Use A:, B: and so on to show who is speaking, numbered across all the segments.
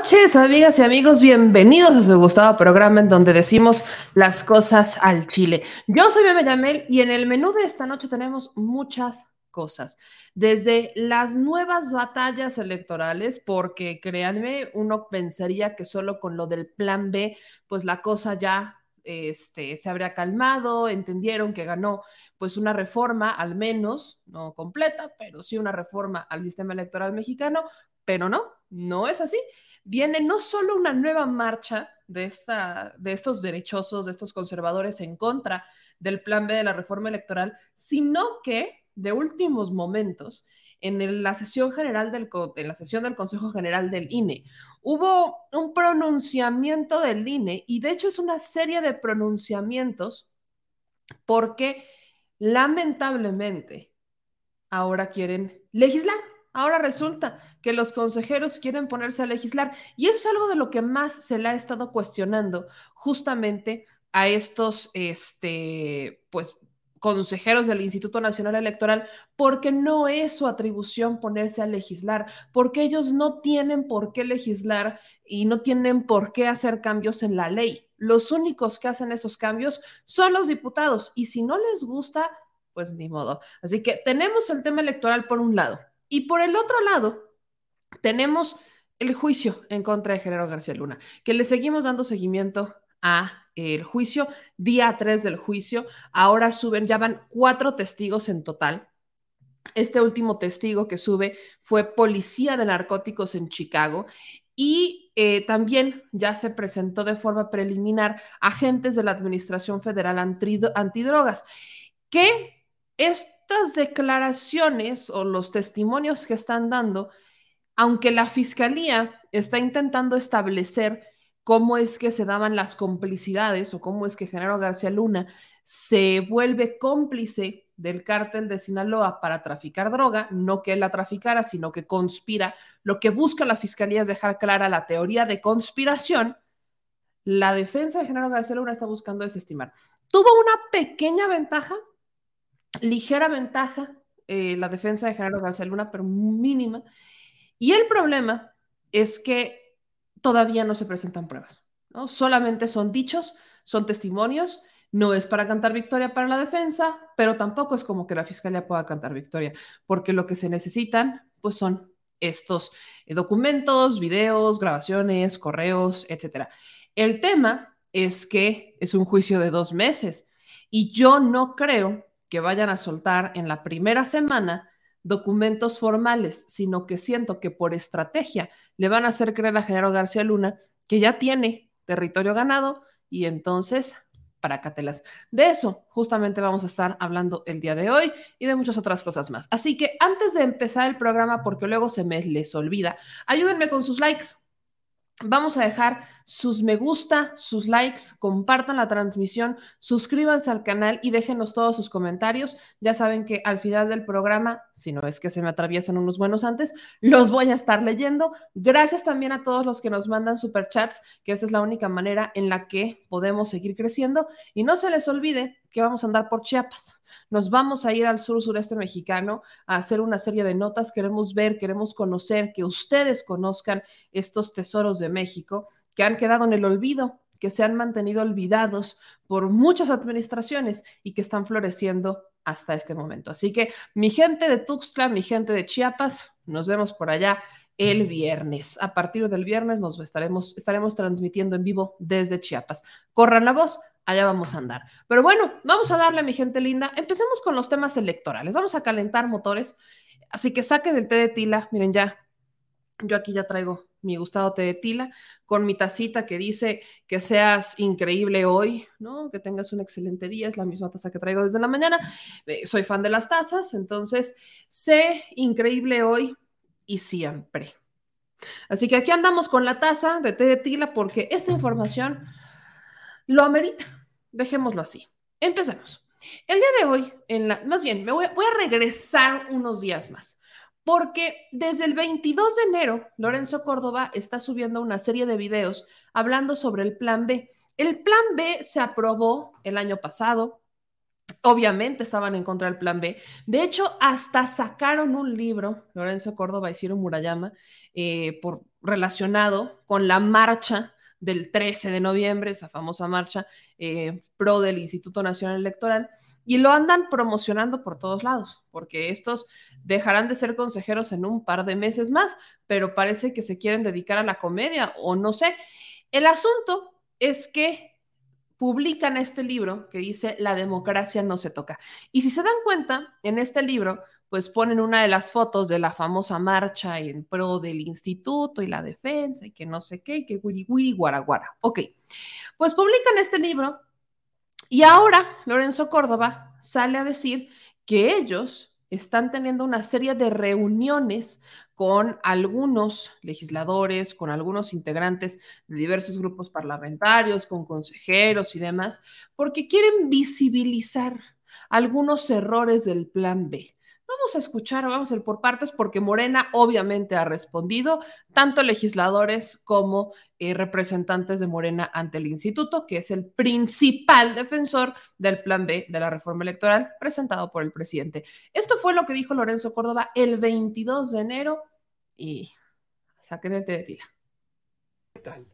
A: Noches, amigas y amigos. Bienvenidos a su gustado programa en donde decimos las cosas al chile. Yo soy Bebe Yamel y en el menú de esta noche tenemos muchas cosas. Desde las nuevas batallas electorales, porque créanme, uno pensaría que solo con lo del plan B, pues la cosa ya este, se habría calmado, entendieron que ganó pues una reforma, al menos, no completa, pero sí una reforma al sistema electoral mexicano, pero no, no es así. Viene no solo una nueva marcha de, esta, de estos derechosos, de estos conservadores en contra del plan B de la reforma electoral, sino que de últimos momentos, en la sesión general del, en la sesión del Consejo General del INE, hubo un pronunciamiento del INE y de hecho es una serie de pronunciamientos porque lamentablemente ahora quieren legislar. Ahora resulta que los consejeros quieren ponerse a legislar y eso es algo de lo que más se le ha estado cuestionando justamente a estos, este, pues, consejeros del Instituto Nacional Electoral, porque no es su atribución ponerse a legislar, porque ellos no tienen por qué legislar y no tienen por qué hacer cambios en la ley. los únicos que hacen esos cambios son los diputados y si no les gusta, pues ni modo. Así que tenemos el tema electoral por un lado y por el otro lado tenemos el juicio en contra de Genaro García Luna, que le seguimos dando seguimiento a el juicio, día 3 del juicio, ahora suben, ya van cuatro testigos en total. Este último testigo que sube fue policía de narcóticos en Chicago y eh, también ya se presentó de forma preliminar agentes de la Administración Federal Antidrogas, que estas declaraciones o los testimonios que están dando, aunque la Fiscalía está intentando establecer cómo es que se daban las complicidades o cómo es que Genaro García Luna se vuelve cómplice del cártel de Sinaloa para traficar droga, no que él la traficara, sino que conspira. Lo que busca la fiscalía es dejar clara la teoría de conspiración. La defensa de Genaro García Luna está buscando desestimar. Tuvo una pequeña ventaja, ligera ventaja, eh, la defensa de Genaro García Luna, pero mínima. Y el problema es que todavía no se presentan pruebas, ¿no? Solamente son dichos, son testimonios, no es para cantar victoria para la defensa, pero tampoco es como que la fiscalía pueda cantar victoria, porque lo que se necesitan, pues son estos eh, documentos, videos, grabaciones, correos, etcétera. El tema es que es un juicio de dos meses y yo no creo que vayan a soltar en la primera semana documentos formales, sino que siento que por estrategia le van a hacer creer a Genaro García Luna que ya tiene territorio ganado y entonces para Catelas. De eso justamente vamos a estar hablando el día de hoy y de muchas otras cosas más. Así que antes de empezar el programa, porque luego se me les olvida, ayúdenme con sus likes. Vamos a dejar sus me gusta, sus likes, compartan la transmisión, suscríbanse al canal y déjenos todos sus comentarios. Ya saben que al final del programa, si no es que se me atraviesan unos buenos antes, los voy a estar leyendo. Gracias también a todos los que nos mandan superchats, que esa es la única manera en la que podemos seguir creciendo. Y no se les olvide que vamos a andar por Chiapas. Nos vamos a ir al sur sureste mexicano a hacer una serie de notas. Queremos ver, queremos conocer, que ustedes conozcan estos tesoros de México que han quedado en el olvido, que se han mantenido olvidados por muchas administraciones y que están floreciendo hasta este momento. Así que mi gente de Tuxtla, mi gente de Chiapas, nos vemos por allá el viernes. A partir del viernes nos estaremos, estaremos transmitiendo en vivo desde Chiapas. Corran la voz, allá vamos a andar. Pero bueno, vamos a darle, mi gente linda. Empecemos con los temas electorales. Vamos a calentar motores. Así que saquen el té de tila. Miren, ya, yo aquí ya traigo mi gustado té de tila con mi tacita que dice que seas increíble hoy, ¿no? Que tengas un excelente día. Es la misma taza que traigo desde la mañana. Eh, soy fan de las tazas, entonces sé increíble hoy y siempre. Así que aquí andamos con la taza de té de tila porque esta información lo amerita. Dejémoslo así. Empecemos. El día de hoy, en la, más bien, me voy a regresar unos días más, porque desde el 22 de enero, Lorenzo Córdoba está subiendo una serie de videos hablando sobre el plan B. El plan B se aprobó el año pasado, Obviamente estaban en contra del plan B. De hecho, hasta sacaron un libro, Lorenzo Córdoba y Ciro Murayama, eh, por, relacionado con la marcha del 13 de noviembre, esa famosa marcha eh, pro del Instituto Nacional Electoral, y lo andan promocionando por todos lados, porque estos dejarán de ser consejeros en un par de meses más, pero parece que se quieren dedicar a la comedia o no sé. El asunto es que publican este libro que dice La democracia no se toca. Y si se dan cuenta, en este libro pues ponen una de las fotos de la famosa marcha en pro del instituto y la defensa y que no sé qué, y que wiri wiri guaraguara. Ok, pues publican este libro y ahora Lorenzo Córdoba sale a decir que ellos están teniendo una serie de reuniones con algunos legisladores, con algunos integrantes de diversos grupos parlamentarios, con consejeros y demás, porque quieren visibilizar algunos errores del plan B. Vamos a escuchar, vamos a ir por partes, porque Morena obviamente ha respondido, tanto legisladores como eh, representantes de Morena ante el instituto, que es el principal defensor del plan B de la reforma electoral presentado por el presidente. Esto fue lo que dijo Lorenzo Córdoba el 22 de enero y saquen el té de tila.
B: ¿Qué tal?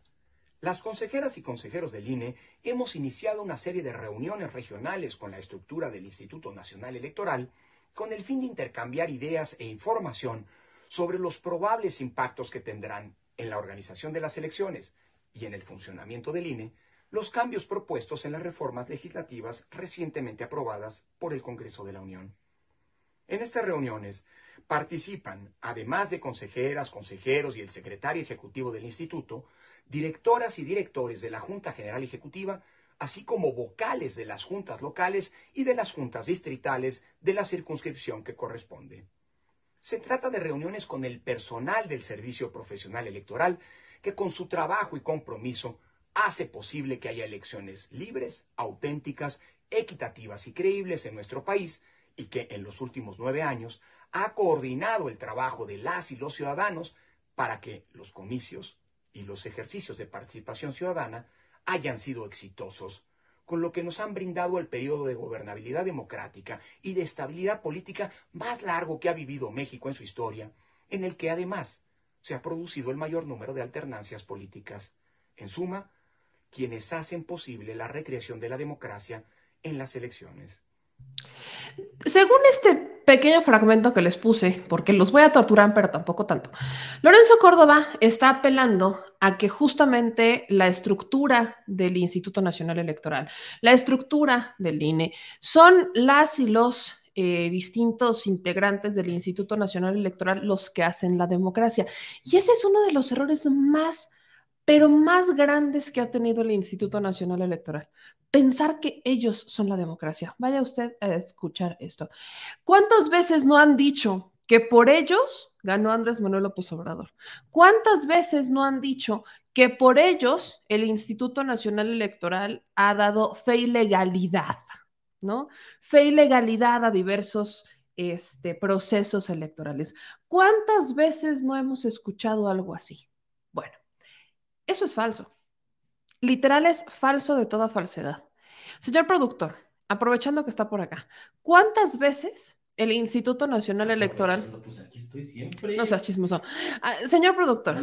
B: Las consejeras y consejeros del INE hemos iniciado una serie de reuniones regionales con la estructura del Instituto Nacional Electoral con el fin de intercambiar ideas e información sobre los probables impactos que tendrán en la organización de las elecciones y en el funcionamiento del INE los cambios propuestos en las reformas legislativas recientemente aprobadas por el Congreso de la Unión. En estas reuniones participan, además de consejeras, consejeros y el secretario ejecutivo del instituto, directoras y directores de la Junta General Ejecutiva, así como vocales de las juntas locales y de las juntas distritales de la circunscripción que corresponde. Se trata de reuniones con el personal del Servicio Profesional Electoral que con su trabajo y compromiso hace posible que haya elecciones libres, auténticas, equitativas y creíbles en nuestro país y que en los últimos nueve años ha coordinado el trabajo de las y los ciudadanos para que los comicios y los ejercicios de participación ciudadana hayan sido exitosos, con lo que nos han brindado el periodo de gobernabilidad democrática y de estabilidad política más largo que ha vivido México en su historia, en el que además se ha producido el mayor número de alternancias políticas. En suma, quienes hacen posible la recreación de la democracia en las elecciones.
A: Según este pequeño fragmento que les puse, porque los voy a torturar, pero tampoco tanto. Lorenzo Córdoba está apelando a que justamente la estructura del Instituto Nacional Electoral, la estructura del INE, son las y los eh, distintos integrantes del Instituto Nacional Electoral los que hacen la democracia. Y ese es uno de los errores más pero más grandes que ha tenido el Instituto Nacional Electoral. Pensar que ellos son la democracia. Vaya usted a escuchar esto. ¿Cuántas veces no han dicho que por ellos ganó Andrés Manuel López Obrador? ¿Cuántas veces no han dicho que por ellos el Instituto Nacional Electoral ha dado fe y legalidad, ¿no? Fe y legalidad a diversos este, procesos electorales. ¿Cuántas veces no hemos escuchado algo así? Eso es falso. Literal es falso de toda falsedad. Señor productor, aprovechando que está por acá, ¿cuántas veces el Instituto Nacional Electoral.
C: Pues aquí estoy siempre.
A: No seas chismoso. Ah, señor productor.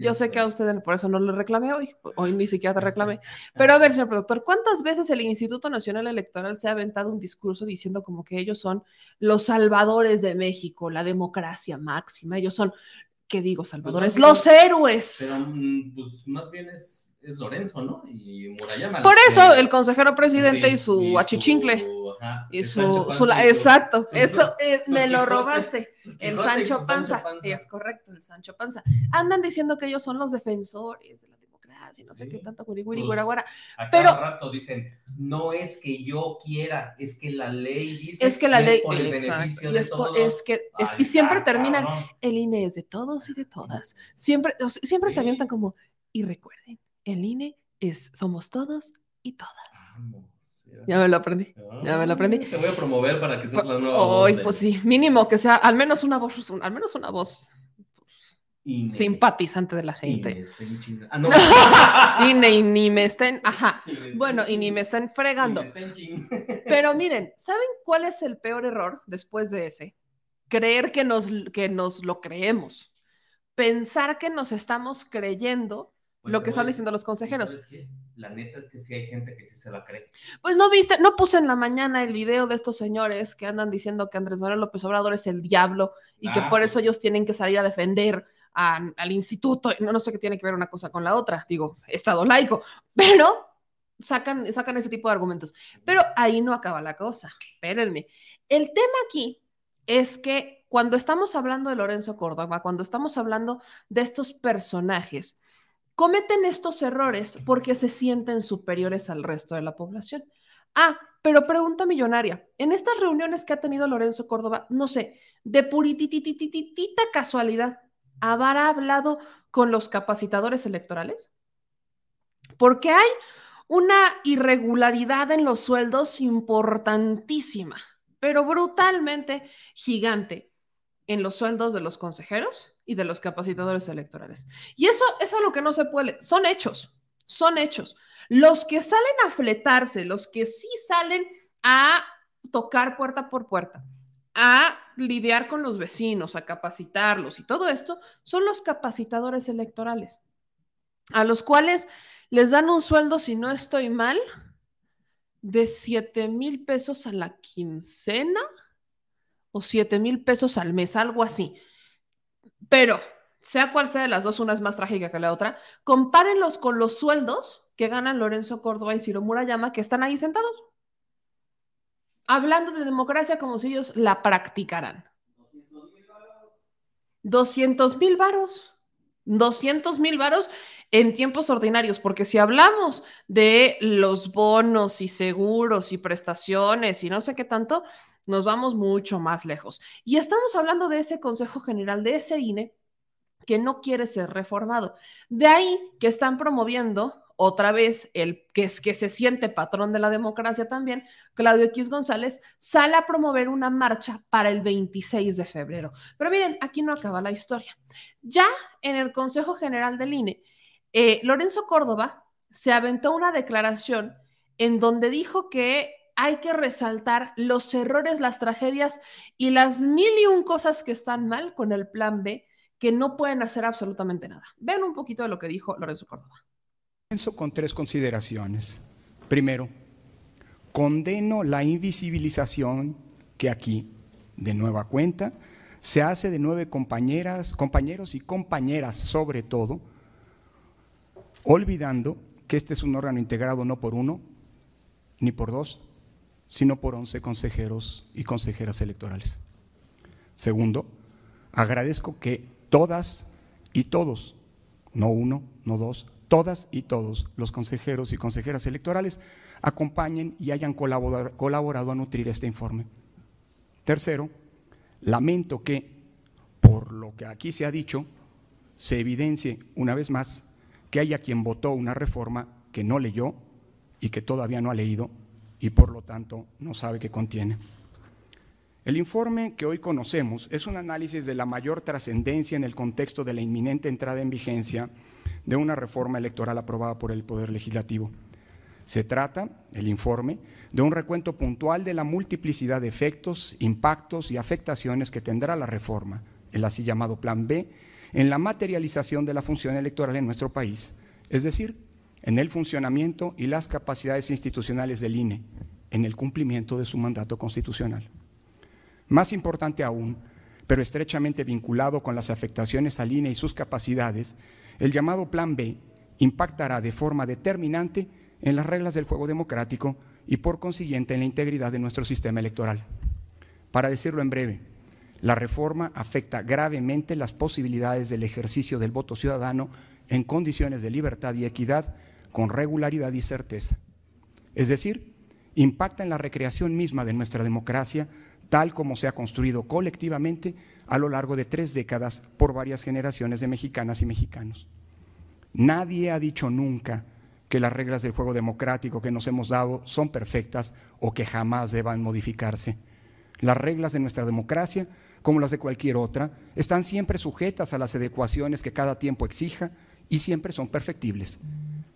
A: Yo sé que a usted por eso no le reclamé hoy. Hoy ni siquiera te reclamé. Pero a ver, señor productor, ¿cuántas veces el Instituto Nacional Electoral se ha aventado un discurso diciendo como que ellos son los salvadores de México, la democracia máxima? Ellos son ¿qué digo, Salvador? es los héroes.
C: Pero mm, pues más bien es, es Lorenzo, ¿no? Y Murayama.
A: Por eso, el consejero presidente y su achichincle. y su, exacto, eso me lo robaste. el Sancho Panza. Es correcto, el Sancho Panza. Andan diciendo que ellos son los defensores de la y no sé qué tanto guri, guri, pues,
C: A Pero cada rato dicen, no es que yo quiera, es que la ley dice.
A: Es que la ley, es es, que, y siempre terminan, el INE es de todos y de todas. Siempre, siempre se avientan como, y recuerden, el INE es, somos todos y todas. Ya me lo aprendí. Ya me lo aprendí.
C: Te voy a promover para que seas la nueva
A: voz. pues sí, mínimo que sea al menos una voz, al menos una voz simpatizante de la gente. Y, ni me estén, ajá. bueno, y ni me estén fregando. Pero miren, ¿saben cuál es el peor error después de ese? Creer que nos, que nos lo creemos. Pensar que nos estamos creyendo pues lo que están diciendo los consejeros.
C: La neta es que sí hay gente que sí se la cree.
A: Pues no viste, no puse en la mañana el video de estos señores que andan diciendo que Andrés Manuel López Obrador es el diablo y que ah, por eso pues. ellos tienen que salir a defender al instituto, no, no sé qué tiene que ver una cosa con la otra, digo, Estado laico, pero sacan, sacan ese tipo de argumentos. Pero ahí no acaba la cosa, espérenme. El tema aquí es que cuando estamos hablando de Lorenzo Córdoba, cuando estamos hablando de estos personajes, cometen estos errores porque se sienten superiores al resto de la población. Ah, pero pregunta millonaria. En estas reuniones que ha tenido Lorenzo Córdoba, no sé, de purititititita casualidad, ¿habrá hablado con los capacitadores electorales? Porque hay una irregularidad en los sueldos importantísima, pero brutalmente gigante en los sueldos de los consejeros y de los capacitadores electorales. Y eso es algo que no se puede, son hechos, son hechos. Los que salen a fletarse, los que sí salen a tocar puerta por puerta, a lidiar con los vecinos, a capacitarlos y todo esto, son los capacitadores electorales. a los cuales les dan un sueldo, si no estoy mal, de 7 mil pesos a la quincena o 7 mil pesos al mes, algo así. Pero, sea cual sea de las dos, una es más trágica que la otra, compárenlos con los sueldos que ganan Lorenzo Córdoba y Ciro Murayama, que están ahí sentados, hablando de democracia como si ellos la practicaran. 200 mil varos. 200 mil varos en tiempos ordinarios, porque si hablamos de los bonos y seguros y prestaciones y no sé qué tanto, nos vamos mucho más lejos. Y estamos hablando de ese Consejo General, de ese INE que no quiere ser reformado. De ahí que están promoviendo otra vez el que es que se siente patrón de la democracia también, Claudio X González, sale a promover una marcha para el 26 de febrero. Pero miren, aquí no acaba la historia. Ya en el Consejo General del INE, eh, Lorenzo Córdoba se aventó una declaración en donde dijo que hay que resaltar los errores, las tragedias y las mil y un cosas que están mal con el plan B, que no pueden hacer absolutamente nada. Vean un poquito de lo que dijo Lorenzo Córdoba.
D: Comienzo con tres consideraciones. Primero, condeno la invisibilización que aquí, de nueva cuenta, se hace de nueve compañeras, compañeros y compañeras sobre todo, olvidando que este es un órgano integrado no por uno ni por dos, sino por once consejeros y consejeras electorales. Segundo, agradezco que todas y todos, no uno, no dos, todas y todos los consejeros y consejeras electorales acompañen y hayan colaborado a nutrir este informe. Tercero, lamento que, por lo que aquí se ha dicho, se evidencie una vez más que haya quien votó una reforma que no leyó y que todavía no ha leído y por lo tanto no sabe qué contiene. El informe que hoy conocemos es un análisis de la mayor trascendencia en el contexto de la inminente entrada en vigencia de una reforma electoral aprobada por el Poder Legislativo. Se trata, el informe, de un recuento puntual de la multiplicidad de efectos, impactos y afectaciones que tendrá la reforma, el así llamado Plan B, en la materialización de la función electoral en nuestro país, es decir, en el funcionamiento y las capacidades institucionales del INE, en el cumplimiento de su mandato constitucional. Más importante aún, pero estrechamente vinculado con las afectaciones al INE y sus capacidades, el llamado Plan B impactará de forma determinante en las reglas del juego democrático y por consiguiente en la integridad de nuestro sistema electoral. Para decirlo en breve, la reforma afecta gravemente las posibilidades del ejercicio del voto ciudadano en condiciones de libertad y equidad con regularidad y certeza. Es decir, impacta en la recreación misma de nuestra democracia tal como se ha construido colectivamente a lo largo de tres décadas por varias generaciones de mexicanas y mexicanos. Nadie ha dicho nunca que las reglas del juego democrático que nos hemos dado son perfectas o que jamás deban modificarse. Las reglas de nuestra democracia, como las de cualquier otra, están siempre sujetas a las adecuaciones que cada tiempo exija y siempre son perfectibles.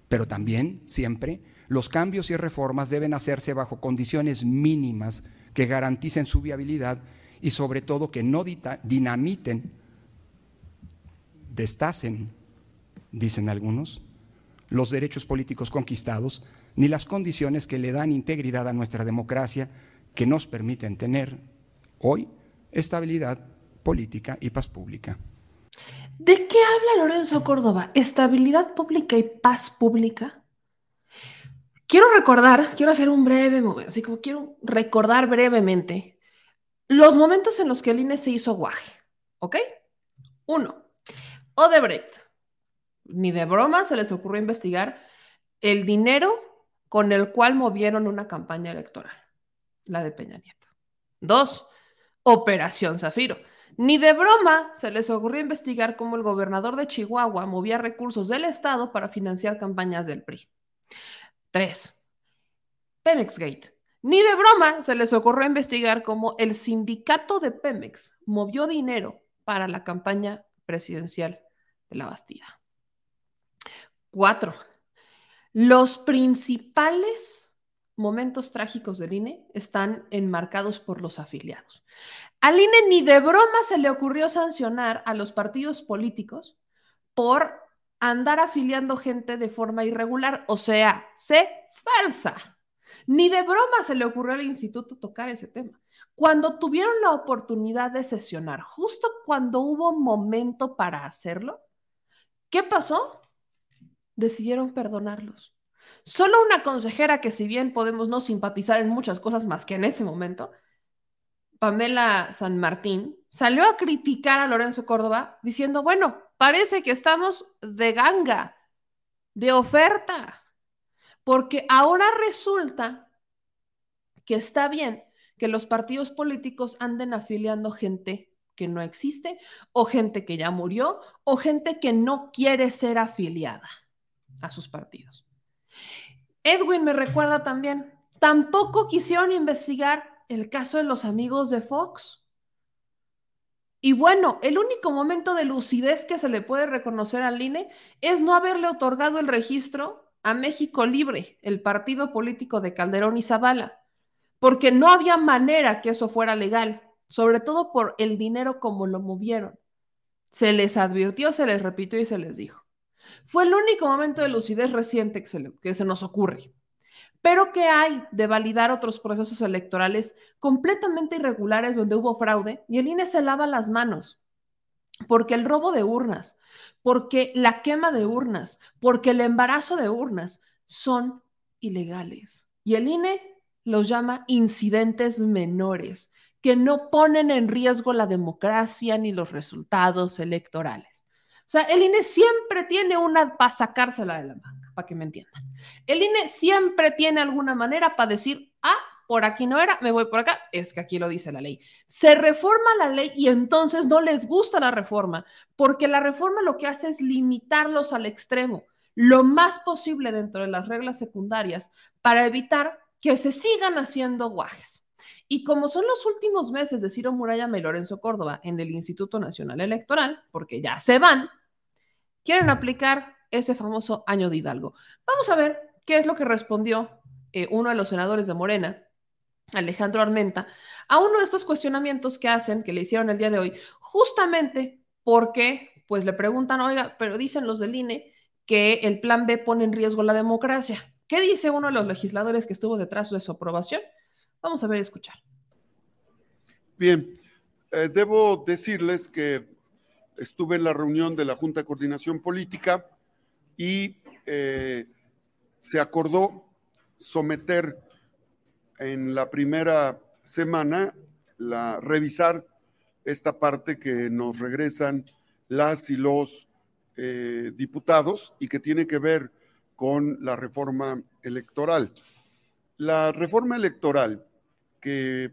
D: Pero también, siempre, los cambios y reformas deben hacerse bajo condiciones mínimas que garanticen su viabilidad y sobre todo que no dinamiten, destacen, dicen algunos, los derechos políticos conquistados, ni las condiciones que le dan integridad a nuestra democracia que nos permiten tener hoy estabilidad política y paz pública.
A: ¿De qué habla Lorenzo Córdoba? ¿Estabilidad pública y paz pública? Quiero recordar, quiero hacer un breve, así como quiero recordar brevemente los momentos en los que el INE se hizo guaje, ¿ok? Uno, Odebrecht. Ni de broma se les ocurrió investigar el dinero con el cual movieron una campaña electoral, la de Peña Nieto. Dos, Operación Zafiro. Ni de broma se les ocurrió investigar cómo el gobernador de Chihuahua movía recursos del Estado para financiar campañas del PRI. Tres, Pemex Gate. Ni de broma se les ocurrió investigar cómo el sindicato de Pemex movió dinero para la campaña presidencial de la Bastida. Cuatro, los principales momentos trágicos del INE están enmarcados por los afiliados. Al INE ni de broma se le ocurrió sancionar a los partidos políticos por andar afiliando gente de forma irregular, o sea, sé falsa. Ni de broma se le ocurrió al instituto tocar ese tema. Cuando tuvieron la oportunidad de sesionar, justo cuando hubo momento para hacerlo, ¿qué pasó? Decidieron perdonarlos. Solo una consejera que si bien podemos no simpatizar en muchas cosas más que en ese momento, Pamela San Martín, salió a criticar a Lorenzo Córdoba diciendo, bueno, parece que estamos de ganga, de oferta, porque ahora resulta que está bien que los partidos políticos anden afiliando gente que no existe o gente que ya murió o gente que no quiere ser afiliada a sus partidos. Edwin me recuerda también, tampoco quisieron investigar el caso de los amigos de Fox. Y bueno, el único momento de lucidez que se le puede reconocer al INE es no haberle otorgado el registro a México Libre, el partido político de Calderón y Zavala, porque no había manera que eso fuera legal, sobre todo por el dinero como lo movieron. Se les advirtió, se les repitió y se les dijo. Fue el único momento de lucidez reciente que se, que se nos ocurre. Pero ¿qué hay de validar otros procesos electorales completamente irregulares donde hubo fraude? Y el INE se lava las manos. Porque el robo de urnas, porque la quema de urnas, porque el embarazo de urnas son ilegales. Y el INE los llama incidentes menores, que no ponen en riesgo la democracia ni los resultados electorales. O sea, el INE siempre tiene una para sacársela de la manga para que me entiendan. El INE siempre tiene alguna manera para decir, ah, por aquí no era, me voy por acá, es que aquí lo dice la ley. Se reforma la ley y entonces no les gusta la reforma, porque la reforma lo que hace es limitarlos al extremo, lo más posible dentro de las reglas secundarias, para evitar que se sigan haciendo guajes. Y como son los últimos meses de Ciro Murayama y Lorenzo Córdoba en el Instituto Nacional Electoral, porque ya se van, quieren aplicar ese famoso año de Hidalgo. Vamos a ver qué es lo que respondió eh, uno de los senadores de Morena, Alejandro Armenta, a uno de estos cuestionamientos que hacen, que le hicieron el día de hoy, justamente porque, pues le preguntan, oiga, pero dicen los del INE que el plan B pone en riesgo la democracia. ¿Qué dice uno de los legisladores que estuvo detrás de su aprobación? Vamos a ver y escuchar.
E: Bien, eh, debo decirles que estuve en la reunión de la Junta de Coordinación Política y eh, se acordó someter en la primera semana la revisar esta parte que nos regresan las y los eh, diputados y que tiene que ver con la reforma electoral. La reforma electoral que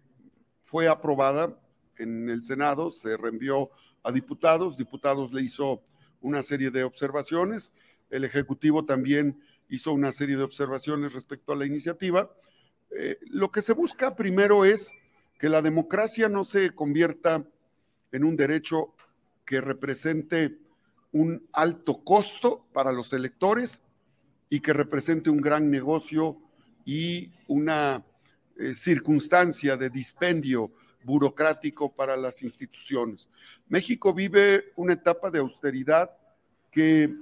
E: fue aprobada en el Senado se reenvió a diputados, diputados le hizo una serie de observaciones, el Ejecutivo también hizo una serie de observaciones respecto a la iniciativa. Eh, lo que se busca primero es que la democracia no se convierta en un derecho que represente un alto costo para los electores y que represente un gran negocio y una eh, circunstancia de dispendio burocrático para las instituciones. México vive una etapa de austeridad que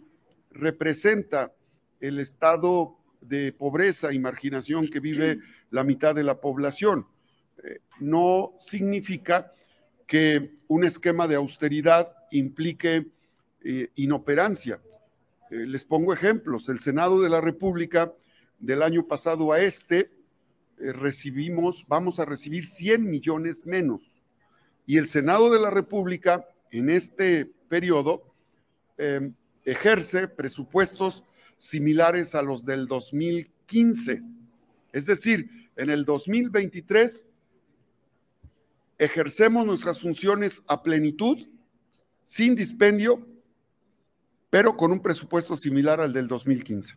E: representa el estado de pobreza y marginación que vive la mitad de la población. Eh, no significa que un esquema de austeridad implique eh, inoperancia. Eh, les pongo ejemplos. El Senado de la República del año pasado a este recibimos, vamos a recibir 100 millones menos. Y el Senado de la República en este periodo ejerce presupuestos similares a los del 2015. Es decir, en el 2023 ejercemos nuestras funciones a plenitud, sin dispendio, pero con un presupuesto similar al del 2015.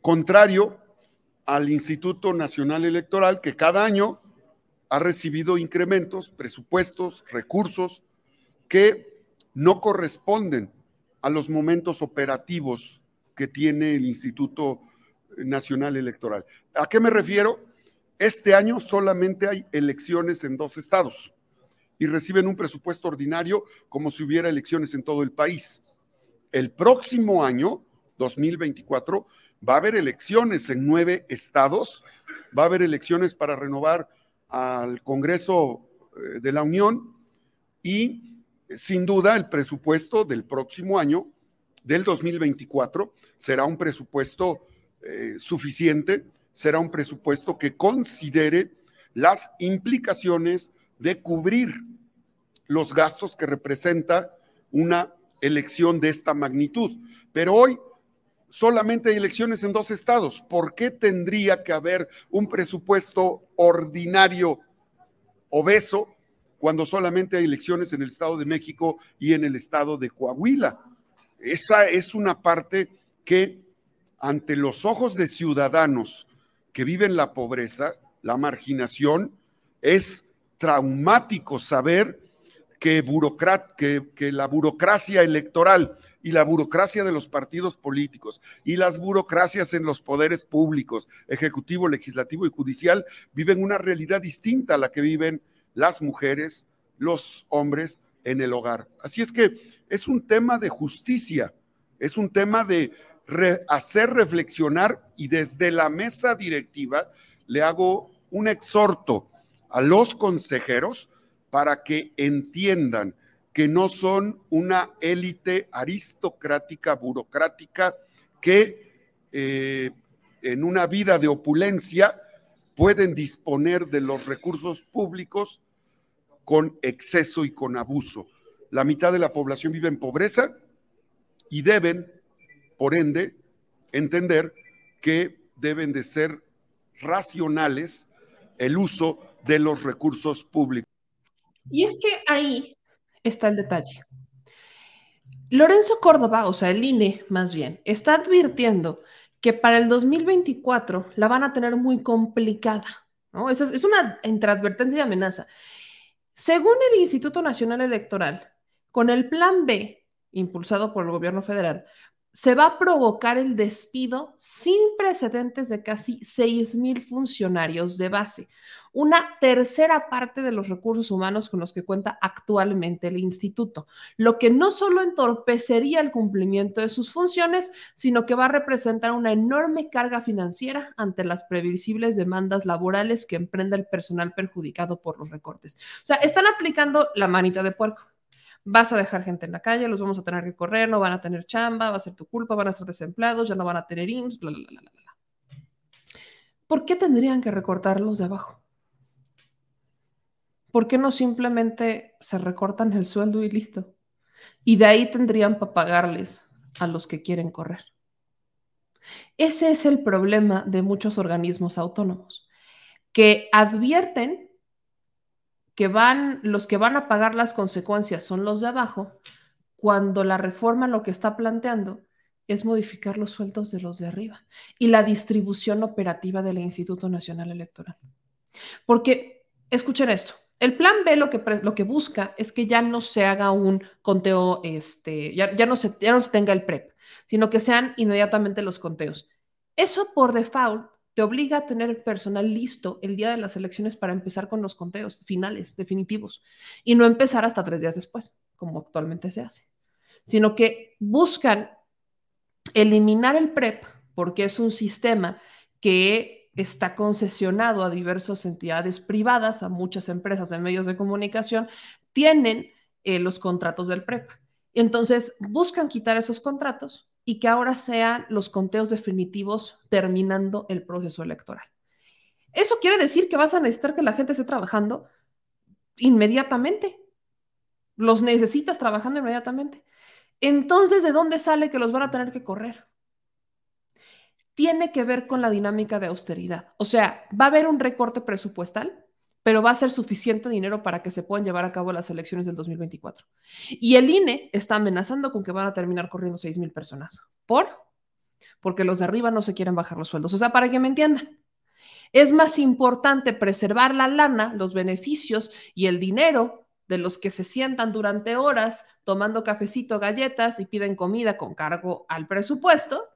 E: Contrario al Instituto Nacional Electoral, que cada año ha recibido incrementos, presupuestos, recursos que no corresponden a los momentos operativos que tiene el Instituto Nacional Electoral. ¿A qué me refiero? Este año solamente hay elecciones en dos estados y reciben un presupuesto ordinario como si hubiera elecciones en todo el país. el próximo año, 2024, va a haber elecciones en nueve estados, va a haber elecciones para renovar al Congreso eh, de la Unión y sin duda el presupuesto del próximo año, del 2024, será un presupuesto eh, suficiente, será un presupuesto que considere las implicaciones de cubrir los gastos que representa una elección de esta magnitud. Pero hoy solamente hay elecciones en dos estados. ¿Por qué tendría que haber un presupuesto ordinario obeso cuando solamente hay elecciones en el Estado de México y en el Estado de Coahuila? Esa es una parte que ante los ojos de ciudadanos que viven la pobreza, la marginación, es traumático saber que, que, la burocracia electoral y la burocracia de los partidos políticos y las burocracias en los poderes públicos, ejecutivo, legislativo y judicial, viven una realidad distinta a la que viven las mujeres, los hombres en el hogar. Así es que es un tema de justicia, es un tema de hacer reflexionar y desde la mesa directiva le hago un exhorto a los consejeros para que entiendan que no son una élite aristocrática, burocrática, que eh, en una vida de opulencia pueden disponer de los recursos públicos con exceso y con abuso. La mitad de la población vive en pobreza y deben, por ende, entender que deben de ser racionales el uso de los recursos públicos.
A: Y es que ahí está el detalle. Lorenzo Córdoba, o sea, el INE más bien, está advirtiendo que para el 2024 la van a tener muy complicada. ¿no? Es, una entre advertencia y amenaza. Según el Instituto Nacional Electoral, con el plan B, impulsado por el gobierno federal, se va a provocar el despido sin precedentes de casi 6 mil funcionarios de base, una tercera parte de los recursos humanos con los que cuenta actualmente el instituto, lo que no solo entorpecería el cumplimiento de sus funciones, sino que va a representar una enorme carga financiera ante las previsibles demandas laborales que emprenda el personal perjudicado por los recortes. O sea, están aplicando la manita de puerco vas a dejar gente en la calle, los vamos a tener que correr, no van a tener chamba, va a ser tu culpa, van a estar desempleados, ya no van a tener IMSS, bla, bla, bla, bla, bla. ¿Por qué tendrían que recortarlos de abajo? ¿Por qué no simplemente se recortan el sueldo y listo? Y de ahí tendrían para pagarles a los que quieren correr. Ese es el problema de muchos organismos autónomos, que advierten que van, los que van a pagar las consecuencias son los de abajo, cuando la reforma lo que está planteando es modificar los sueldos de los de arriba y la distribución operativa del Instituto Nacional Electoral. Porque, escuchen esto, el plan B lo que, lo que busca es que ya no se haga un conteo, este, ya, ya, no se, ya no se tenga el PREP, sino que sean inmediatamente los conteos. Eso por default te obliga a tener el personal listo el día de las elecciones para empezar con los conteos finales, definitivos, y no empezar hasta tres días después, como actualmente se hace, sino que buscan eliminar el PREP porque es un sistema que está concesionado a diversas entidades privadas, a muchas empresas en medios de comunicación, tienen eh, los contratos del PREP. Entonces, buscan quitar esos contratos y que ahora sean los conteos definitivos terminando el proceso electoral. Eso quiere decir que vas a necesitar que la gente esté trabajando inmediatamente. Los necesitas trabajando inmediatamente. Entonces, ¿de dónde sale que los van a tener que correr? Tiene que ver con la dinámica de austeridad. O sea, va a haber un recorte presupuestal pero va a ser suficiente dinero para que se puedan llevar a cabo las elecciones del 2024. Y el INE está amenazando con que van a terminar corriendo 6 mil personas. ¿Por? Porque los de arriba no se quieren bajar los sueldos. O sea, para que me entiendan, es más importante preservar la lana, los beneficios y el dinero de los que se sientan durante horas tomando cafecito, galletas y piden comida con cargo al presupuesto,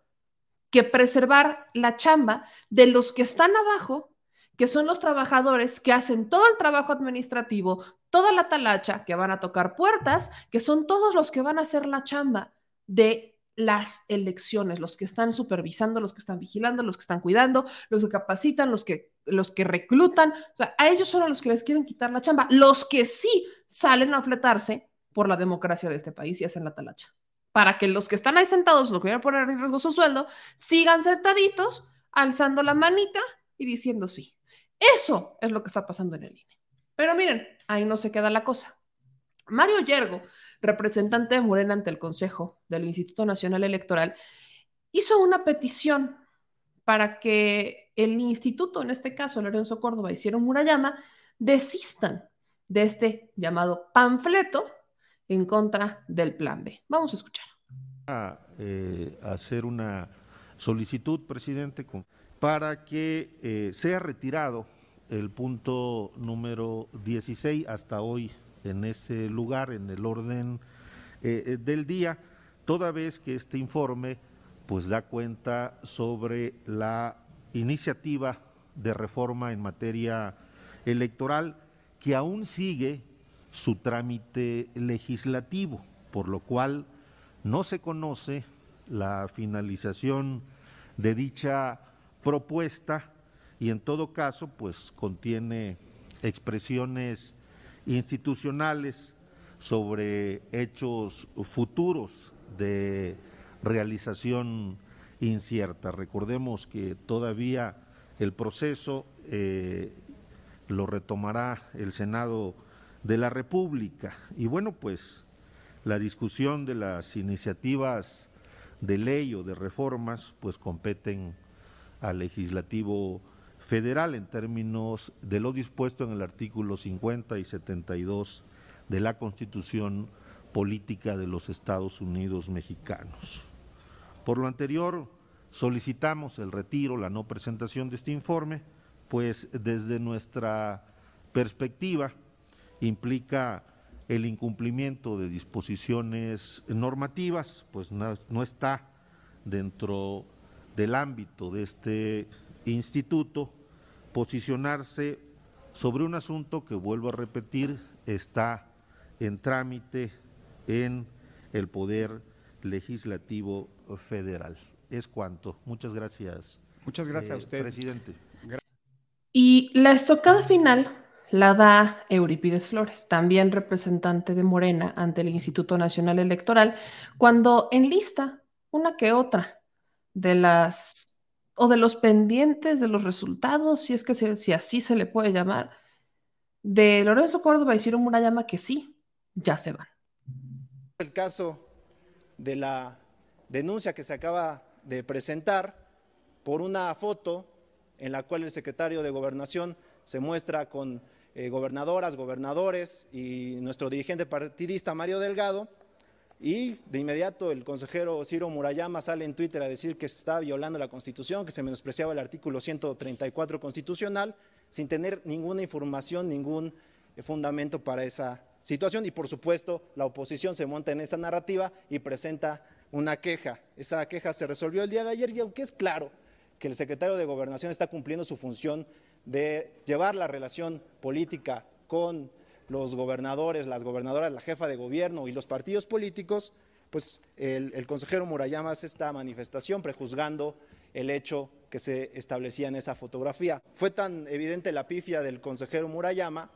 A: que preservar la chamba de los que están abajo que son los trabajadores que hacen todo el trabajo administrativo, toda la talacha, que van a tocar puertas, que son todos los que van a hacer la chamba de las elecciones, los que están supervisando, los que están vigilando, los que están cuidando, los que capacitan, los que, los que reclutan, o sea, a ellos son a los que les quieren quitar la chamba, los que sí salen a fletarse por la democracia de este país y hacen la talacha, para que los que están ahí sentados, los que a poner en riesgo su sueldo, sigan sentaditos, alzando la manita y diciendo sí. Eso es lo que está pasando en el INE. Pero miren, ahí no se queda la cosa. Mario Yergo, representante de Morena ante el Consejo del Instituto Nacional Electoral, hizo una petición para que el instituto, en este caso Lorenzo Córdoba, hicieron Murayama, desistan de este llamado panfleto en contra del plan B. Vamos a escuchar.
F: A, eh, hacer una solicitud, presidente, para que eh, sea retirado el punto número 16 hasta hoy en ese lugar, en el orden eh, eh, del día, toda vez que este informe pues da cuenta sobre la iniciativa de reforma en materia electoral que aún sigue su trámite legislativo, por lo cual no se conoce la finalización de dicha propuesta y en todo caso pues contiene expresiones institucionales sobre hechos futuros de realización incierta. Recordemos que todavía el proceso eh, lo retomará el Senado de la República. Y bueno, pues la discusión de las iniciativas de ley o de reformas, pues competen al legislativo federal en términos de lo dispuesto en el artículo 50 y 72 de la Constitución Política de los Estados Unidos Mexicanos. Por lo anterior, solicitamos el retiro, la no presentación de este informe, pues desde nuestra perspectiva implica el incumplimiento de disposiciones normativas, pues no, está dentro del ámbito de este instituto posicionarse sobre un asunto que, vuelvo a repetir, está en trámite en el Poder Legislativo Federal. Es cuanto. Muchas gracias.
D: Muchas gracias a
F: eh,
D: usted.
F: Presidente.
A: Y la estocada final la da Euripides Flores, también representante de Morena ante el Instituto Nacional Electoral, cuando enlista una que otra de las o de los pendientes de los resultados, si es que si así se le puede llamar, de Lorenzo Córdoba y Ciro Murayama que sí, ya se van.
G: El caso de la denuncia que se acaba de presentar por una foto en la cual el secretario de Gobernación se muestra con eh, gobernadoras, gobernadores y nuestro dirigente partidista Mario Delgado, y de inmediato el consejero Ciro Murayama sale en Twitter a decir que se está violando la Constitución, que se menospreciaba el artículo 134 constitucional, sin tener ninguna información, ningún eh, fundamento para esa situación. Y por supuesto, la oposición se monta en esa narrativa y presenta una queja. Esa queja se resolvió el día de ayer y aunque es claro que el secretario de Gobernación está cumpliendo su función de llevar la relación política con los gobernadores, las gobernadoras, la jefa de gobierno y los partidos políticos, pues el, consejero Murayama hace esta manifestación prejuzgando el hecho que se establecía en esa fotografía. Fue tan evidente la pifia del consejero Murayama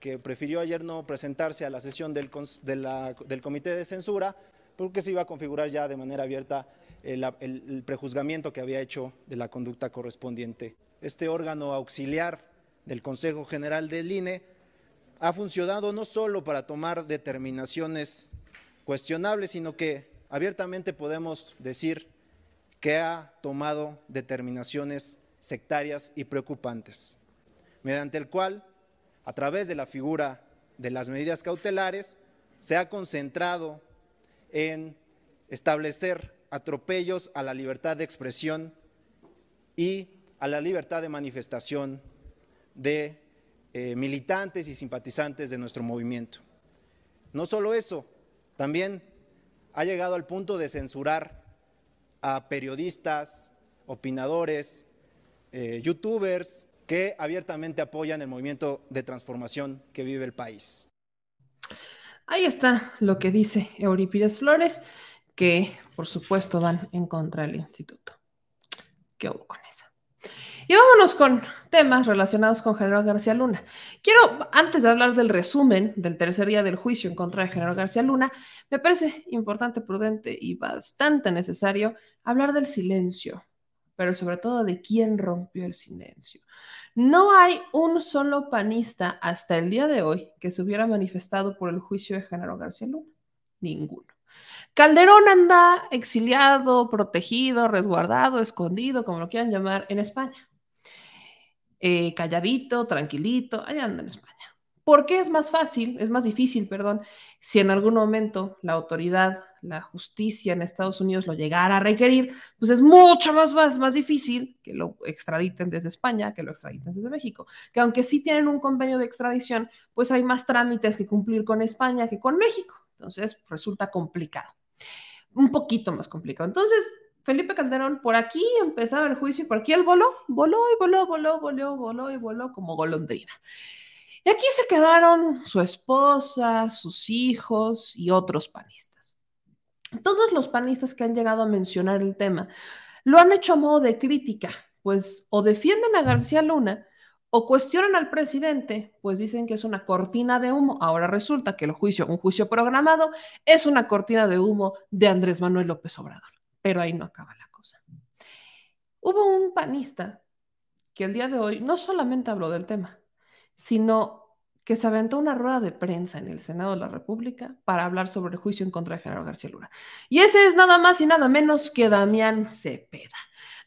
G: que prefirió ayer no presentarse a la sesión del, del comité de censura porque se iba a configurar ya de manera abierta el, el prejuzgamiento que había hecho de la conducta correspondiente. Este órgano auxiliar del Consejo General del INE ha funcionado no solo para tomar determinaciones cuestionables, sino que abiertamente podemos decir que ha tomado determinaciones sectarias y preocupantes, mediante el cual, a través de la figura de las medidas cautelares, se ha concentrado en establecer atropellos a la libertad de expresión y a la libertad de manifestación de eh, militantes y simpatizantes de nuestro movimiento. No solo eso, también ha llegado al punto de censurar a periodistas, opinadores, eh, youtubers que abiertamente apoyan el movimiento de transformación que vive el país.
A: Ahí está lo que dice Eurípides Flores, que, por supuesto, van en contra del instituto. ¿Qué hubo con eso? Y vámonos con temas relacionados con General García Luna. Quiero, antes de hablar del resumen del tercer día del juicio en contra de General García Luna, me parece importante, prudente y bastante necesario hablar del silencio, pero sobre todo de quién rompió el silencio. No hay un solo panista hasta el día de hoy que se hubiera manifestado por el juicio de General García Luna. Ninguno. Calderón anda exiliado, protegido, resguardado, escondido, como lo quieran llamar, en España. Eh, calladito, tranquilito, allá anda en España. ¿Por qué es más fácil, es más difícil, perdón, si en algún momento la autoridad, la justicia en Estados Unidos lo llegara a requerir, pues es mucho más, más, más difícil que lo extraditen desde España, que lo extraditen desde México. Que aunque sí tienen un convenio de extradición, pues hay más trámites que cumplir con España que con México. Entonces resulta complicado. Un poquito más complicado. Entonces, Felipe Calderón, por aquí empezaba el juicio y por aquí él voló, voló y voló, voló, voló, voló y voló como golondrina. Y aquí se quedaron su esposa, sus hijos y otros panistas. Todos los panistas que han llegado a mencionar el tema lo han hecho a modo de crítica, pues o defienden a García Luna o cuestionan al presidente, pues dicen que es una cortina de humo. Ahora resulta que el juicio, un juicio programado, es una cortina de humo de Andrés Manuel López Obrador pero ahí no acaba la cosa. Hubo un panista que el día de hoy no solamente habló del tema, sino que se aventó una rueda de prensa en el Senado de la República para hablar sobre el juicio en contra de General García Luna. Y ese es nada más y nada menos que Damián Cepeda.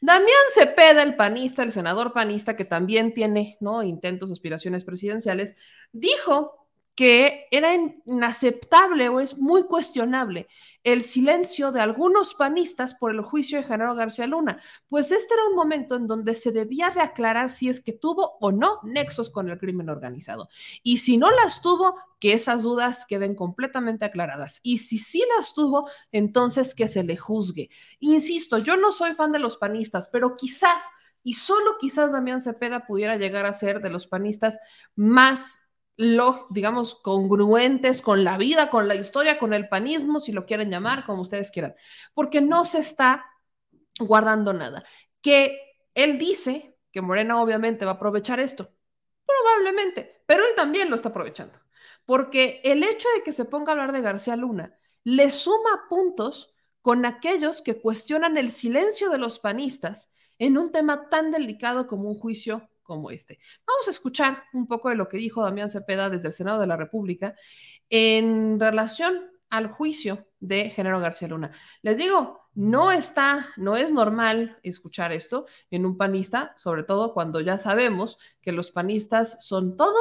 A: Damián Cepeda, el panista, el senador panista, que también tiene ¿no? intentos, aspiraciones presidenciales, dijo que era inaceptable o es muy cuestionable el silencio de algunos panistas por el juicio de Genaro García Luna, pues este era un momento en donde se debía reaclarar si es que tuvo o no nexos con el crimen organizado. Y si no las tuvo, que esas dudas queden completamente aclaradas. Y si sí las tuvo, entonces que se le juzgue. Insisto, yo no soy fan de los panistas, pero quizás, y solo quizás Damián Cepeda pudiera llegar a ser de los panistas más lo, digamos, congruentes con la vida, con la historia, con el panismo, si lo quieren llamar, como ustedes quieran, porque no se está guardando nada. Que él dice que Morena obviamente va a aprovechar esto, probablemente, pero él también lo está aprovechando, porque el hecho de que se ponga a hablar de García Luna le suma puntos con aquellos que cuestionan el silencio de los panistas en un tema tan delicado como un juicio como este. Vamos a escuchar un poco de lo que dijo Damián Cepeda desde el Senado de la República en relación al juicio de Genaro García Luna. Les digo, no está, no es normal escuchar esto en un panista, sobre todo cuando ya sabemos que los panistas son todo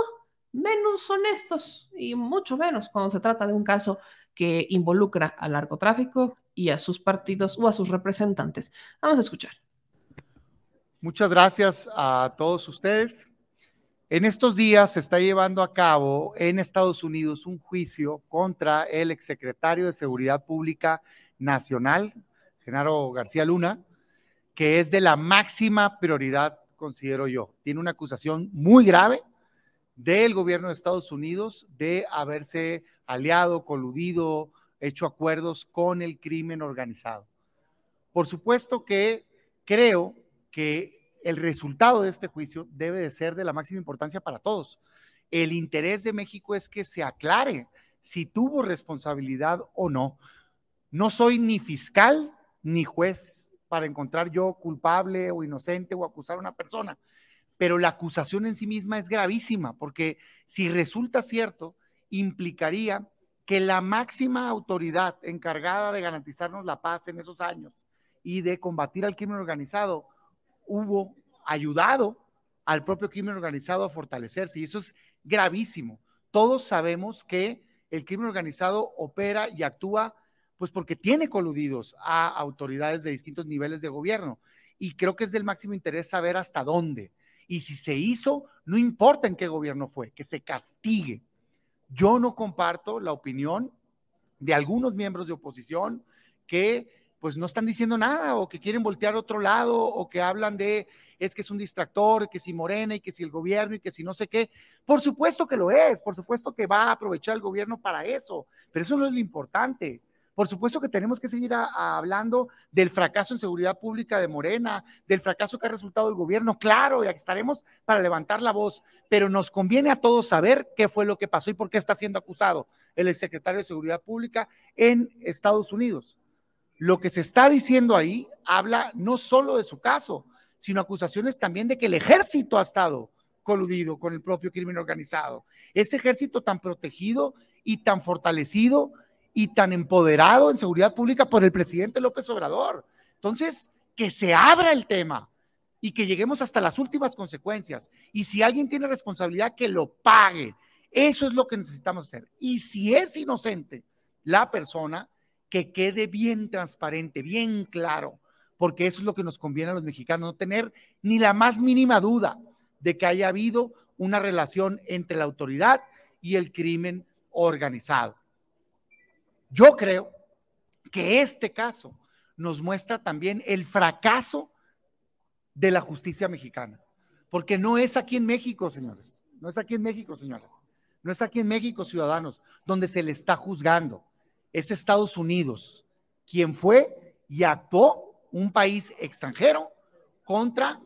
A: menos honestos y mucho menos cuando se trata de un caso que involucra al narcotráfico y a sus partidos o a sus representantes. Vamos a escuchar.
H: Muchas gracias a todos ustedes. En estos días se está llevando a cabo en Estados Unidos un juicio contra el exsecretario de Seguridad Pública Nacional, Genaro García Luna, que es de la máxima prioridad, considero yo. Tiene una acusación muy grave del gobierno de Estados Unidos de haberse aliado, coludido, hecho acuerdos con el crimen organizado. Por supuesto que creo que el resultado de este juicio debe de ser de la máxima importancia para todos. El interés de México es que se aclare si tuvo responsabilidad o no. No soy ni fiscal ni juez para encontrar yo culpable o inocente o acusar a una persona, pero la acusación en sí misma es gravísima porque si resulta cierto, implicaría que la máxima autoridad encargada de garantizarnos la paz en esos años y de combatir al crimen organizado hubo ayudado al propio crimen organizado a fortalecerse y eso es gravísimo. Todos sabemos que el crimen organizado opera y actúa pues porque tiene coludidos a autoridades de distintos niveles de gobierno y creo que es del máximo interés saber hasta dónde. Y si se hizo, no importa en qué gobierno fue, que se castigue. Yo no comparto la opinión de algunos miembros de oposición que pues no están diciendo nada o que quieren voltear a otro lado o que hablan de es que es un distractor, que si Morena y que si el gobierno y que si no sé qué. Por supuesto que lo es, por supuesto que va a aprovechar el gobierno para eso, pero eso no es lo importante. Por supuesto que tenemos que seguir hablando del fracaso en seguridad pública de Morena, del fracaso que ha resultado el gobierno, claro, y aquí estaremos para levantar la voz, pero nos conviene a todos saber qué fue lo que pasó y por qué está siendo acusado el exsecretario de Seguridad Pública en Estados Unidos. Lo que se está diciendo ahí habla no solo de su caso, sino acusaciones también de que el ejército ha estado coludido con el propio crimen organizado. Ese ejército tan protegido y tan fortalecido y tan empoderado en seguridad pública por el presidente López Obrador. Entonces, que se abra el tema y que lleguemos hasta las últimas consecuencias. Y si alguien tiene responsabilidad, que lo pague. Eso es lo que necesitamos hacer. Y si es inocente la persona, que quede bien transparente, bien claro, porque eso es lo que nos conviene a los mexicanos, no tener ni la más mínima duda de que haya habido una relación entre la autoridad y el crimen organizado. Yo creo que este caso nos muestra también el fracaso de la justicia mexicana, porque no es aquí en México, señores, no es aquí en México, señoras, no es aquí en México, ciudadanos, donde se le está juzgando, es Estados Unidos, quien fue y actuó un país extranjero contra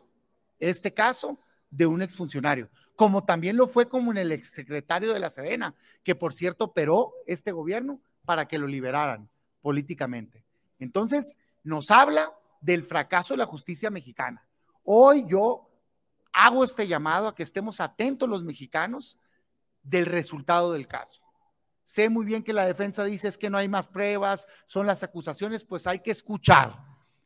H: este caso de un exfuncionario, como también lo fue como en el exsecretario de la Sedena, que por cierto operó este gobierno para que lo liberaran políticamente. Entonces, nos habla del fracaso de la justicia mexicana. Hoy yo hago este llamado a que estemos atentos los mexicanos del resultado del caso. Sé muy bien que la defensa dice es que no hay más pruebas, son las acusaciones, pues hay que escuchar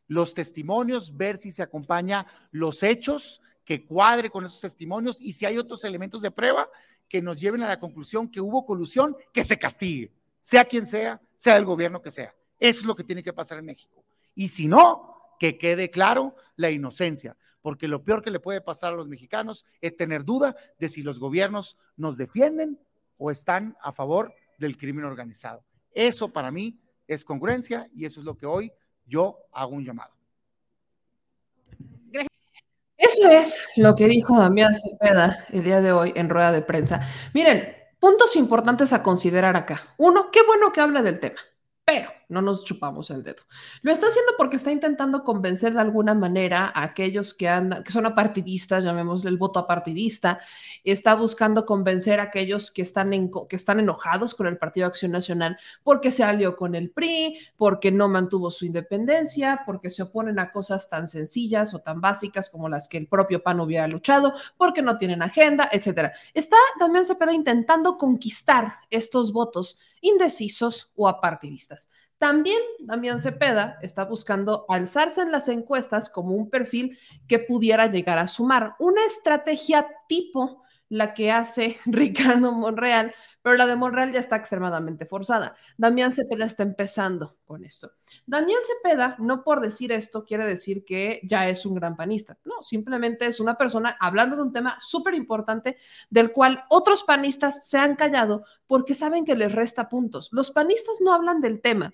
H: los testimonios, ver si se acompaña los hechos, que cuadre con esos testimonios y si hay otros elementos de prueba que nos lleven a la conclusión que hubo colusión, que se castigue, sea quien sea, sea el gobierno que sea. Eso es lo que tiene que pasar en México. Y si no, que quede claro la inocencia, porque lo peor que le puede pasar a los mexicanos es tener duda de si los gobiernos nos defienden o están a favor del crimen organizado. Eso para mí es congruencia y eso es lo que hoy yo hago un llamado.
A: Eso es lo que dijo Damián Cepeda el día de hoy en rueda de prensa. Miren, puntos importantes a considerar acá. Uno, qué bueno que habla del tema, pero no nos chupamos el dedo. Lo está haciendo porque está intentando convencer de alguna manera a aquellos que andan, que son apartidistas, llamémosle el voto apartidista, está buscando convencer a aquellos que están, en, que están enojados con el Partido Acción Nacional porque se alió con el PRI, porque no mantuvo su independencia, porque se oponen a cosas tan sencillas o tan básicas como las que el propio PAN hubiera luchado, porque no tienen agenda, etcétera. Está también Cepeda intentando conquistar estos votos indecisos o apartidistas. También Damián Cepeda está buscando alzarse en las encuestas como un perfil que pudiera llegar a sumar. Una estrategia tipo la que hace Ricardo Monreal, pero la de Monreal ya está extremadamente forzada. Damián Cepeda está empezando con esto. Damián Cepeda, no por decir esto, quiere decir que ya es un gran panista. No, simplemente es una persona hablando de un tema súper importante del cual otros panistas se han callado porque saben que les resta puntos. Los panistas no hablan del tema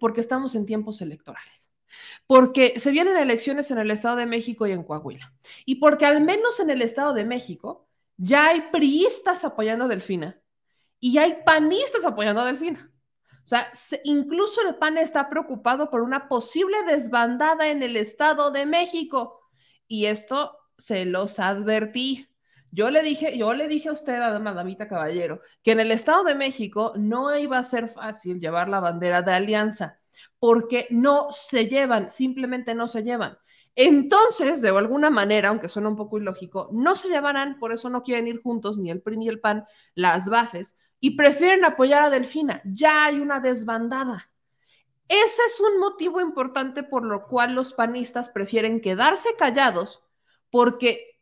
A: porque estamos en tiempos electorales, porque se vienen elecciones en el Estado de México y en Coahuila, y porque al menos en el Estado de México ya hay priistas apoyando a Delfina y hay panistas apoyando a Delfina. O sea, se, incluso el PAN está preocupado por una posible desbandada en el Estado de México. Y esto se los advertí. Yo le dije, yo le dije a usted, a Madamita Caballero, que en el Estado de México no iba a ser fácil llevar la bandera de alianza, porque no se llevan, simplemente no se llevan. Entonces, de alguna manera, aunque suena un poco ilógico, no se llevarán, por eso no quieren ir juntos, ni el PRI ni el PAN, las bases, y prefieren apoyar a Delfina. Ya hay una desbandada. Ese es un motivo importante por lo cual los panistas prefieren quedarse callados, porque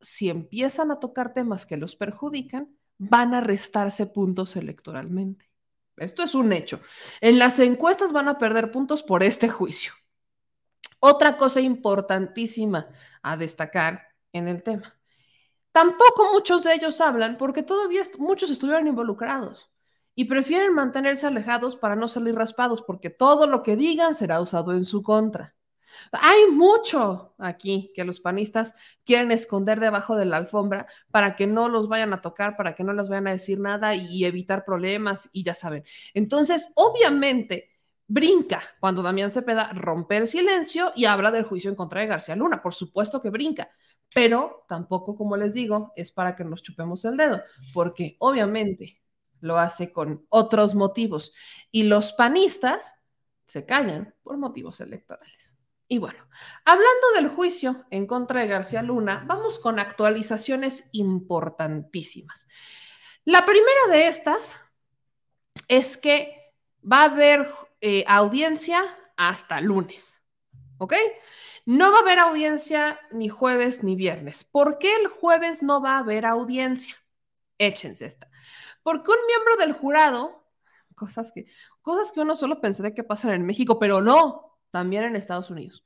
A: si empiezan a tocar temas que los perjudican, van a restarse puntos electoralmente. Esto es un hecho. En las encuestas van a perder puntos por este juicio. Otra cosa importantísima a destacar en el tema. Tampoco muchos de ellos hablan porque todavía muchos estuvieron involucrados y prefieren mantenerse alejados para no salir raspados porque todo lo que digan será usado en su contra. Hay mucho aquí que los panistas quieren esconder debajo de la alfombra para que no los vayan a tocar, para que no les vayan a decir nada y evitar problemas y ya saben. Entonces, obviamente, brinca cuando Damián Cepeda rompe el silencio y habla del juicio en contra de García Luna. Por supuesto que brinca, pero tampoco, como les digo, es para que nos chupemos el dedo, porque obviamente lo hace con otros motivos y los panistas se callan por motivos electorales. Y bueno, hablando del juicio en contra de García Luna, vamos con actualizaciones importantísimas. La primera de estas es que va a haber eh, audiencia hasta lunes, ¿ok? No va a haber audiencia ni jueves ni viernes. ¿Por qué el jueves no va a haber audiencia? Échense esta. Porque un miembro del jurado, cosas que, cosas que uno solo pensaría que pasan en México, pero no, también en Estados Unidos.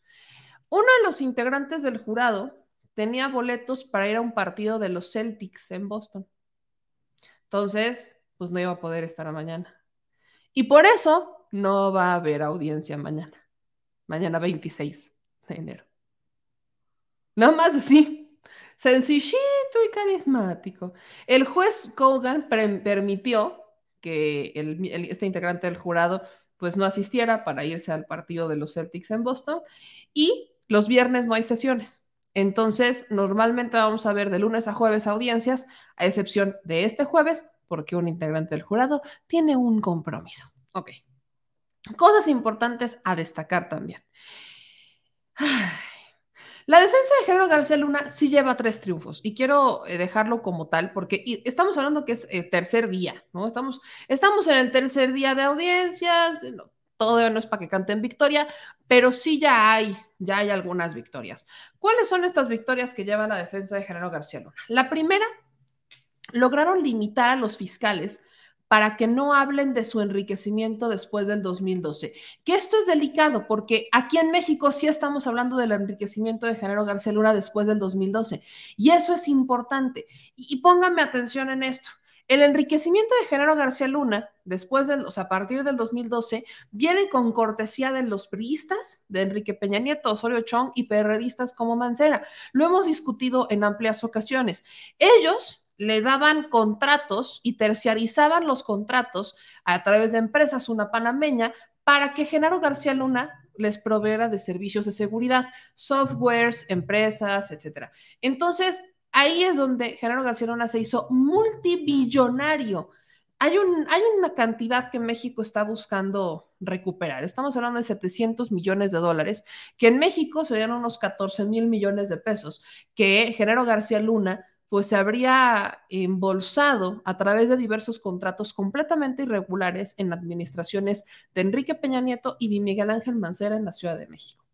A: Uno de los integrantes del jurado tenía boletos para ir a un partido de los Celtics en Boston. Entonces, pues no iba a poder estar mañana. Y por eso no va a haber audiencia mañana. Mañana 26 de enero. Nada más así. Sencillito y carismático. El juez Kogan permitió que este integrante del jurado pues no asistiera para irse al partido de los Celtics en Boston y los viernes no hay sesiones. Entonces, normalmente vamos a ver de lunes a jueves audiencias, a excepción de este jueves, porque un integrante del jurado tiene un compromiso. Ok. Cosas importantes a destacar también. La defensa de Gerardo García Luna sí lleva tres triunfos y quiero eh, dejarlo como tal porque estamos hablando que es el tercer día, ¿no? Estamos, estamos en el tercer día de audiencias, todo no es para que canten victoria, pero sí ya hay, ya hay algunas victorias. ¿Cuáles son estas victorias que lleva la defensa de Gerardo García Luna? La primera, lograron limitar a los fiscales para que no hablen de su enriquecimiento después del 2012. Que esto es delicado porque aquí en México sí estamos hablando del enriquecimiento de Genaro García Luna después del 2012 y eso es importante. Y, pónganme atención en esto. El enriquecimiento de Genaro García Luna, después del, o sea, a partir del 2012, viene con cortesía de los priistas, de Enrique Peña Nieto, Osorio Chong y perredistas como Mancera. Lo hemos discutido en amplias ocasiones. Ellos le daban contratos y terciarizaban los contratos a través de empresas, una panameña, para que Genaro García Luna les proveera de servicios de seguridad, softwares, empresas, etcétera. Entonces, ahí es donde Genaro García Luna se hizo multibillonario. Hay, un, hay una cantidad que México está buscando recuperar. Estamos hablando de 700 millones de dólares, que en México serían unos 14 mil millones de pesos, que Genaro García Luna pues se habría embolsado a través de diversos contratos completamente irregulares en administraciones de Enrique Peña Nieto y de Miguel Ángel Mancera en la Ciudad de México.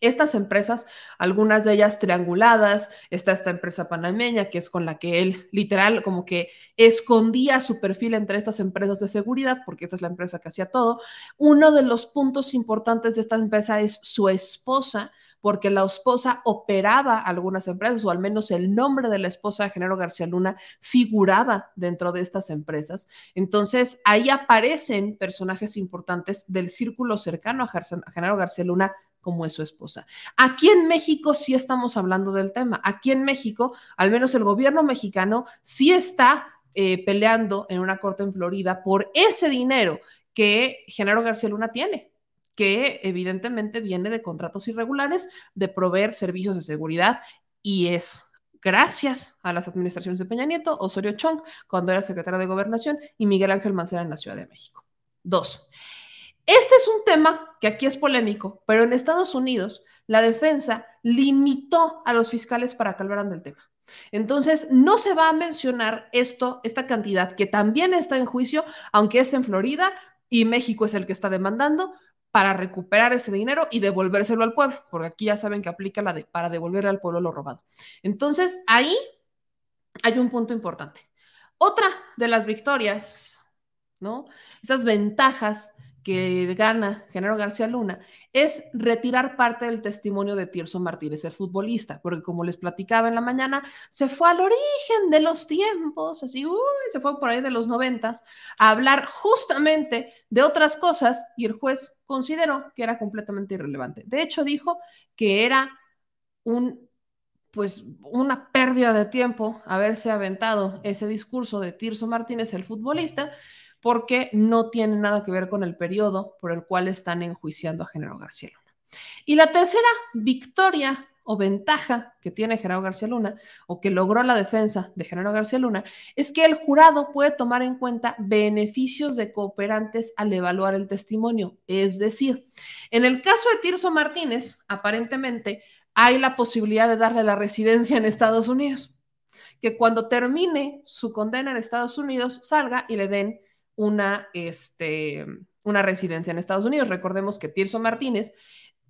A: Estas empresas, algunas de ellas trianguladas, está esta empresa panameña que es con la que él literal como que escondía su perfil entre estas empresas de seguridad, porque esta es la empresa que hacía todo. Uno de los puntos importantes de esta empresa es su esposa, porque la esposa operaba algunas empresas, o al menos el nombre de la esposa de Genaro García Luna figuraba dentro de estas empresas. Entonces, ahí aparecen personajes importantes del círculo cercano a Genaro García Luna como es su esposa. Aquí en México sí estamos hablando del tema. Aquí en México, al menos el gobierno mexicano sí está eh, peleando en una corte en Florida por ese dinero que Genaro García Luna tiene que evidentemente viene de contratos irregulares, de proveer servicios de seguridad y es gracias a las administraciones de Peña Nieto, Osorio Chong, cuando era secretario de Gobernación, y Miguel Ángel Mancera en la Ciudad de México. Dos, este es un tema que aquí es polémico, pero en Estados Unidos la defensa limitó a los fiscales para que hablaran del tema. Entonces, no se va a mencionar esto, esta cantidad que también está en juicio, aunque es en Florida y México es el que está demandando, para recuperar ese dinero y devolvérselo al pueblo, porque aquí ya saben que aplica la de para devolverle al pueblo lo robado. Entonces, ahí hay un punto importante. Otra de las victorias, ¿no? Esas ventajas que gana Genaro García Luna es retirar parte del testimonio de Tirso Martínez, el futbolista, porque como les platicaba en la mañana, se fue al origen de los tiempos, así, uy, se fue por ahí de los noventas, a hablar justamente de otras cosas y el juez consideró que era completamente irrelevante. De hecho, dijo que era un pues una pérdida de tiempo haberse aventado ese discurso de Tirso Martínez, el futbolista, porque no tiene nada que ver con el periodo por el cual están enjuiciando a Genaro García Luna. Y la tercera victoria o ventaja que tiene Genaro García Luna o que logró la defensa de Genaro García Luna es que el jurado puede tomar en cuenta beneficios de cooperantes al evaluar el testimonio. Es decir, en el caso de Tirso Martínez, aparentemente hay la posibilidad de darle la residencia en Estados Unidos, que cuando termine su condena en Estados Unidos salga y le den una, este, una residencia en Estados Unidos. Recordemos que Tirso Martínez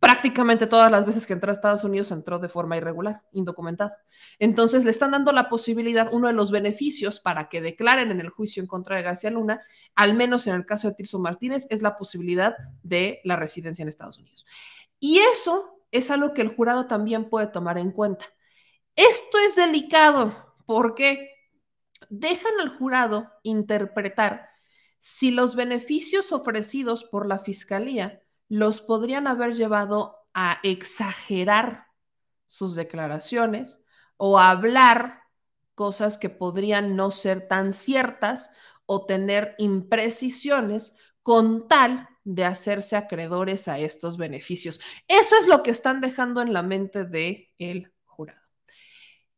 A: prácticamente todas las veces que entró a Estados Unidos entró de forma irregular, indocumentada. Entonces le están dando la posibilidad, uno de los beneficios para que declaren en el juicio en contra de García Luna, al menos en el caso de Tirso Martínez, es la posibilidad de la residencia en Estados Unidos. Y eso es algo que el jurado también puede tomar en cuenta. Esto es delicado porque dejan al jurado interpretar si los beneficios ofrecidos por la fiscalía los podrían haber llevado a exagerar sus declaraciones o a hablar cosas que podrían no ser tan ciertas o tener imprecisiones con tal de hacerse acreedores a estos beneficios. Eso es lo que están dejando en la mente del el jurado.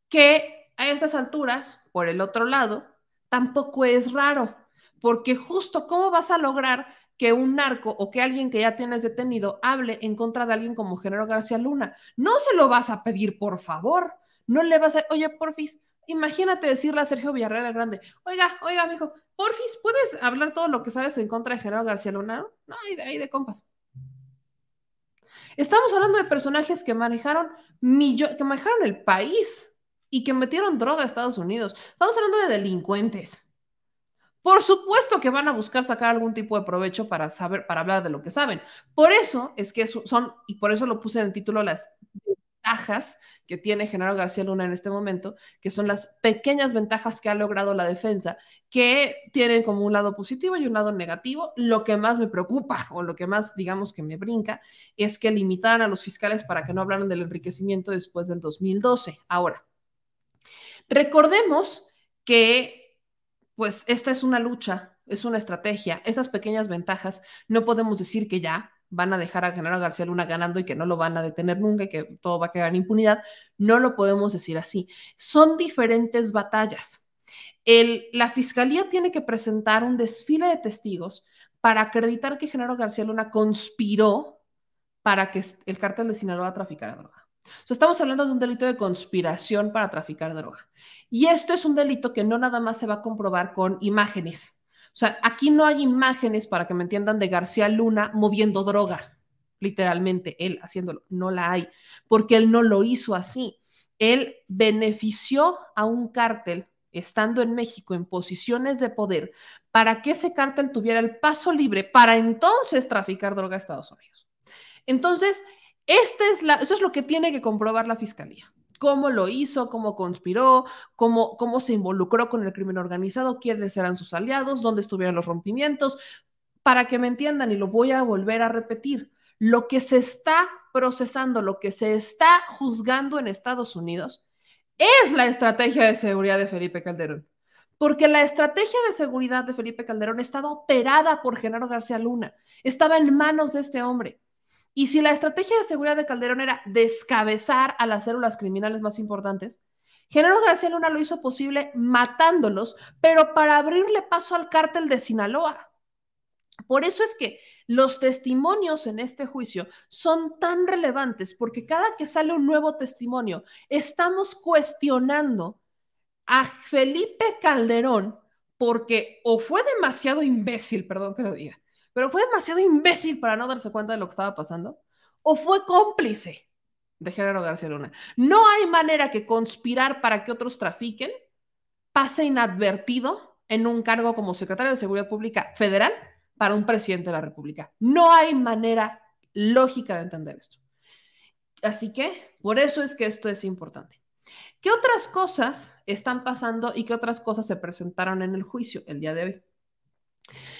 A: Que a estas alturas, por el otro lado, tampoco es raro, porque justo cómo vas a lograr que un narco o que alguien que ya tienes detenido hable en contra de alguien como Genaro García Luna. No se lo vas a pedir, por favor. No le vas a, oye, porfis, imagínate decirle a Sergio Villarreal Grande, oiga, oiga, mijo, porfis, ¿puedes hablar todo lo que sabes en contra de Genaro García Luna? No, ahí de, ahí de compas. Estamos hablando de personajes que manejaron, que manejaron el país y que metieron droga a Estados Unidos. Estamos hablando de delincuentes. Por supuesto que van a buscar sacar algún tipo de provecho para saber, para hablar de lo que saben. Por eso es que son, y por eso lo puse en el título, las ventajas que tiene Genaro García Luna en este momento, que son las pequeñas ventajas que ha logrado la defensa, que tienen como un lado positivo y un lado negativo. Lo que más me preocupa o lo que más, digamos, que me brinca es que limitaran a los fiscales para que no hablaran del enriquecimiento después del 2012. Ahora, recordemos que pues esta es una lucha, es una estrategia. Estas pequeñas ventajas no podemos decir que ya van a dejar a Genaro García Luna ganando y que no lo van a detener nunca y que todo va a quedar en impunidad. No lo podemos decir así. Son diferentes batallas. La fiscalía tiene que presentar un desfile de testigos para acreditar que Genaro García Luna conspiró para que el cártel de Sinaloa traficara droga estamos hablando de un delito de conspiración para traficar droga. Y esto es un delito que no nada más se va a comprobar con imágenes. O sea, aquí no hay imágenes, para que me entiendan, de García Luna moviendo droga, literalmente, él haciéndolo. No la hay, porque él no lo hizo así. Él benefició a un cártel estando en México en posiciones de poder para que ese cártel tuviera el paso libre para entonces traficar droga a Estados Unidos. Entonces, este es la, eso es lo que tiene que comprobar la fiscalía. Cómo lo hizo, cómo conspiró, cómo, cómo se involucró con el crimen organizado, quiénes eran sus aliados, dónde estuvieron los rompimientos. Para que me entiendan, y lo voy a volver a repetir, lo que se está procesando, lo que se está juzgando en Estados Unidos es la estrategia de seguridad de Felipe Calderón. Porque la estrategia de seguridad de Felipe Calderón estaba operada por Genaro García Luna, estaba en manos de este hombre. Y si la estrategia de seguridad de Calderón era descabezar a las células criminales más importantes, Genaro García Luna lo hizo posible matándolos, pero para abrirle paso al cártel de Sinaloa. Por eso es que los testimonios en este juicio son tan relevantes, porque cada que sale un nuevo testimonio, estamos cuestionando a Felipe Calderón porque o fue demasiado imbécil, perdón que lo diga, pero fue demasiado imbécil para no darse cuenta de lo que estaba pasando, o fue cómplice de Genaro García Luna. No hay manera que conspirar para que otros trafiquen pase inadvertido en un cargo como secretario de Seguridad Pública federal para un presidente de la República. No hay manera lógica de entender esto. Así que por eso es que esto es importante. ¿Qué otras cosas están pasando y qué otras cosas se presentaron en el juicio el día de hoy?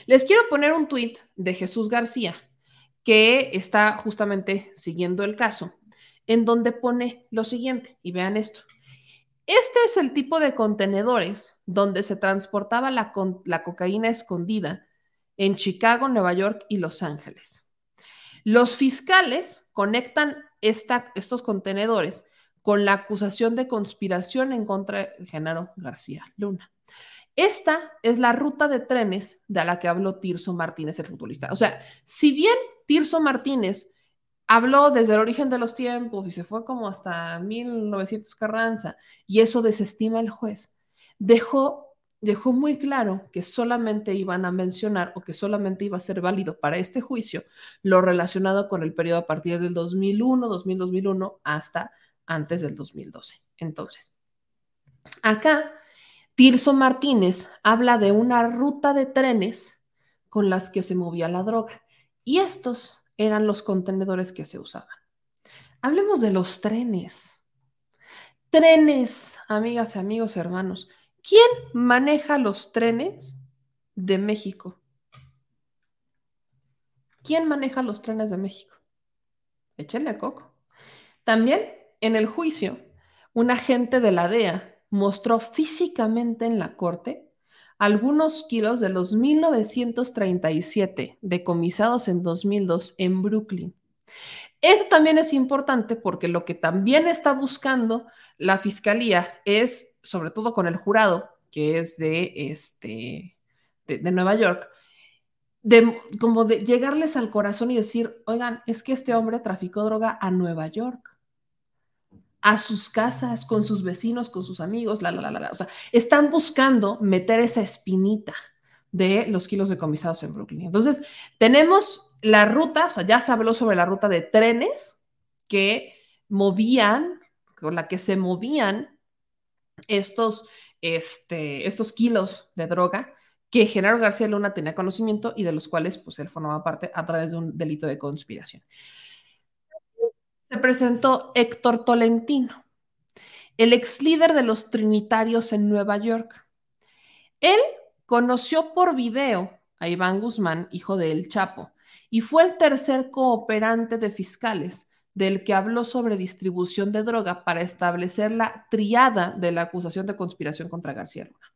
A: Les quiero poner un tuit de Jesús García, que está justamente siguiendo el caso, en donde pone lo siguiente, y vean esto. Este es el tipo de contenedores donde se transportaba la, cocaína escondida en Chicago, Nueva York y Los Ángeles. Los fiscales conectan estos contenedores con la acusación de conspiración en contra de Genaro García Luna. Esta es la ruta de trenes de la que habló Tirso Martínez, el futbolista. O sea, si bien Tirso Martínez habló desde el origen de los tiempos y se fue como hasta 1900 Carranza y eso desestima el juez, dejó, dejó muy claro que solamente iban a mencionar o que solamente iba a ser válido para este juicio lo relacionado con el periodo a partir del 2001, 2000, 2001 hasta antes del 2012. Entonces, acá Tirso Martínez habla de una ruta de trenes con las que se movía la droga y estos eran los contenedores que se usaban. Hablemos de los trenes. Trenes, amigas y amigos, hermanos. ¿Quién maneja los trenes de México? ¿Quién maneja los trenes de México? Échenle a coco. También en el juicio, un agente de la DEA mostró físicamente en la corte algunos kilos de los 1937 decomisados en 2002 en Brooklyn. Eso también es importante porque lo que también está buscando la fiscalía es, sobre todo con el jurado, que es de, este, de, Nueva York, de, como de llegarles al corazón y decir, oigan, es que este hombre traficó droga a Nueva York a sus casas, con sus vecinos, con sus amigos, la, la, la, la. O sea, están buscando meter esa espinita de los kilos decomisados en Brooklyn. Entonces, tenemos la ruta, o sea, ya se habló sobre la ruta de trenes que movían, con la que se movían estos, este, estos kilos de droga que Genaro García Luna tenía conocimiento y de los cuales pues él formaba parte a través de un delito de conspiración se presentó Héctor Tolentino, el ex líder de los Trinitarios en Nueva York. Él conoció por video a Iván Guzmán, hijo de El Chapo, y fue el tercer cooperante de fiscales del que habló sobre distribución de droga para establecer la triada de la acusación de conspiración contra García Luna.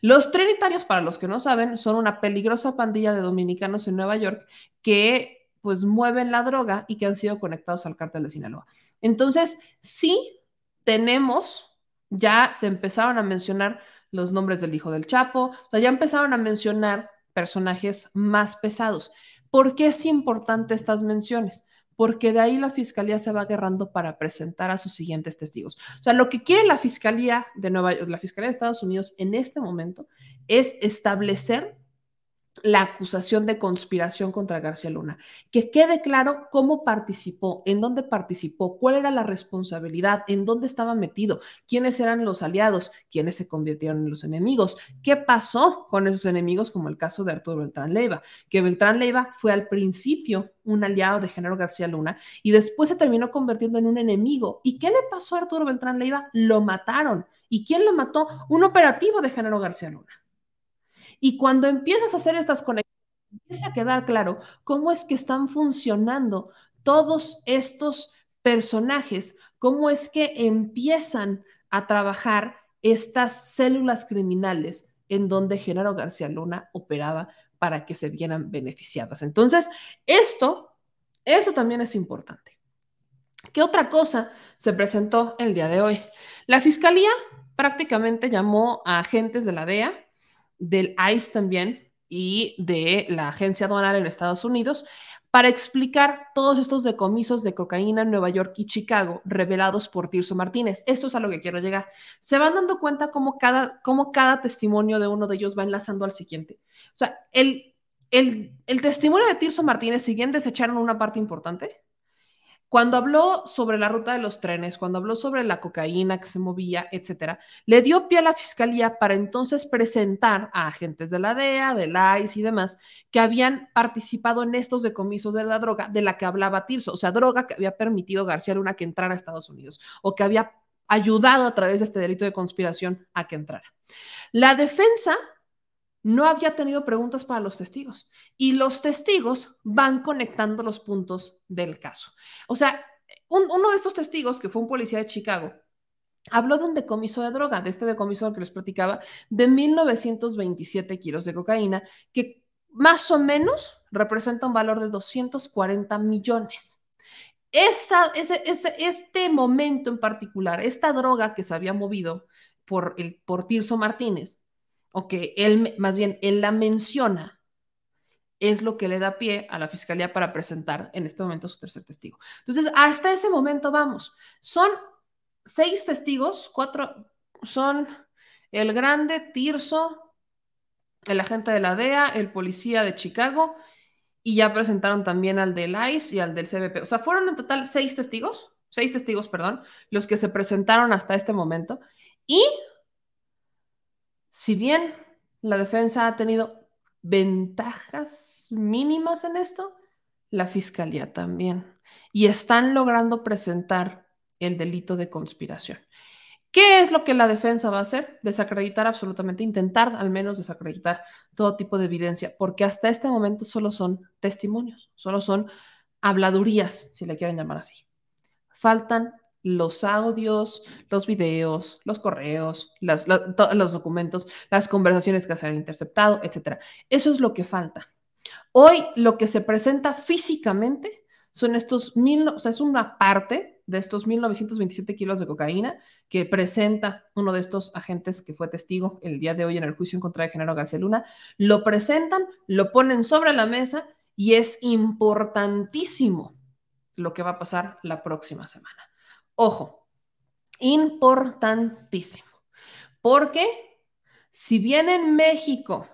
A: Los Trinitarios, para los que no saben, son una peligrosa pandilla de dominicanos en Nueva York que pues mueven la droga y que han sido conectados al cártel de Sinaloa. Entonces, sí tenemos, ya se empezaron a mencionar los nombres del hijo del Chapo, o sea, ya empezaron a mencionar personajes más pesados. ¿Por qué es importante estas menciones? Porque de ahí la fiscalía se va agarrando para presentar a sus siguientes testigos. O sea, lo que quiere la fiscalía de Nueva la fiscalía de Estados Unidos en este momento es establecer la acusación de conspiración contra García Luna. Que quede claro cómo participó, en dónde participó, cuál era la responsabilidad, en dónde estaba metido, quiénes eran los aliados, quiénes se convirtieron en los enemigos, qué pasó con esos enemigos, como el caso de Arturo Beltrán Leiva, que Beltrán Leiva fue al principio un aliado de Genaro García Luna y después se terminó convirtiendo en un enemigo. ¿Y qué le pasó a Arturo Beltrán Leiva? Lo mataron. ¿Y quién lo mató? Un operativo de Genaro García Luna. Y cuando empiezas a hacer estas conexiones, empieza a quedar claro cómo es que están funcionando todos estos personajes, cómo es que empiezan a trabajar estas células criminales en donde Genaro García Luna operaba para que se vieran beneficiadas. Entonces, esto, eso también es importante. ¿Qué otra cosa se presentó el día de hoy? La fiscalía prácticamente llamó a agentes de la DEA del ICE también y de la agencia aduanal en Estados Unidos para explicar todos estos decomisos de cocaína en Nueva York y Chicago revelados por Tirso Martínez. Esto es a lo que quiero llegar. Se van dando cuenta cómo cada, cómo cada testimonio de uno de ellos va enlazando al siguiente. O sea, el, el, el testimonio de Tirso Martínez, si bien desecharon una parte importante, cuando habló sobre la ruta de los trenes, cuando habló sobre la cocaína que se movía, etcétera, le dio pie a la fiscalía para entonces presentar a agentes de la DEA, del ICE y demás que habían participado en estos decomisos de la droga de la que hablaba Tirso, o sea, droga que había permitido García Luna que entrara a Estados Unidos o que había ayudado a través de este delito de conspiración a que entrara. La defensa no había tenido preguntas para los testigos y los testigos van conectando los puntos del caso. O sea, uno de estos testigos, que fue un policía de Chicago, habló de un decomiso de droga, de este decomiso que les platicaba, de 1927 kilos de cocaína, que más o menos representa un valor de 240 millones. Ese, ese, este momento en particular, esta droga que se había movido por, el, por Tirso Martínez, o que él, más bien, él la menciona, es lo que le da pie a la fiscalía para presentar en este momento su tercer testigo. Entonces, hasta ese momento vamos. Son seis testigos, cuatro son el grande Tirso, el agente de la DEA, el policía de Chicago, y ya presentaron también al del ICE y al del CBP. O sea, fueron en total seis testigos, seis testigos, perdón, los que se presentaron hasta este momento. Y si bien la defensa ha tenido ventajas mínimas en esto, la fiscalía también. Y están logrando presentar el delito de conspiración. ¿Qué es lo que la defensa va a hacer? Desacreditar absolutamente, intentar al menos desacreditar todo tipo de evidencia, porque hasta este momento solo son testimonios, solo son habladurías, si le quieren llamar así. Faltan los audios, los videos, los correos, los documentos, las conversaciones que se han interceptado, etc. Eso es lo que falta. Hoy lo que se presenta físicamente son estos mil, o sea, es una parte de estos 1927 kilos de cocaína que presenta uno de estos agentes que fue testigo el día de hoy en el juicio en contra de Genaro García Luna. Lo presentan, lo ponen sobre la mesa y es importantísimo lo que va a pasar la próxima semana. Ojo, importantísimo, porque si bien en México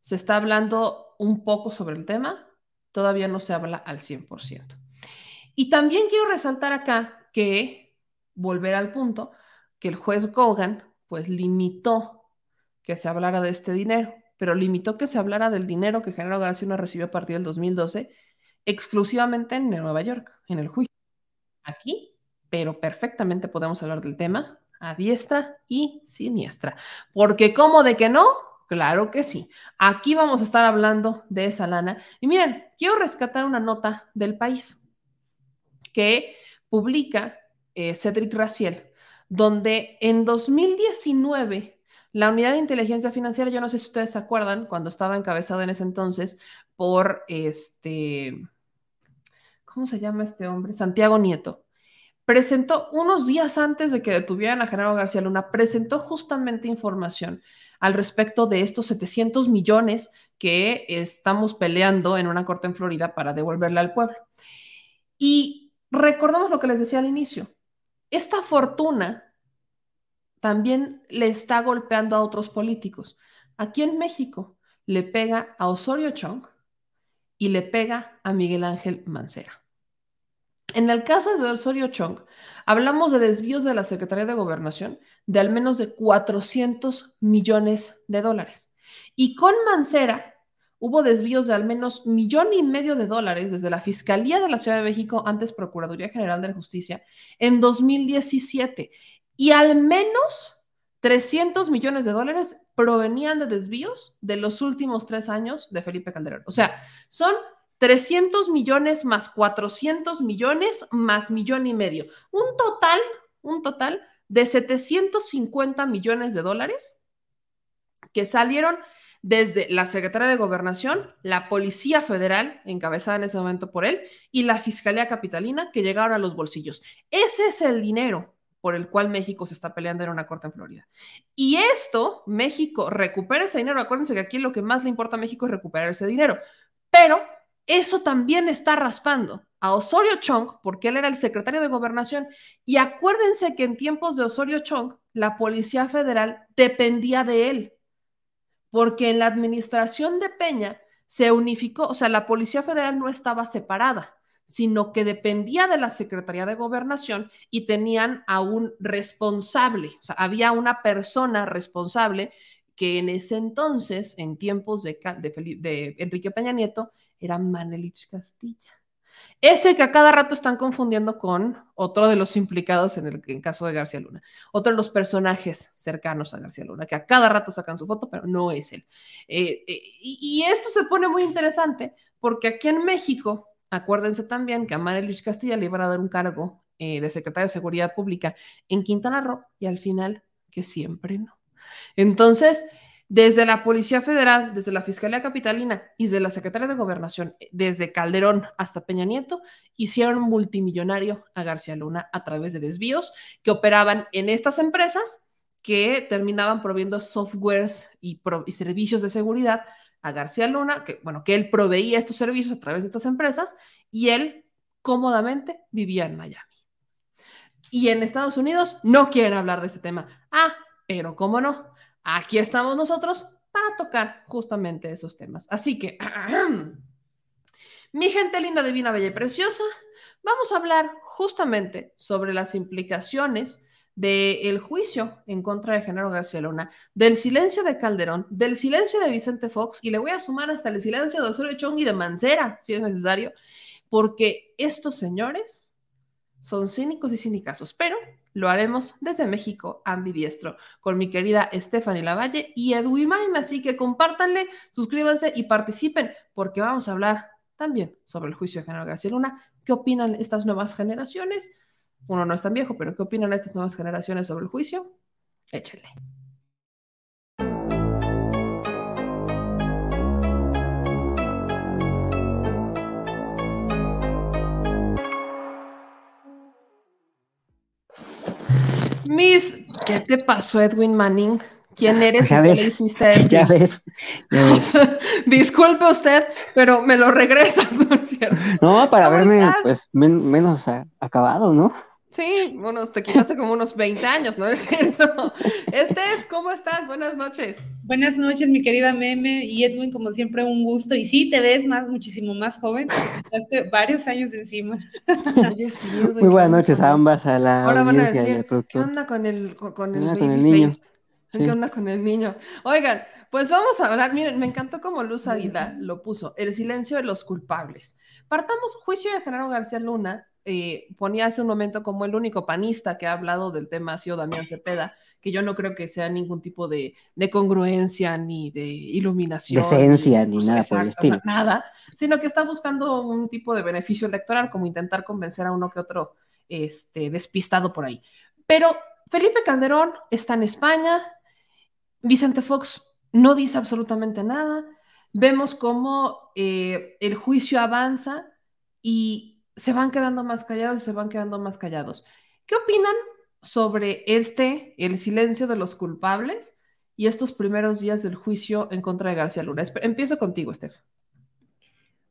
A: se está hablando un poco sobre el tema, todavía no se habla al 100%. Y también quiero resaltar acá que, volver al punto, que el juez Gogan pues limitó que se hablara de este dinero, pero limitó que se hablara del dinero que General García recibió a partir del 2012 exclusivamente en Nueva York, en el juicio. Aquí pero perfectamente podemos hablar del tema a diestra y siniestra. Porque ¿cómo de que no? Claro que sí. Aquí vamos a estar hablando de esa lana. Y miren, quiero rescatar una nota del país que publica eh, Cedric Raciel, donde en 2019 la unidad de inteligencia financiera, yo no sé si ustedes se acuerdan, cuando estaba encabezada en ese entonces por este, ¿cómo se llama este hombre? Santiago Nieto presentó unos días antes de que detuvieran a Genaro García Luna, presentó justamente información al respecto de estos 700 millones que estamos peleando en una corte en Florida para devolverle al pueblo. Y recordamos lo que les decía al inicio. Esta fortuna también le está golpeando a otros políticos. Aquí en México le pega a Osorio Chong y le pega a Miguel Ángel Mancera. En el caso de Osorio Chong, hablamos de desvíos de la Secretaría de Gobernación de al menos de 400 millones de dólares. Y con Mancera hubo desvíos de al menos millón y medio de dólares desde la Fiscalía de la Ciudad de México, antes Procuraduría General de la Justicia, en 2017. Y al menos 300 millones de dólares provenían de desvíos de los últimos tres años de Felipe Calderón. O sea, son 300 millones más 400 millones más millón y medio. Un total, un total de 750 millones de dólares que salieron desde la Secretaría de Gobernación, la Policía Federal, encabezada en ese momento por él, y la Fiscalía Capitalina, que llegaron a los bolsillos. Ese es el dinero por el cual México se está peleando en una corte en Florida. Y esto, México recupera ese dinero. Acuérdense que aquí lo que más le importa a México es recuperar ese dinero. Pero eso también está raspando a Osorio Chong, porque él era el secretario de gobernación. Y acuérdense que en tiempos de Osorio Chong, la Policía Federal dependía de él, porque en la administración de Peña se unificó, o sea, la Policía Federal no estaba separada, sino que dependía de la Secretaría de Gobernación y tenían a un responsable, o sea, había una persona responsable que en ese entonces, en tiempos de, de Enrique Peña Nieto, era Manelich Castilla. Ese que a cada rato están confundiendo con otro de los implicados en el caso de García Luna, otro de los personajes cercanos a García Luna, que a cada rato sacan su foto, pero no es él. Eh, eh, y, esto se pone muy interesante porque aquí en México, acuérdense también que a Manelich Castilla le iban a dar un cargo eh, de secretario de Seguridad Pública en Quintana Roo y al final que siempre no. Entonces, desde la Policía Federal, desde la Fiscalía Capitalina y desde la Secretaría de Gobernación, desde Calderón hasta Peña Nieto, hicieron multimillonario a García Luna a través de desvíos que operaban en estas empresas que terminaban proviendo softwares y, y servicios de seguridad a García Luna, que bueno, que él proveía estos servicios a través de estas empresas y él cómodamente vivía en Miami. Y en Estados Unidos no quieren hablar de este tema. Ah, pero cómo no, aquí estamos nosotros para tocar justamente esos temas. Así que, mi gente linda, divina, bella y preciosa, vamos a hablar justamente sobre las implicaciones del juicio en contra de Genaro García Luna, del silencio de Calderón, del silencio de Vicente Fox, y le voy a sumar hasta el silencio de Osorio Chong y de Mancera, si es necesario, porque estos señores son cínicos y cínicazos, pero lo haremos desde México ambidiestro con mi querida Stephanie Lavalle y Edwin Marin, así que compártanle, suscríbanse y participen, porque vamos a hablar también sobre el juicio de Genaro García Luna. ¿Qué opinan estas nuevas generaciones? uno no es tan viejo, pero ¿qué opinan estas nuevas generaciones sobre el juicio? Échenle. Miss, ¿qué te pasó, Edwin Manning? ¿Quién eres
I: ya
A: y qué
I: ves,
A: le hiciste a Edwin?
I: Ya ves.
A: O sea, disculpe usted, pero me lo regresas, ¿no es cierto?
I: No, para
A: ¿Cómo
I: verme pues men- menos acabado, ¿no?
A: Sí, unos, te quitaste como unos 20 años, ¿no es cierto? Steph, ¿cómo estás? Buenas noches.
J: Buenas noches, mi querida Meme y Edwin, como siempre, un gusto. Y sí, te ves más, muchísimo más joven, te quitaste varios años encima.
A: Oye, sí, Edwin,
I: Muy buenas noches a ambas, a la
A: Ahora van a decir, ¿qué onda con el, con, el
I: Ah, con el
A: baby
I: niño.
A: face? ¿Qué
I: Sí.
A: onda con el niño? Oigan, pues vamos a hablar, miren, me encantó como Luz Águila lo puso, el silencio de los culpables. Partamos, juicio de Genaro García Luna, eh, ponía hace un momento como el único panista que ha hablado del tema ha sido Damián Cepeda, que yo no creo que sea ningún tipo de, de congruencia ni de iluminación.
I: Decencia, ni
A: pues,
I: nada por el estilo.
A: Nada, sino que está buscando un tipo de beneficio electoral, como intentar convencer a uno que otro este, despistado por ahí. Pero Felipe Calderón está en España, Vicente Fox no dice absolutamente nada, vemos cómo eh, el juicio avanza y se van quedando más callados se van quedando más callados. ¿Qué opinan sobre este, el silencio de los culpables y estos primeros días del juicio en contra de García Luna? Empiezo contigo, Steph.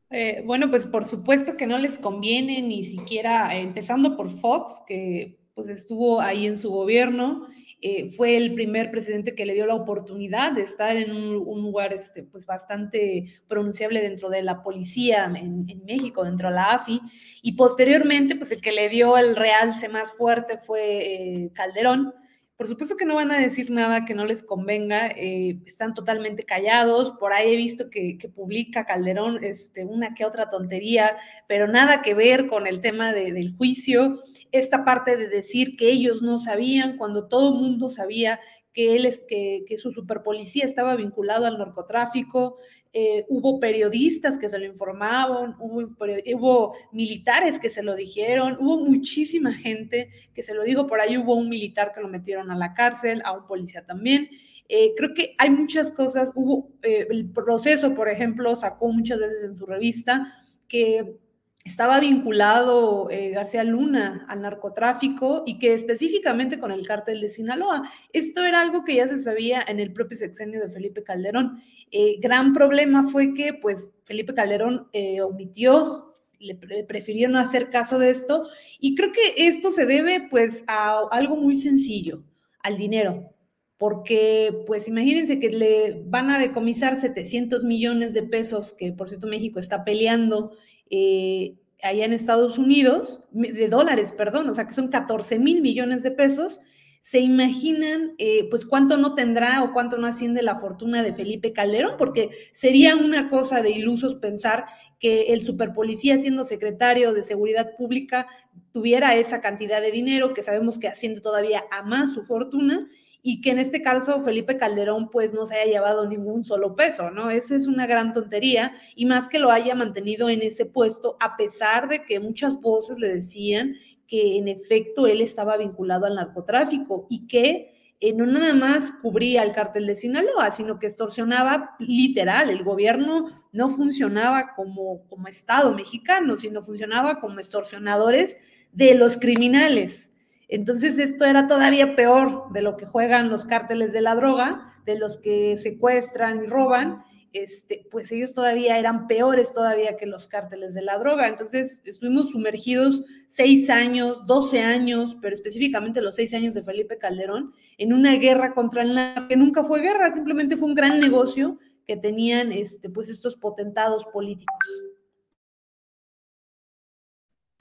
J: Eh, bueno, pues por supuesto que no les conviene ni siquiera, empezando por Fox, que pues estuvo ahí en su gobierno, eh, fue el primer presidente que le dio la oportunidad de estar en un, lugar este, pues bastante pronunciable dentro de la policía en, en México, dentro de la AFI, y posteriormente pues el que le dio el realce más fuerte fue eh, Calderón. Por supuesto que no van a decir nada que no les convenga, eh, están totalmente callados, por ahí he visto que, publica Calderón este, una que otra tontería, pero nada que ver con el tema de- del juicio, esta parte de decir que ellos no sabían cuando todo el mundo sabía que él es que su superpolicía estaba vinculado al narcotráfico, eh, hubo periodistas que se lo informaban, hubo, militares que se lo dijeron, hubo muchísima gente que se lo dijo, por ahí hubo un militar que lo metieron a la cárcel, a un policía también. Eh, creo que hay muchas cosas, hubo eh, el proceso, por ejemplo, sacó muchas veces en su revista que estaba vinculado eh, García Luna al narcotráfico y que específicamente con el cártel de Sinaloa. Esto era algo que ya se sabía en el propio sexenio de Felipe Calderón. Eh, gran problema fue que pues Felipe Calderón eh, omitió, le, pre- prefirió no hacer caso de esto y creo que esto se debe pues a algo muy sencillo, al dinero porque pues imagínense que le van a decomisar 700 millones de pesos, que por cierto México está peleando eh, allá en Estados Unidos, de dólares, perdón, o sea que son 14 mil millones de pesos, se imaginan eh, pues cuánto no tendrá o cuánto no asciende la fortuna de Felipe Calderón, porque sería una cosa de ilusos pensar que el superpolicía siendo secretario de Seguridad Pública tuviera esa cantidad de dinero, que sabemos que asciende todavía a más su fortuna, y que en este caso Felipe Calderón pues no se haya llevado ningún solo peso, ¿no? Eso es una gran tontería y más que lo haya mantenido en ese puesto a pesar de que muchas voces le decían que en efecto él estaba vinculado al narcotráfico y que eh, no nada más cubría el cártel de Sinaloa, sino que extorsionaba literal. El gobierno no funcionaba como, como Estado mexicano, sino funcionaba como extorsionadores de los criminales. Entonces esto era todavía peor de lo que juegan los cárteles de la droga, de los que secuestran y roban, este, pues ellos todavía eran peores todavía que los cárteles de la droga. Entonces estuvimos sumergidos seis años, doce años, pero específicamente los seis años de Felipe Calderón, en una guerra contra el narco, que nunca fue guerra, simplemente fue un gran negocio que tenían este, pues estos potentados políticos.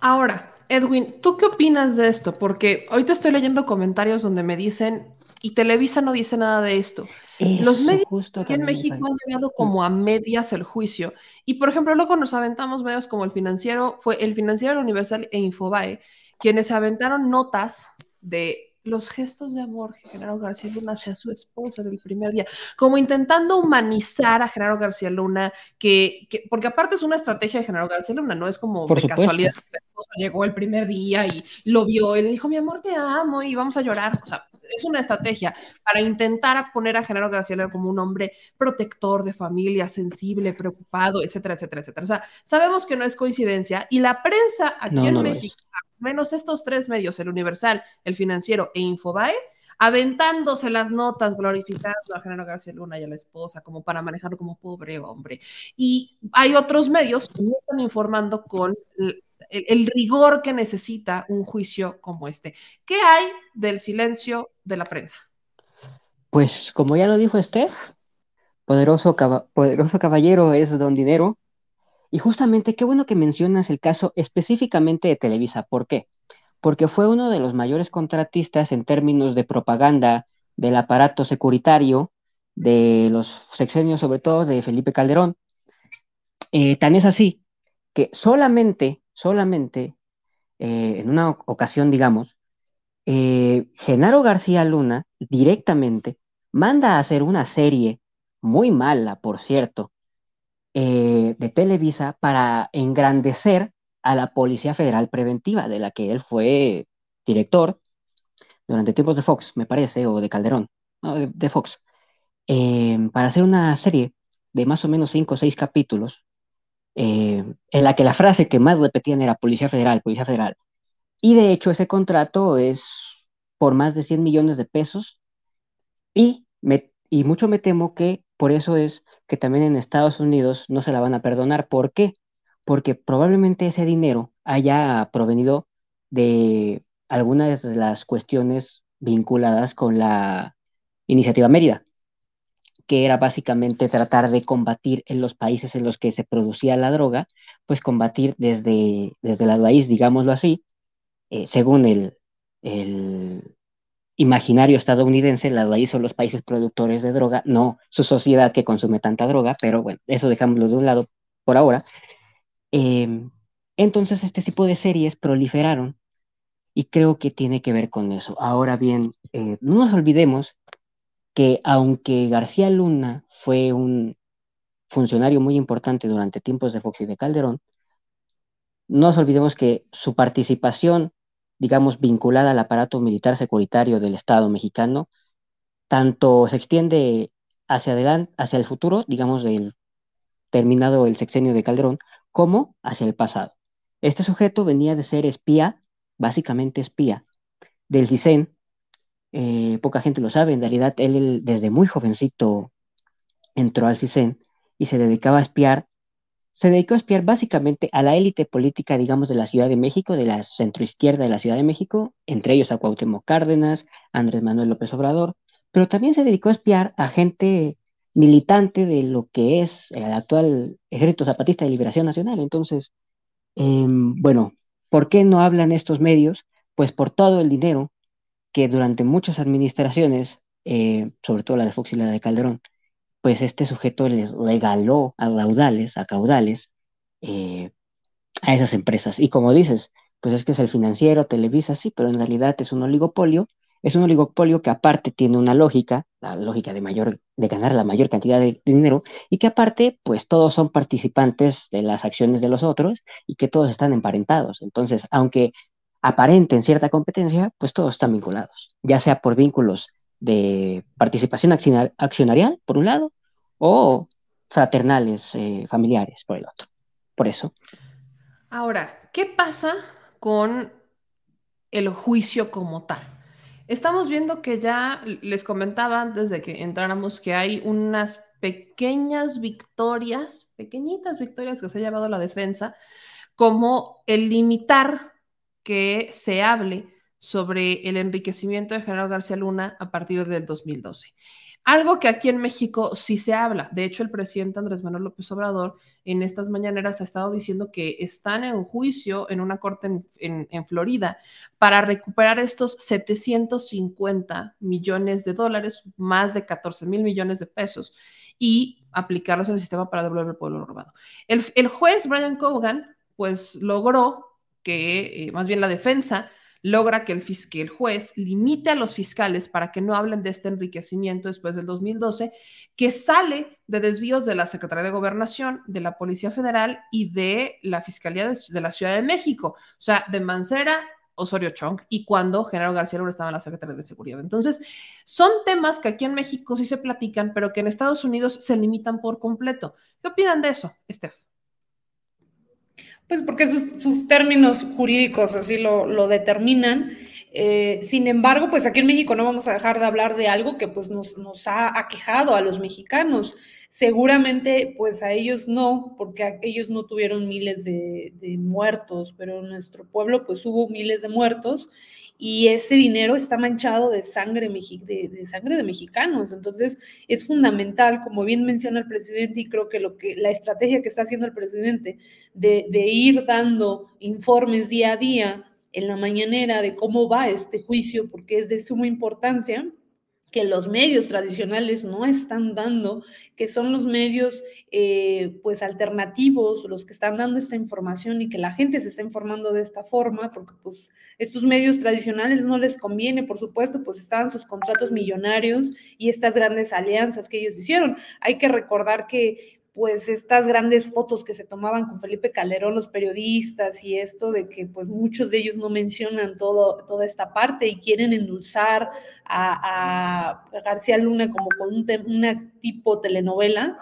A: Ahora, Edwin, ¿tú qué opinas de esto? Porque ahorita estoy leyendo comentarios donde me dicen, y Televisa no dice nada de esto. Los medios aquí en México han llevado como a medias el juicio. Y por ejemplo, luego nos aventamos medios como el financiero, fue el financiero Universal e Infobae, quienes aventaron notas de los gestos de amor que Genaro García Luna hacia su esposa del primer día, como intentando humanizar a Genaro García Luna, que, porque aparte es una estrategia de Genaro García Luna, no es como de casualidad que la esposa llegó el primer día y lo vio y le dijo, mi amor, te amo y vamos a llorar. O sea, es una estrategia para intentar poner a Genaro García Luna como un hombre protector de familia, sensible, preocupado, etcétera, etcétera, etcétera. O sea, sabemos que no es coincidencia y la prensa aquí en México menos estos tres medios, el Universal, el Financiero e Infobae, aventándose las notas, glorificando a Genaro García Luna y a la esposa como para manejarlo como pobre hombre. Y hay otros medios que no están informando con el, rigor que necesita un juicio como este. ¿Qué hay del silencio de la prensa?
I: Pues como ya lo dijo poderoso, poderoso caballero es don dinero y justamente qué bueno que mencionas el caso específicamente de Televisa. ¿Por qué? Porque fue uno de los mayores contratistas en términos de propaganda del aparato securitario de los sexenios, sobre todo de Felipe Calderón. Eh, tan es así que solamente, solamente, eh, en una ocasión, digamos, eh, Genaro García Luna directamente manda a hacer una serie muy mala, por cierto, eh, de Televisa para engrandecer a la Policía Federal Preventiva, de la que él fue director durante tiempos de Fox, me parece, o de Calderón, de, Fox, em, para hacer una serie de más o menos cinco o seis capítulos, eh, en la que la frase que más repetían era Policía Federal, Policía Federal. Y de hecho ese contrato es por más de 100 millones de pesos y, me, y mucho me temo que por eso es que también en Estados Unidos no se la van a perdonar. ¿Por qué? Porque probablemente ese dinero haya provenido de algunas de las cuestiones vinculadas con la iniciativa Mérida, que era básicamente tratar de combatir en los países en los que se producía la droga, pues combatir desde, desde la raíz, digámoslo así, eh, según el, el, imaginario estadounidense, la raíz son los países productores de droga, no su sociedad que consume tanta droga, pero bueno, eso dejámoslo de un lado por ahora. Em, entonces este tipo de series proliferaron y creo que tiene que ver con eso. Ahora bien, eh, no nos olvidemos que aunque García Luna fue un funcionario muy importante durante tiempos de Fox y de Calderón, no nos olvidemos que su participación digamos, vinculada al aparato militar securitario del Estado mexicano, tanto se extiende hacia adelante, hacia el futuro, digamos, del terminado el sexenio de Calderón, como hacia el pasado. Este sujeto venía de ser espía, básicamente espía, del CISEN. Eh, poca gente lo sabe, en realidad él desde muy jovencito entró al CISEN y se dedicaba a espiar se dedicó a espiar básicamente a la élite política, digamos, de la Ciudad de México, de la centroizquierda de la Ciudad de México, entre ellos a Cuauhtémoc Cárdenas, Andrés Manuel López Obrador, pero también se dedicó a espiar a gente militante de lo que es el actual Ejército Zapatista de Liberación Nacional. Entonces, em, bueno, ¿por qué no hablan estos medios? Pues por todo el dinero que durante muchas administraciones, eh, sobre todo la de Fox y la de Calderón, pues este sujeto les regaló a raudales, a caudales, eh, a esas empresas. Y como dices, pues es que es el financiero, Televisa, sí, pero en realidad es un oligopolio Es un oligopolio que aparte tiene una lógica, la lógica de mayor, de ganar la mayor cantidad de dinero, y que aparte, pues todos son participantes de las acciones de los otros y que todos están emparentados. Entonces, aunque aparenten cierta competencia, pues todos están vinculados, ya sea por vínculos de participación accionarial, por un lado, o fraternales, eh, familiares, por el otro. Por eso.
A: Ahora, ¿qué pasa con el juicio como tal? Estamos viendo que ya les comentaba antes de que entráramos que hay unas pequeñas victorias, pequeñitas victorias que se ha llevado la defensa, como el limitar que se hable sobre el enriquecimiento de General García Luna a partir del 2012. Algo que aquí en México sí se habla. De hecho, el presidente Andrés Manuel López Obrador en estas mañaneras ha estado diciendo que están en juicio en una corte en, Florida para recuperar estos 750 millones de dólares, más de 14 mil millones de pesos, y aplicarlos en el sistema para devolver el pueblo robado. El, juez Brian Cogan, pues logró que, eh, más bien la defensa, logra que el, el juez limite a los fiscales para que no hablen de este enriquecimiento después del 2012, que sale de desvíos de la Secretaría de Gobernación, de la Policía Federal y de la Fiscalía de, la Ciudad de México, o sea, de Mancera, Osorio Chong y cuando General García Luna estaba en la Secretaría de Seguridad. Entonces, son temas que aquí en México sí se platican, pero que en Estados Unidos se limitan por completo. ¿Qué opinan de eso, Steph?
J: Pues porque sus, términos jurídicos así lo, determinan. Eh, sin embargo, pues aquí en México no vamos a dejar de hablar de algo que pues nos, ha aquejado a los mexicanos. Seguramente pues a ellos no, porque ellos no tuvieron miles de, de muertos, pero en nuestro pueblo pues hubo miles de muertos y ese dinero está manchado de sangre, de, sangre de mexicanos. Entonces, es fundamental, como bien menciona el presidente, y creo que, lo que la estrategia que está haciendo el presidente de, de ir dando informes día a día en la mañanera de cómo va este juicio, porque es de suma importancia que los medios tradicionales no están dando, que son los medios eh, pues alternativos los que están dando esta información y que la gente se está informando de esta forma, porque pues estos medios tradicionales no les conviene, por supuesto, pues estaban sus contratos millonarios y estas grandes alianzas que ellos hicieron. Hay que recordar que pues estas grandes fotos que se tomaban con Felipe Calderón, los periodistas y esto de que pues muchos de ellos no mencionan todo, toda esta parte y quieren endulzar a, García Luna como con un una tipo telenovela,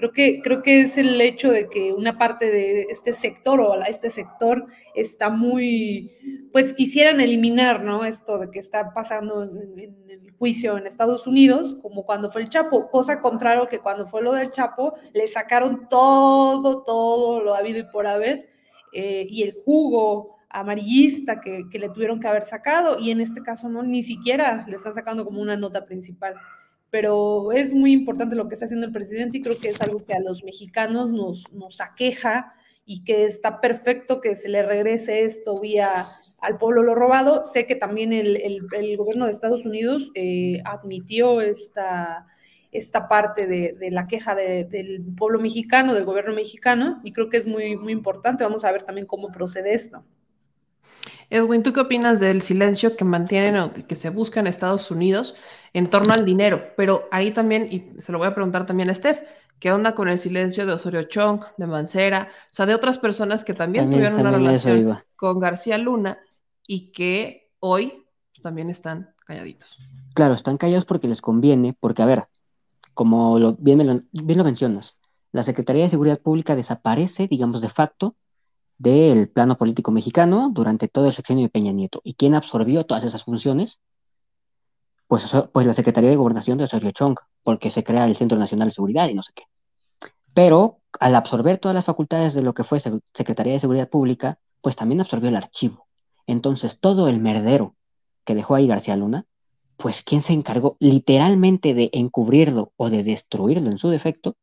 J: creo que, creo que es el hecho de que una parte de este sector o este sector está muy, pues quisieran eliminar, ¿no? Esto de que está pasando en el juicio en Estados Unidos, como cuando fue el Chapo, cosa contrario que cuando fue lo del Chapo, le sacaron todo, todo lo habido y por haber, eh, y el jugo amarillista que, que, le tuvieron que haber sacado, y en este caso no, ni siquiera le están sacando como una nota principal. Pero es muy importante lo que está haciendo el presidente y creo que es algo que a los mexicanos nos, nos aqueja y que está perfecto que se le regrese esto vía al pueblo lo robado. Sé que también el, el, gobierno de Estados Unidos eh, admitió esta, esta parte de, de la queja del pueblo mexicano, del gobierno mexicano, y creo que es muy, muy importante. Vamos a ver también cómo procede esto.
A: Edwin, ¿tú qué opinas del silencio que mantienen o que se busca en Estados Unidos en torno al dinero? Pero ahí también, y se lo voy a preguntar también a Steph, ¿qué onda con el silencio de Osorio Chong, de Mancera, o sea, de otras personas que también, tuvieron una relación con García Luna y que hoy también están calladitos.
I: Claro, están callados porque les conviene, porque a ver, como lo, bien, lo, bien lo mencionas, la Secretaría de Seguridad Pública desaparece, digamos, de facto del plano político mexicano durante todo el sexenio de Peña Nieto. ¿Y quién absorbió todas esas funciones? Pues, pues la Secretaría de Gobernación de Osorio Chong, porque se crea el Centro Nacional de Seguridad y no sé qué. Pero al absorber todas las facultades de lo que fue Secretaría de Seguridad Pública, pues también absorbió el archivo. Entonces, todo el merdero que dejó ahí García Luna, pues quien se encargó literalmente de encubrirlo o de destruirlo en su defecto,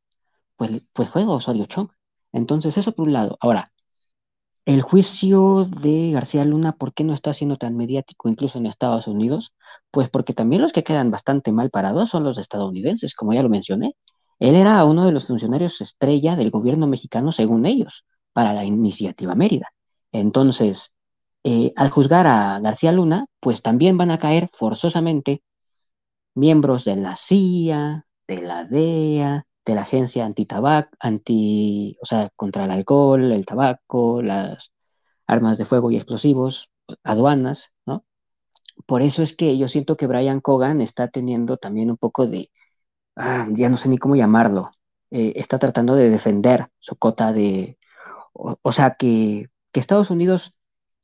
I: pues, pues fue Osorio Chong. Entonces, eso por un lado. Ahora, el juicio de García Luna, ¿por qué no está siendo tan mediático incluso en Estados Unidos? Pues porque también los que quedan bastante mal parados son los estadounidenses, como ya lo mencioné. Él era uno de los funcionarios estrella del gobierno mexicano, según ellos, para la iniciativa Mérida. Entonces, eh, al juzgar a García Luna, pues también van a caer forzosamente miembros de la CIA, de la DEA, de la agencia antitabac, anti, o sea, contra el alcohol, el tabaco, las armas de fuego y explosivos, aduanas, ¿no? Por eso es que yo siento que Brian Cogan está teniendo también un poco de, ah, ya no sé ni cómo llamarlo, eh, está tratando de defender su cota de, o, sea, que, que Estados Unidos,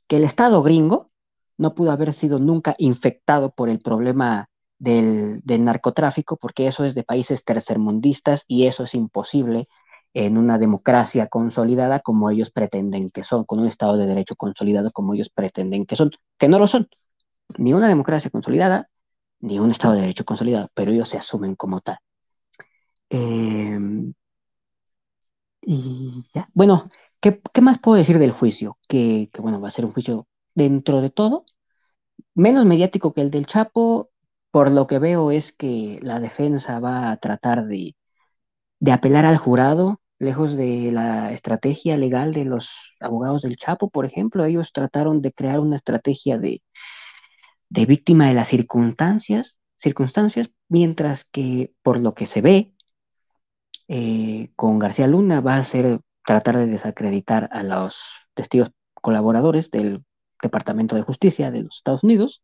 I: que el Estado gringo no pudo haber sido nunca infectado por el problema del, narcotráfico, porque eso es de países tercermundistas y eso es imposible en una democracia consolidada como ellos pretenden que son, con un Estado de Derecho consolidado como ellos pretenden que son, que no lo son, ni una democracia consolidada, ni un Estado de Derecho consolidado, pero ellos se asumen como tal. Eh, y ya, bueno, ¿qué, ¿qué, más puedo decir del juicio? Que, bueno, va a ser un juicio dentro de todo, menos mediático que el del Chapo, por lo que veo es que la defensa va a tratar de, apelar al jurado, lejos de la estrategia legal de los abogados del Chapo, por ejemplo, ellos trataron de crear una estrategia de, de víctima de las circunstancias, circunstancias, mientras que por lo que se ve, eh, con García Luna va a ser tratar de desacreditar a los testigos colaboradores del Departamento de Justicia de los Estados Unidos,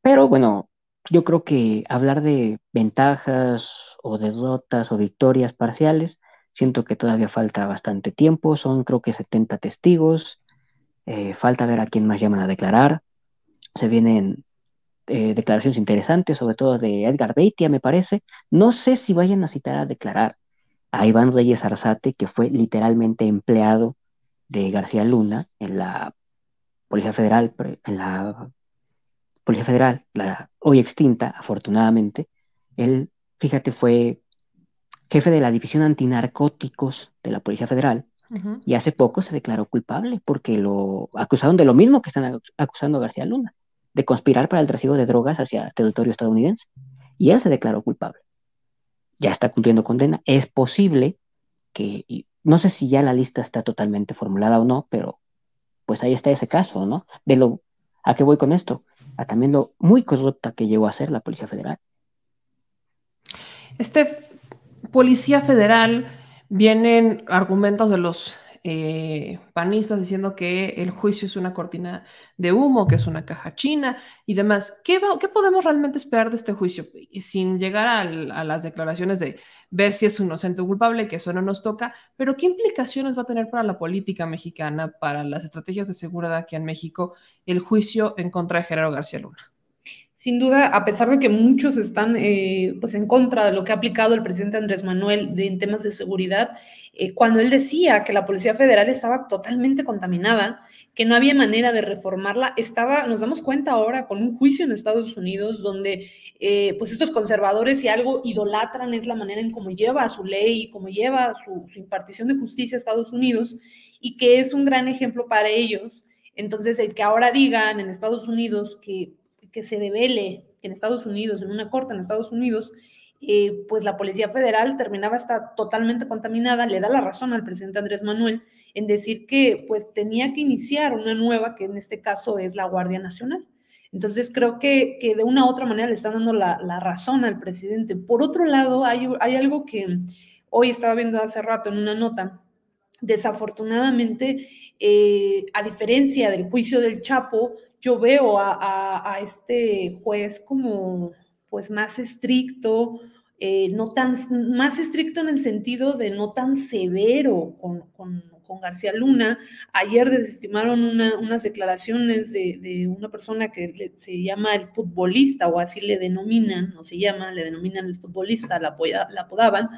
I: pero bueno, yo creo que hablar de ventajas o derrotas o victorias parciales, siento que todavía falta bastante tiempo, son creo que 70 testigos, eh, falta ver a quién más llaman a declarar, se vienen eh, declaraciones interesantes, sobre todo de Edgar Beitia, me parece, no sé si vayan a citar a declarar a Iván Reyes Arzate, que fue literalmente empleado de García Luna en la Policía Federal, en la Policía Federal, la hoy extinta, afortunadamente, él, fíjate, fue jefe de la División Antinarcóticos de la Policía Federal y hace poco se declaró culpable porque lo acusaron de lo mismo que están acusando a García Luna, de conspirar para el trasiego de drogas hacia territorio estadounidense. Y él se declaró culpable. Ya está cumpliendo condena. Es posible que, no sé si ya la lista está totalmente formulada o no, pero pues ahí está ese caso, ¿no? De lo, ¿a qué voy con esto? A también lo muy corrupta que llegó a ser la Policía Federal.
A: Este Policía Federal vienen argumentos de los eh, panistas diciendo que el juicio es una cortina de humo, que es una caja china y demás. ¿Qué, va, qué podemos realmente esperar de este juicio? Sin llegar a, a, las declaraciones de ver si es inocente o culpable, que eso no nos toca, pero ¿qué implicaciones va a tener para la política mexicana, para las estrategias de seguridad aquí en México, el juicio en contra de Gerardo García Luna?
J: Sin duda, a pesar de que muchos están eh, pues en contra de lo que ha aplicado el presidente Andrés Manuel en temas de seguridad, eh, cuando él decía que la Policía Federal estaba totalmente contaminada, que no había manera de reformarla, estaba, nos damos cuenta ahora con un juicio en Estados Unidos donde eh, pues estos conservadores si algo idolatran es la manera en cómo lleva su ley cómo lleva su, su impartición de justicia a Estados Unidos y que es un gran ejemplo para ellos. Entonces, el que ahora digan en Estados Unidos que que se devele en Estados Unidos, en una corte en Estados Unidos, eh, pues la Policía Federal terminaba estar totalmente contaminada, le da la razón al presidente Andrés Manuel en decir que pues tenía que iniciar una nueva, que en este caso es la Guardia Nacional. Entonces creo que, que de una u otra manera le están dando la, la, razón al presidente. Por otro lado, hay, hay algo que hoy estaba viendo hace rato en una nota. Desafortunadamente, eh, a diferencia del juicio del Chapo, yo veo a, este juez como pues más estricto, eh, no tan, más estricto en el sentido de no tan severo con, García Luna. Ayer desestimaron unas declaraciones de, una persona que se llama el futbolista, o así le denominan, no se llama, le denominan el futbolista, la apodaban,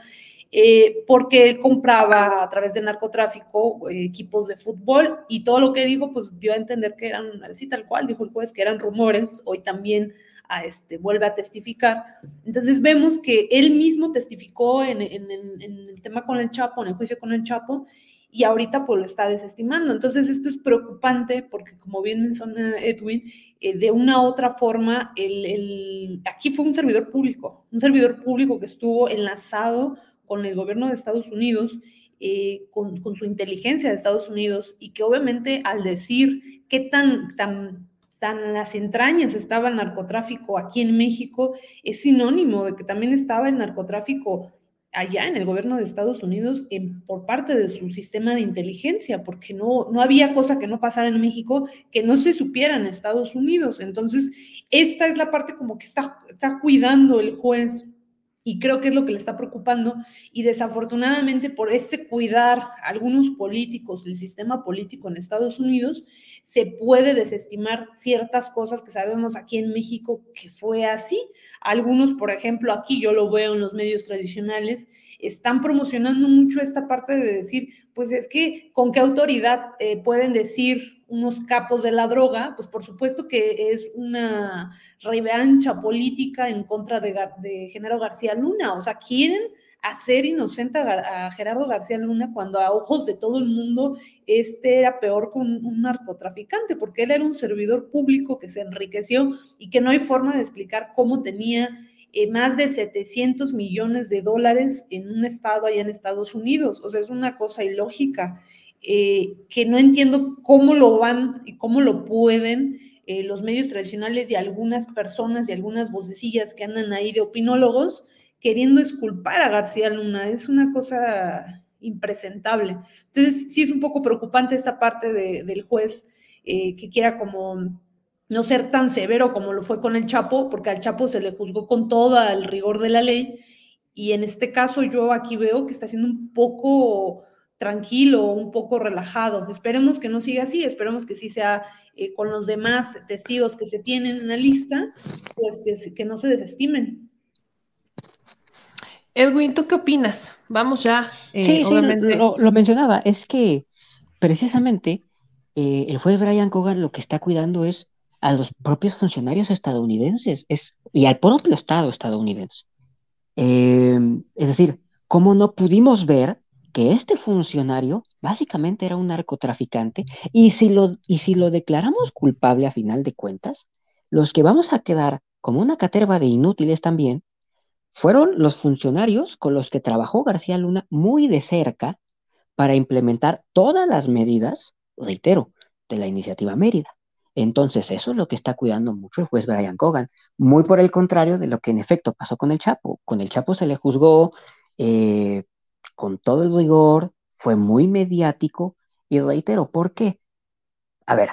J: eh, porque él compraba a través del narcotráfico eh, equipos de fútbol y todo lo que dijo, pues dio a entender que eran, así tal cual, dijo el juez, que eran rumores, hoy también a este, vuelve a testificar. Entonces vemos que él mismo testificó en, en, en, el tema con el Chapo, en el juicio con el Chapo, y ahorita pues lo está desestimando. Entonces esto es preocupante porque como bien menciona Edwin, eh, de una u otra forma, el, el, aquí fue un servidor público, un servidor público que estuvo enlazado con el gobierno de Estados Unidos eh, con, su inteligencia de Estados Unidos y que obviamente al decir qué tan, tan, tan las entrañas estaba el narcotráfico aquí en México, es sinónimo de que también estaba el narcotráfico allá en el gobierno de Estados Unidos por parte de su sistema de inteligencia, porque no, no había cosa que no pasara en México que no se supiera en Estados Unidos. Entonces, esta es la parte como que está, está cuidando el juez y creo que es lo que le está preocupando y desafortunadamente por este cuidar algunos políticos del sistema político en Estados Unidos se puede desestimar ciertas cosas que sabemos aquí en México que fue así. Algunos, por ejemplo, aquí yo lo veo en los medios tradicionales, están promocionando mucho esta parte de decir, pues es que con qué autoridad eh, pueden decir unos capos de la droga, pues por supuesto que es una revancha política en contra de, de Genaro García Luna. O sea, quieren hacer inocente a, Gerardo García Luna cuando a ojos de todo el mundo este era peor que un, narcotraficante, porque él era un servidor público que se enriqueció y que no hay forma de explicar cómo tenía eh, más de 700 millones de dólares en un estado allá en Estados Unidos. O sea, es una cosa ilógica. Eh, que no entiendo cómo lo van y cómo lo pueden eh, los medios tradicionales y algunas personas y algunas vocecillas que andan ahí de opinólogos queriendo esculpar a García Luna. Es una cosa impresentable. Entonces, sí es un poco preocupante esta parte del juez eh, que quiera como no ser tan severo como lo fue con el Chapo, porque al Chapo se le juzgó con todo el rigor de la ley. Y en este caso yo aquí veo que está siendo un poco tranquilo, un poco relajado. Esperemos que no siga así, esperemos que sí sea eh, con los demás testigos que se tienen en la lista, pues que, que no se desestimen.
A: Edwin, ¿tú qué opinas? Vamos ya.
I: Eh, sí, lo, mencionaba, es que precisamente eh, el juez Brian Cogan lo que está cuidando es a los propios funcionarios estadounidenses es, y al propio Estado estadounidense. es decir, ¿cómo no pudimos ver que este funcionario básicamente era un narcotraficante y si lo, y si lo declaramos culpable a final de cuentas, los que vamos a quedar como una caterva de inútiles también fueron los funcionarios con los que trabajó García Luna muy de cerca para implementar todas las medidas, reitero, de la iniciativa Mérida. Entonces, eso es lo que está cuidando mucho el juez Brian Cogan, muy por el contrario de lo que en efecto pasó con el Chapo. Con el Chapo se le juzgó eh, con todo el rigor, fue muy mediático y reitero, ¿por qué? A ver,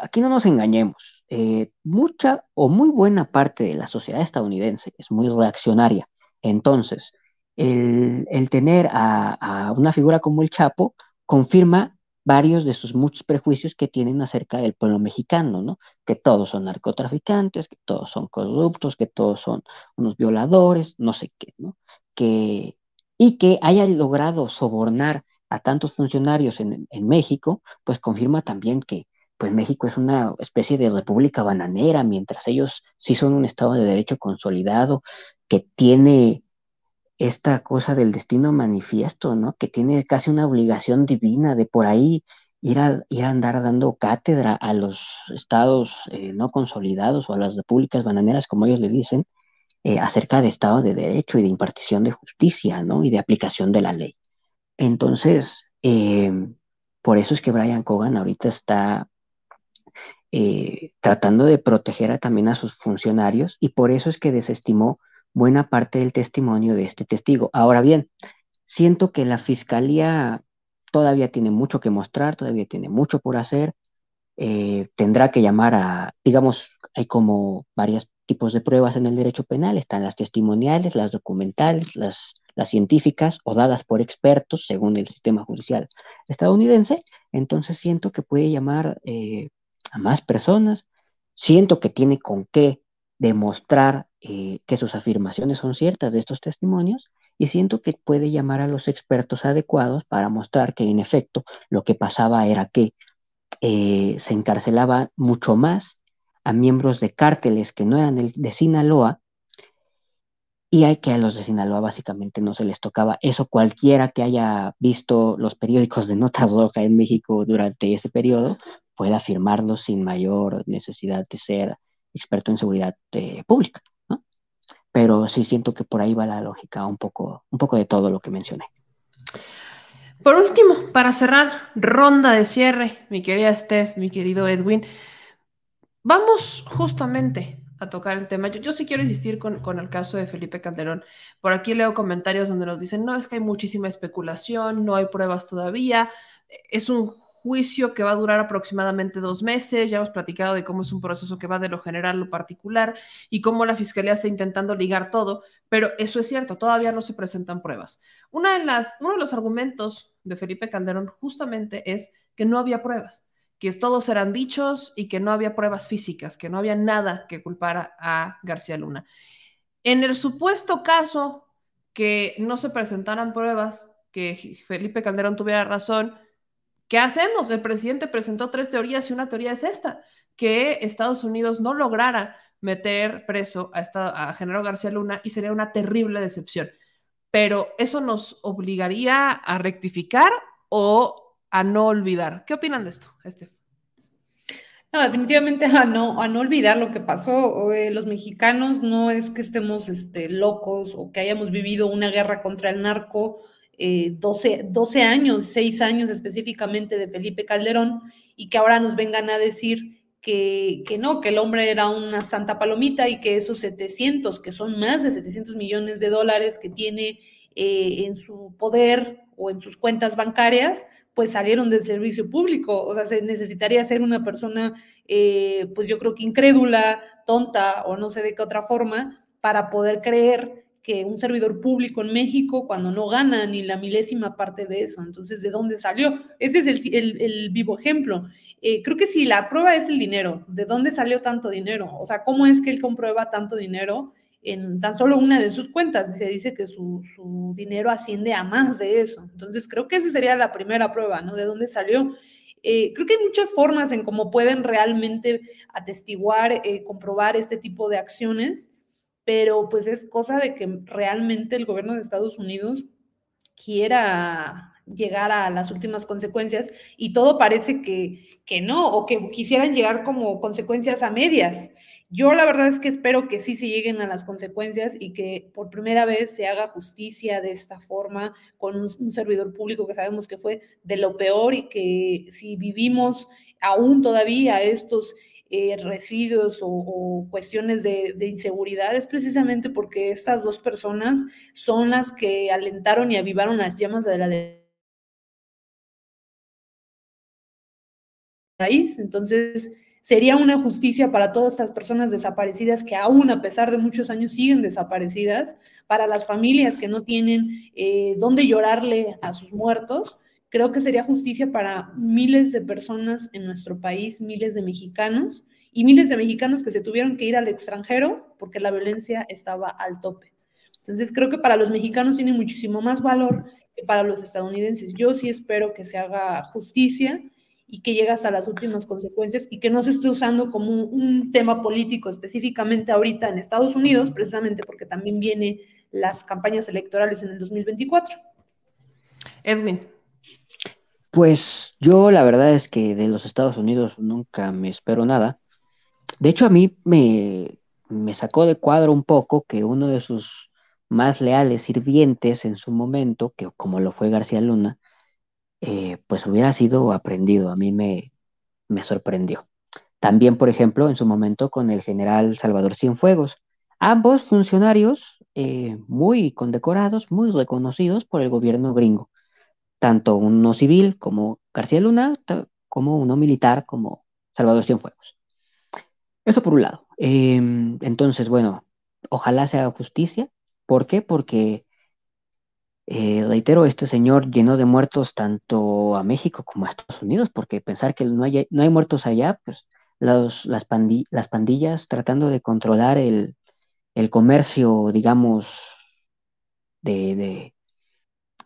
I: aquí no nos engañemos. Eh, mucha o muy buena parte de la sociedad estadounidense es muy reaccionaria. Entonces, el, tener a, una figura como el Chapo confirma varios de sus muchos prejuicios que tienen acerca del pueblo mexicano, ¿no? Que todos son narcotraficantes, que todos son corruptos, que todos son unos violadores, no sé qué, ¿no? Que, y que haya logrado sobornar a tantos funcionarios en, México, pues confirma también que pues México es una especie de república bananera, mientras ellos sí son un Estado de Derecho consolidado, que tiene esta cosa del destino manifiesto, ¿no? Que tiene casi una obligación divina de por ahí ir a, ir a andar dando cátedra a los estados eh, no consolidados o a las repúblicas bananeras, como ellos le dicen, eh, acerca de Estado de Derecho y de impartición de justicia, ¿no? Y de aplicación de la ley. Entonces, eh, por eso es que Brian Cogan ahorita está eh, tratando de proteger también a sus funcionarios y por eso es que desestimó buena parte del testimonio de este testigo. Ahora bien, siento que la fiscalía todavía tiene mucho que mostrar, todavía tiene mucho por hacer. tendrá que llamar a, digamos, hay como varias tipos de pruebas en el derecho penal. Están las testimoniales, las documentales, las, científicas o dadas por expertos según el sistema judicial estadounidense. Entonces siento que puede llamar eh, a más personas. Siento que tiene con qué demostrar eh, que sus afirmaciones son ciertas de estos testimonios y siento que puede llamar a los expertos adecuados para mostrar que en efecto lo que pasaba era que eh, se encarcelaba mucho más a miembros de cárteles que no eran de Sinaloa, y hay que a los de Sinaloa básicamente no se les tocaba. Eso cualquiera que haya visto los periódicos de nota roja en México durante ese periodo puede afirmarlo sin mayor necesidad de ser experto en seguridad eh, pública. Pero sí siento que por ahí va la lógica un poco, un poco de todo lo que mencioné.
A: Por último, para cerrar ronda de cierre, mi querida Steph, mi querido Edwin, vamos justamente a tocar el tema. Yo, sí quiero insistir con, con, el caso de Felipe Calderón. Por aquí leo comentarios donde nos dicen, no, es que hay muchísima especulación, no hay pruebas todavía, es un juicio que va a durar aproximadamente dos meses. Ya hemos platicado de cómo es un proceso que va de lo general a lo particular y cómo la fiscalía está intentando ligar todo, pero eso es cierto, todavía no se presentan pruebas. Una de las, uno de los argumentos de Felipe Calderón justamente es que no había pruebas, que todos eran dichos y que no había pruebas físicas, que no había nada que culpara a García Luna. En el supuesto caso que no se presentaran pruebas, que Felipe Calderón tuviera razón, ¿Qué hacemos? El presidente presentó tres teorías y una teoría es esta, que Estados Unidos no lograra meter preso a, esta, a General García Luna y sería una terrible decepción. Pero eso nos obligaría a rectificar o a no olvidar. ¿Qué opinan de esto, Estef?
J: No, definitivamente a no, a no olvidar lo que pasó. Eh, los mexicanos no es que estemos este, locos o que hayamos vivido una guerra contra el narco 12, eh, 12 años, 6 años específicamente de Felipe Calderón, y que ahora nos vengan a decir que, que, no, que el hombre era una santa palomita y que esos 700, que son más de 700 millones de dólares que tiene eh, en su poder o en sus cuentas bancarias, pues salieron del servicio público. O sea, se necesitaría ser una persona, eh, pues yo creo que incrédula, tonta o no sé de qué otra forma, para poder creer que un servidor público en México cuando no gana ni la milésima parte de eso. Entonces, ¿de dónde salió? Ese es el, vivo ejemplo. Eh, creo que si la prueba es el dinero, ¿de dónde salió tanto dinero? O sea, ¿cómo es que él comprueba tanto dinero en tan solo una de sus cuentas? Se dice que su, dinero asciende a más de eso. Entonces, creo que esa sería la primera prueba, ¿no? ¿De dónde salió? Eh, creo que hay muchas formas en cómo pueden realmente atestiguar, eh, comprobar este tipo de acciones pero pues es cosa de que realmente el gobierno de Estados Unidos quiera llegar a las últimas consecuencias y todo parece que, que no, o que quisieran llegar como consecuencias a medias. Yo la verdad es que espero que sí se lleguen a las consecuencias y que por primera vez se haga justicia de esta forma con un, servidor público que sabemos que fue de lo peor y que si vivimos aún todavía estos eh, residuos o, cuestiones de, inseguridad es precisamente porque estas dos personas son las que alentaron y avivaron las llamas de la país. Entonces, sería una justicia para todas estas personas desaparecidas que aún a pesar de muchos años siguen desaparecidas, para las familias que no tienen eh, dónde llorarle a sus muertos Creo que sería justicia para miles de personas en nuestro país, miles de mexicanos y miles de mexicanos que se tuvieron que ir al extranjero porque la violencia estaba al tope. Entonces creo que para los mexicanos tiene muchísimo más valor que para los estadounidenses. Yo sí espero que se haga justicia y que llegue hasta las últimas consecuencias y que no se esté usando como un, tema político específicamente ahorita en Estados Unidos, precisamente porque también vienen las campañas electorales en el 2024.
A: Edwin.
I: Pues yo la verdad es que de los Estados Unidos nunca me espero nada. De hecho, a mí me, me sacó de cuadro un poco que uno de sus más leales sirvientes en su momento, que como lo fue García Luna, eh, pues hubiera sido aprendido. A mí me, me sorprendió. También, por ejemplo, en su momento con el general Salvador Cienfuegos. Ambos funcionarios eh, muy condecorados, muy reconocidos por el gobierno gringo tanto uno civil como García Luna, como uno militar como Salvador Cienfuegos. Eso por un lado. Em, entonces, bueno, ojalá se haga justicia. ¿Por qué? Porque, eh, reitero, este señor llenó de muertos tanto a México como a Estados Unidos, porque pensar que no hay, no hay muertos allá, pues las, las pandillas tratando de controlar el, el comercio, digamos, de,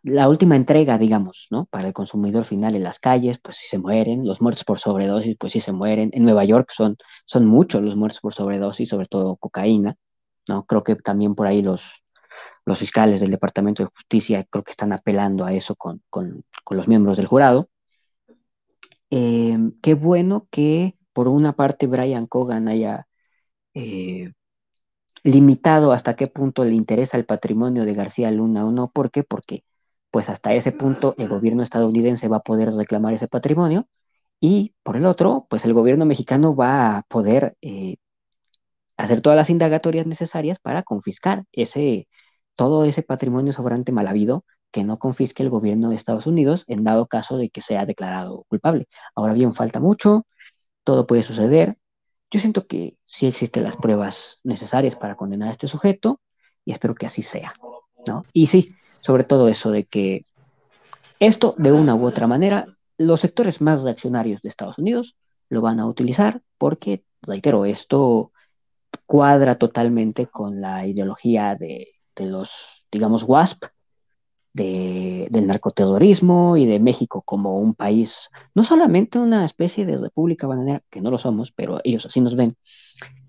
I: la última entrega, digamos, ¿no? Para el consumidor final en las calles, pues sí se mueren, los muertos por sobredosis, pues sí se mueren. En Nueva York son, son muchos los muertos por sobredosis, sobre todo cocaína, ¿no? Creo que también por ahí los, los fiscales del Departamento de Justicia creo que están apelando a eso con, los miembros del jurado. Eh, qué bueno que por una parte Brian Cogan haya eh, limitado hasta qué punto le interesa el patrimonio de García Luna o no. ¿Por qué? Porque pues hasta ese punto el gobierno estadounidense va a poder reclamar ese patrimonio y por el otro, pues el gobierno mexicano va a poder eh, hacer todas las indagatorias necesarias para confiscar ese, todo ese patrimonio sobrante mal habido que no confisque el gobierno de Estados Unidos en dado caso de que sea declarado culpable. Ahora bien, falta mucho, todo puede suceder. Yo siento que sí existen las pruebas necesarias para condenar a este sujeto y espero que así sea, ¿no? Y sí, sobre todo eso de que esto, de una u otra manera, los sectores más reaccionarios de Estados Unidos lo van a utilizar porque, reitero, esto cuadra totalmente con la ideología de, de los, digamos, WASP, de, del narcoterrorismo y de México como un país, no solamente una especie de república bananera, que no lo somos, pero ellos así nos ven,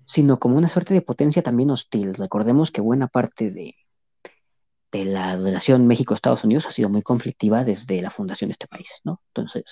I: sino como una suerte de potencia también hostil. Recordemos que buena parte de, de la relación México-Estados Unidos ha sido muy conflictiva desde la fundación de este país, ¿no? Entonces...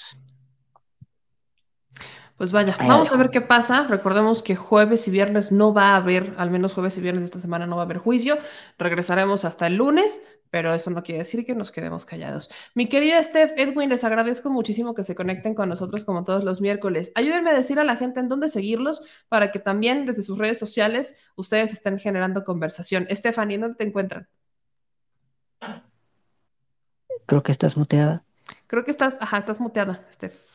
A: Pues vaya, vamos a ver qué pasa. Recordemos que jueves y viernes no va a haber, al menos jueves y viernes de esta semana no va a haber juicio. Regresaremos hasta el lunes, pero eso no quiere decir que nos quedemos callados. Mi querida Steph, Edwin, les agradezco muchísimo que se conecten con nosotros como todos los miércoles. Ayúdenme a decir a la gente en dónde seguirlos para que también desde sus redes sociales ustedes estén generando conversación. Stephanie, ¿dónde te encuentran?
I: Creo que estás muteada.
A: Creo que estás, ajá, estás muteada, Steph.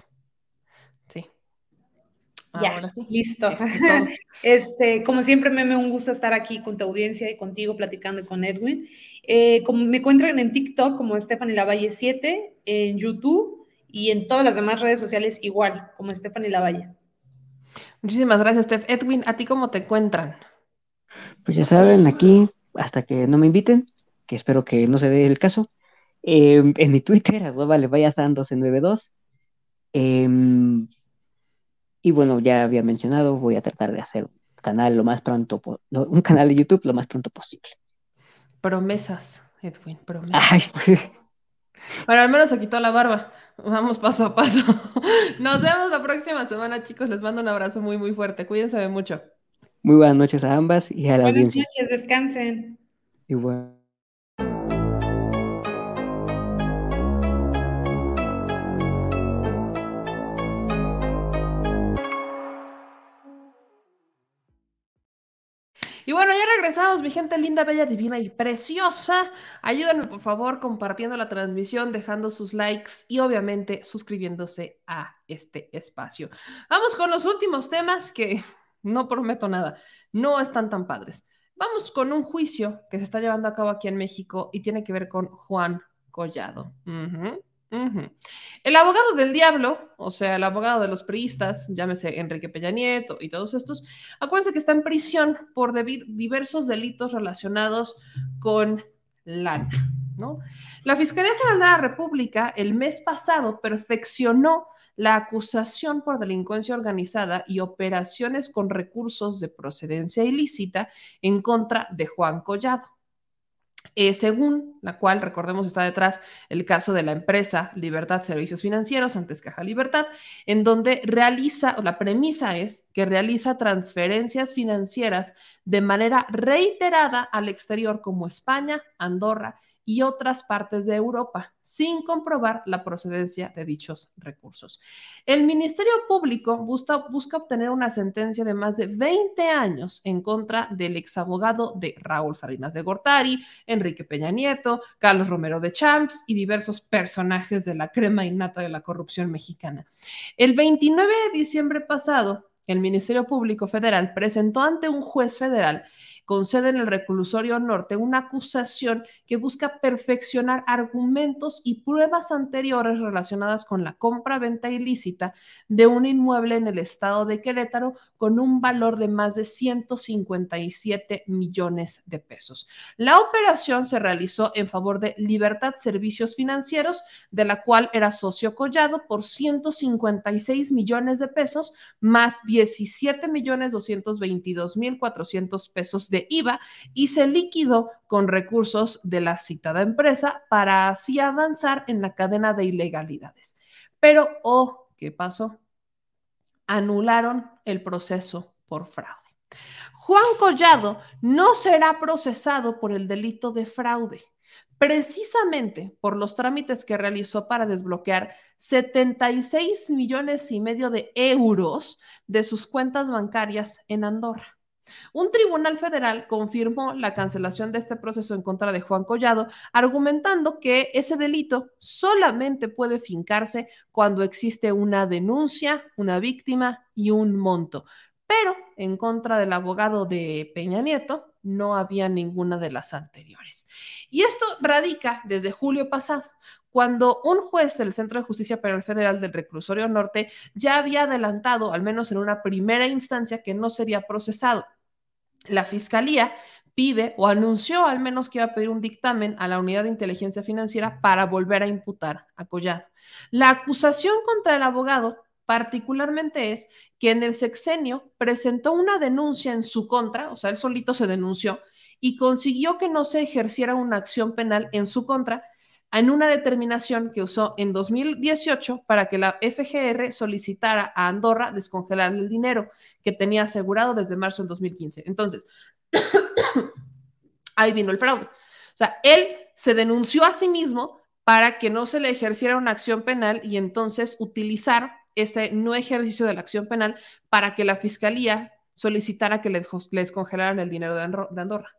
A: Sí.
J: ya, sí. listo. este, como siempre, me un gusto estar aquí con tu audiencia y contigo platicando con Edwin. Eh, como me encuentran en TikTok como Stephanie Lavalle 7, en YouTube y en todas las demás redes sociales igual, como Stephanie Lavalle.
A: Muchísimas gracias, Steph. Edwin, ¿a ti cómo te encuentran?
I: Pues ya saben, aquí, hasta que no me inviten, que espero que no se dé el caso, Em, en mi Twitter, arroba le vaya 1292. Eh, y bueno, ya había mencionado, voy a tratar de hacer un canal lo más pronto, un canal de YouTube lo más pronto posible.
A: Promesas, Edwin, promesas. Bueno, al menos se quitó la barba. Vamos paso a paso. Nos vemos la próxima semana, chicos. Les mando un abrazo muy, muy fuerte. Cuídense mucho.
I: Muy buenas noches a ambas y a la
J: buenas
I: audiencia.
J: Buenas noches, descansen.
I: Igual.
A: Y bueno, ya regresamos, mi gente linda, bella, divina y preciosa. Ayúdenme, por favor, compartiendo la transmisión, dejando sus likes y obviamente suscribiéndose a este espacio. Vamos con los últimos temas que no prometo nada, no están tan padres. Vamos con un juicio que se está llevando a cabo aquí en México y tiene que ver con Juan Collado. El abogado del diablo, o sea, el abogado de los priistas, llámese Enrique Peña Nieto y todos estos, acuérdense que está en prisión por diversos delitos relacionados con la ¿no? La Fiscalía General de la República el mes pasado perfeccionó la acusación por delincuencia organizada y operaciones con recursos de procedencia ilícita en contra de Juan Collado. Eh, según la cual, recordemos, está detrás el caso de la empresa Libertad Servicios Financieros, antes Caja Libertad, en donde realiza, o la premisa es que realiza transferencias financieras de manera reiterada al exterior como España, Andorra y otras partes de Europa, sin comprobar la procedencia de dichos recursos. El Ministerio Público busca, obtener una sentencia de más de 20 años en contra del exabogado de Raúl Salinas de Gortari, Enrique Peña Nieto, Carlos Romero de Champs y diversos personajes de la crema innata de la corrupción mexicana. El 29 de diciembre pasado, el Ministerio Público Federal presentó ante un juez federal concede en el reclusorio norte una acusación que busca perfeccionar argumentos y pruebas anteriores relacionadas con la compra-venta ilícita de un inmueble en el estado de Querétaro con un valor de más de 157 millones de pesos. La operación se realizó en favor de Libertad Servicios Financieros, de la cual era socio Collado por 156 millones de pesos más 17 millones 222 mil 400 pesos de IVA y se liquidó con recursos de la citada empresa para así avanzar en la cadena de ilegalidades. Pero, oh, ¿qué pasó? Anularon el proceso por fraude. Juan Collado no será procesado por el delito de fraude precisamente por los trámites que realizó para desbloquear 76 millones y medio de euros de sus cuentas bancarias en Andorra. Un tribunal federal confirmó la cancelación de este proceso en contra de Juan Collado, argumentando que ese delito solamente puede fincarse cuando existe una denuncia, una víctima y un monto. Pero en contra del abogado de Peña Nieto, no había ninguna de las anteriores. Y esto radica desde julio pasado, cuando un juez del Centro de Justicia Penal Federal del Reclusorio Norte ya había adelantado, al menos en una primera instancia, que no sería procesado. La Fiscalía pide o anunció al menos que iba a pedir un dictamen a la Unidad de Inteligencia Financiera para volver a imputar a Collado. La acusación contra el abogado particularmente es que en el sexenio presentó una denuncia en su contra, o sea, él solito se denunció y consiguió que no se ejerciera una acción penal en su contra en una determinación que usó en 2018 para que la FGR solicitara a Andorra descongelar el dinero que tenía asegurado desde marzo del 2015. Entonces, ahí vino el fraude. O sea, él se denunció a sí mismo para que no se le ejerciera una acción penal y entonces utilizar ese no ejercicio de la acción penal para que la fiscalía solicitara que le, descongelaran el dinero de Andorra.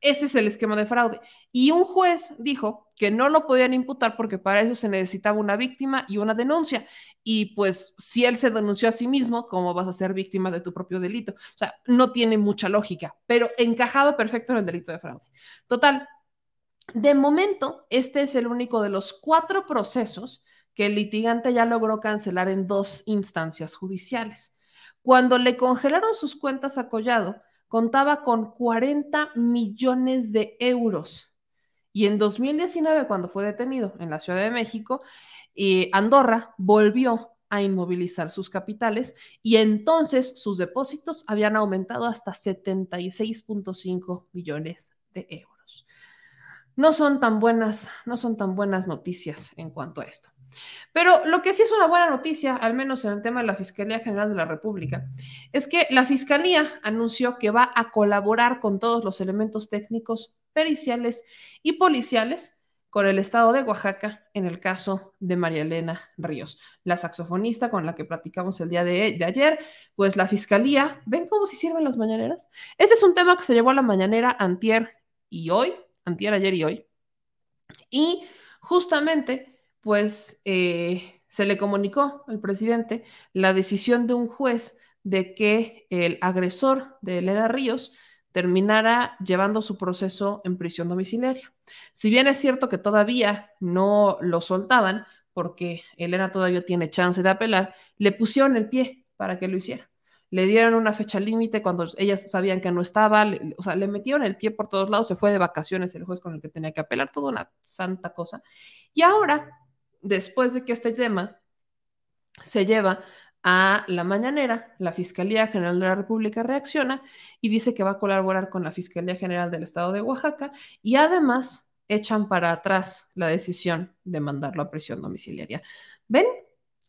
A: Ese es el esquema de fraude. Y un juez dijo que no lo podían imputar porque para eso se necesitaba una víctima y una denuncia. Y pues si él se denunció a sí mismo, ¿cómo vas a ser víctima de tu propio delito? O sea, no tiene mucha lógica, pero encajaba perfecto en el delito de fraude. Total, de momento, este es el único de los cuatro procesos que el litigante ya logró cancelar en dos instancias judiciales. Cuando le congelaron sus cuentas a Collado, contaba con 40 millones de euros. Y en 2019, cuando fue detenido en la Ciudad de México, eh, Andorra volvió a inmovilizar sus capitales y entonces sus depósitos habían aumentado hasta 76.5 millones de euros. No son tan buenas, no son tan buenas noticias en cuanto a esto. Pero lo que sí es una buena noticia, al menos en el tema de la Fiscalía General de la República, es que la Fiscalía anunció que va a colaborar con todos los elementos técnicos, periciales y policiales con el Estado de Oaxaca en el caso de María Elena Ríos, la saxofonista con la que platicamos el día de, ayer, pues la Fiscalía, ¿ven cómo se sirven las mañaneras? Este es un tema que se llevó a la mañanera antier y hoy, antier, ayer y hoy, y justamente pues eh, se le comunicó al presidente la decisión de un juez de que el agresor de Elena Ríos terminara llevando su proceso en prisión domiciliaria. Si bien es cierto que todavía no lo soltaban, porque Elena todavía tiene chance de apelar, le pusieron el pie para que lo hiciera. Le dieron una fecha límite cuando ellas sabían que no estaba, o sea, le metieron el pie por todos lados, se fue de vacaciones el juez con el que tenía que apelar, toda una santa cosa. Y ahora después de que este tema se lleva a la mañanera, la Fiscalía General de la República reacciona y dice que va a colaborar con la Fiscalía General del Estado de Oaxaca y además echan para atrás la decisión de mandarlo a prisión domiciliaria. ¿Ven?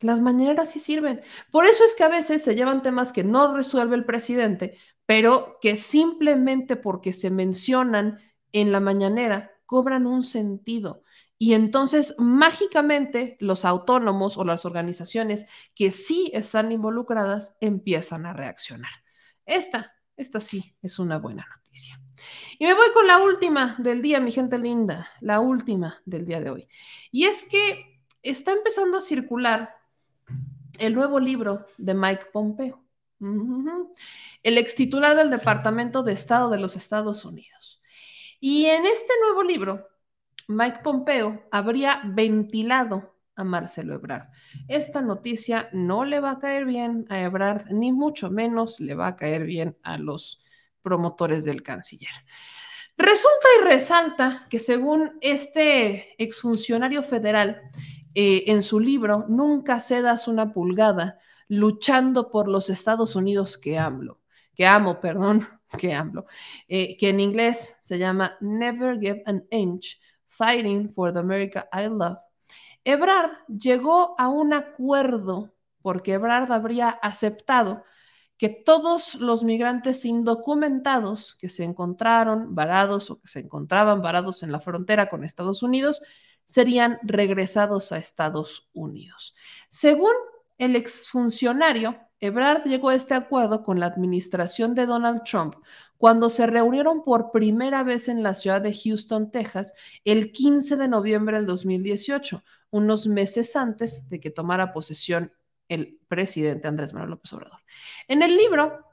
A: Las mañaneras sí sirven. Por eso es que a veces se llevan temas que no resuelve el presidente, pero que simplemente porque se mencionan en la mañanera cobran un sentido. Y entonces, mágicamente, los autónomos o las organizaciones que sí están involucradas empiezan a reaccionar. Esta, esta sí es una buena noticia. Y me voy con la última del día, mi gente linda, la última del día de hoy. Y es que está empezando a circular el nuevo libro de Mike Pompeo, el ex titular del Departamento de Estado de los Estados Unidos. Y en este nuevo libro, Mike Pompeo habría ventilado a Marcelo Ebrard. Esta noticia no le va a caer bien a Ebrard, ni mucho menos le va a caer bien a los promotores del canciller. Resulta y resalta que según este exfuncionario federal, eh, en su libro, Nunca cedas una pulgada, luchando por los Estados Unidos que amo, que amo, perdón, que amo, eh, que en inglés se llama Never Give an Inch Fighting for the America I Love, Ebrard llegó a un acuerdo porque Ebrard habría aceptado que todos los migrantes indocumentados que se encontraron varados o que se encontraban varados en la frontera con Estados Unidos serían regresados a Estados Unidos. Según el exfuncionario, Ebrard llegó a este acuerdo con la administración de Donald Trump cuando se reunieron por primera vez en la ciudad de Houston, Texas, el 15 de noviembre del 2018, unos meses antes de que tomara posesión el presidente Andrés Manuel López Obrador. En el libro,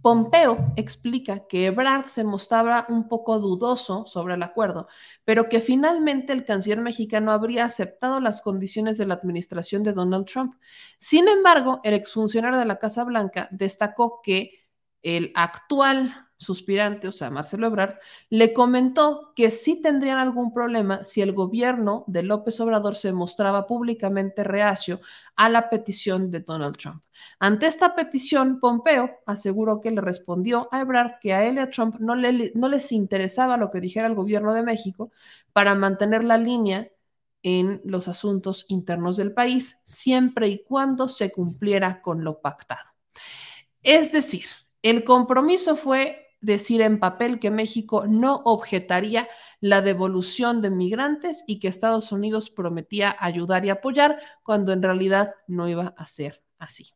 A: Pompeo explica que Ebrard se mostraba un poco dudoso sobre el acuerdo, pero que finalmente el canciller mexicano habría aceptado las condiciones de la administración de Donald Trump. Sin embargo, el exfuncionario de la Casa Blanca destacó que el actual suspirante, o sea, Marcelo Ebrard, le comentó que sí tendrían algún problema si el gobierno de López Obrador se mostraba públicamente reacio a la petición de Donald Trump. Ante esta petición, Pompeo aseguró que le respondió a Ebrard que a él y a Trump no, no les interesaba lo que dijera el gobierno de México para mantener la línea en los asuntos internos del país, siempre y cuando se cumpliera con lo pactado. Es decir, el compromiso fue decir en papel que México no objetaría la devolución de migrantes y que Estados Unidos prometía ayudar y apoyar cuando en realidad no iba a ser así.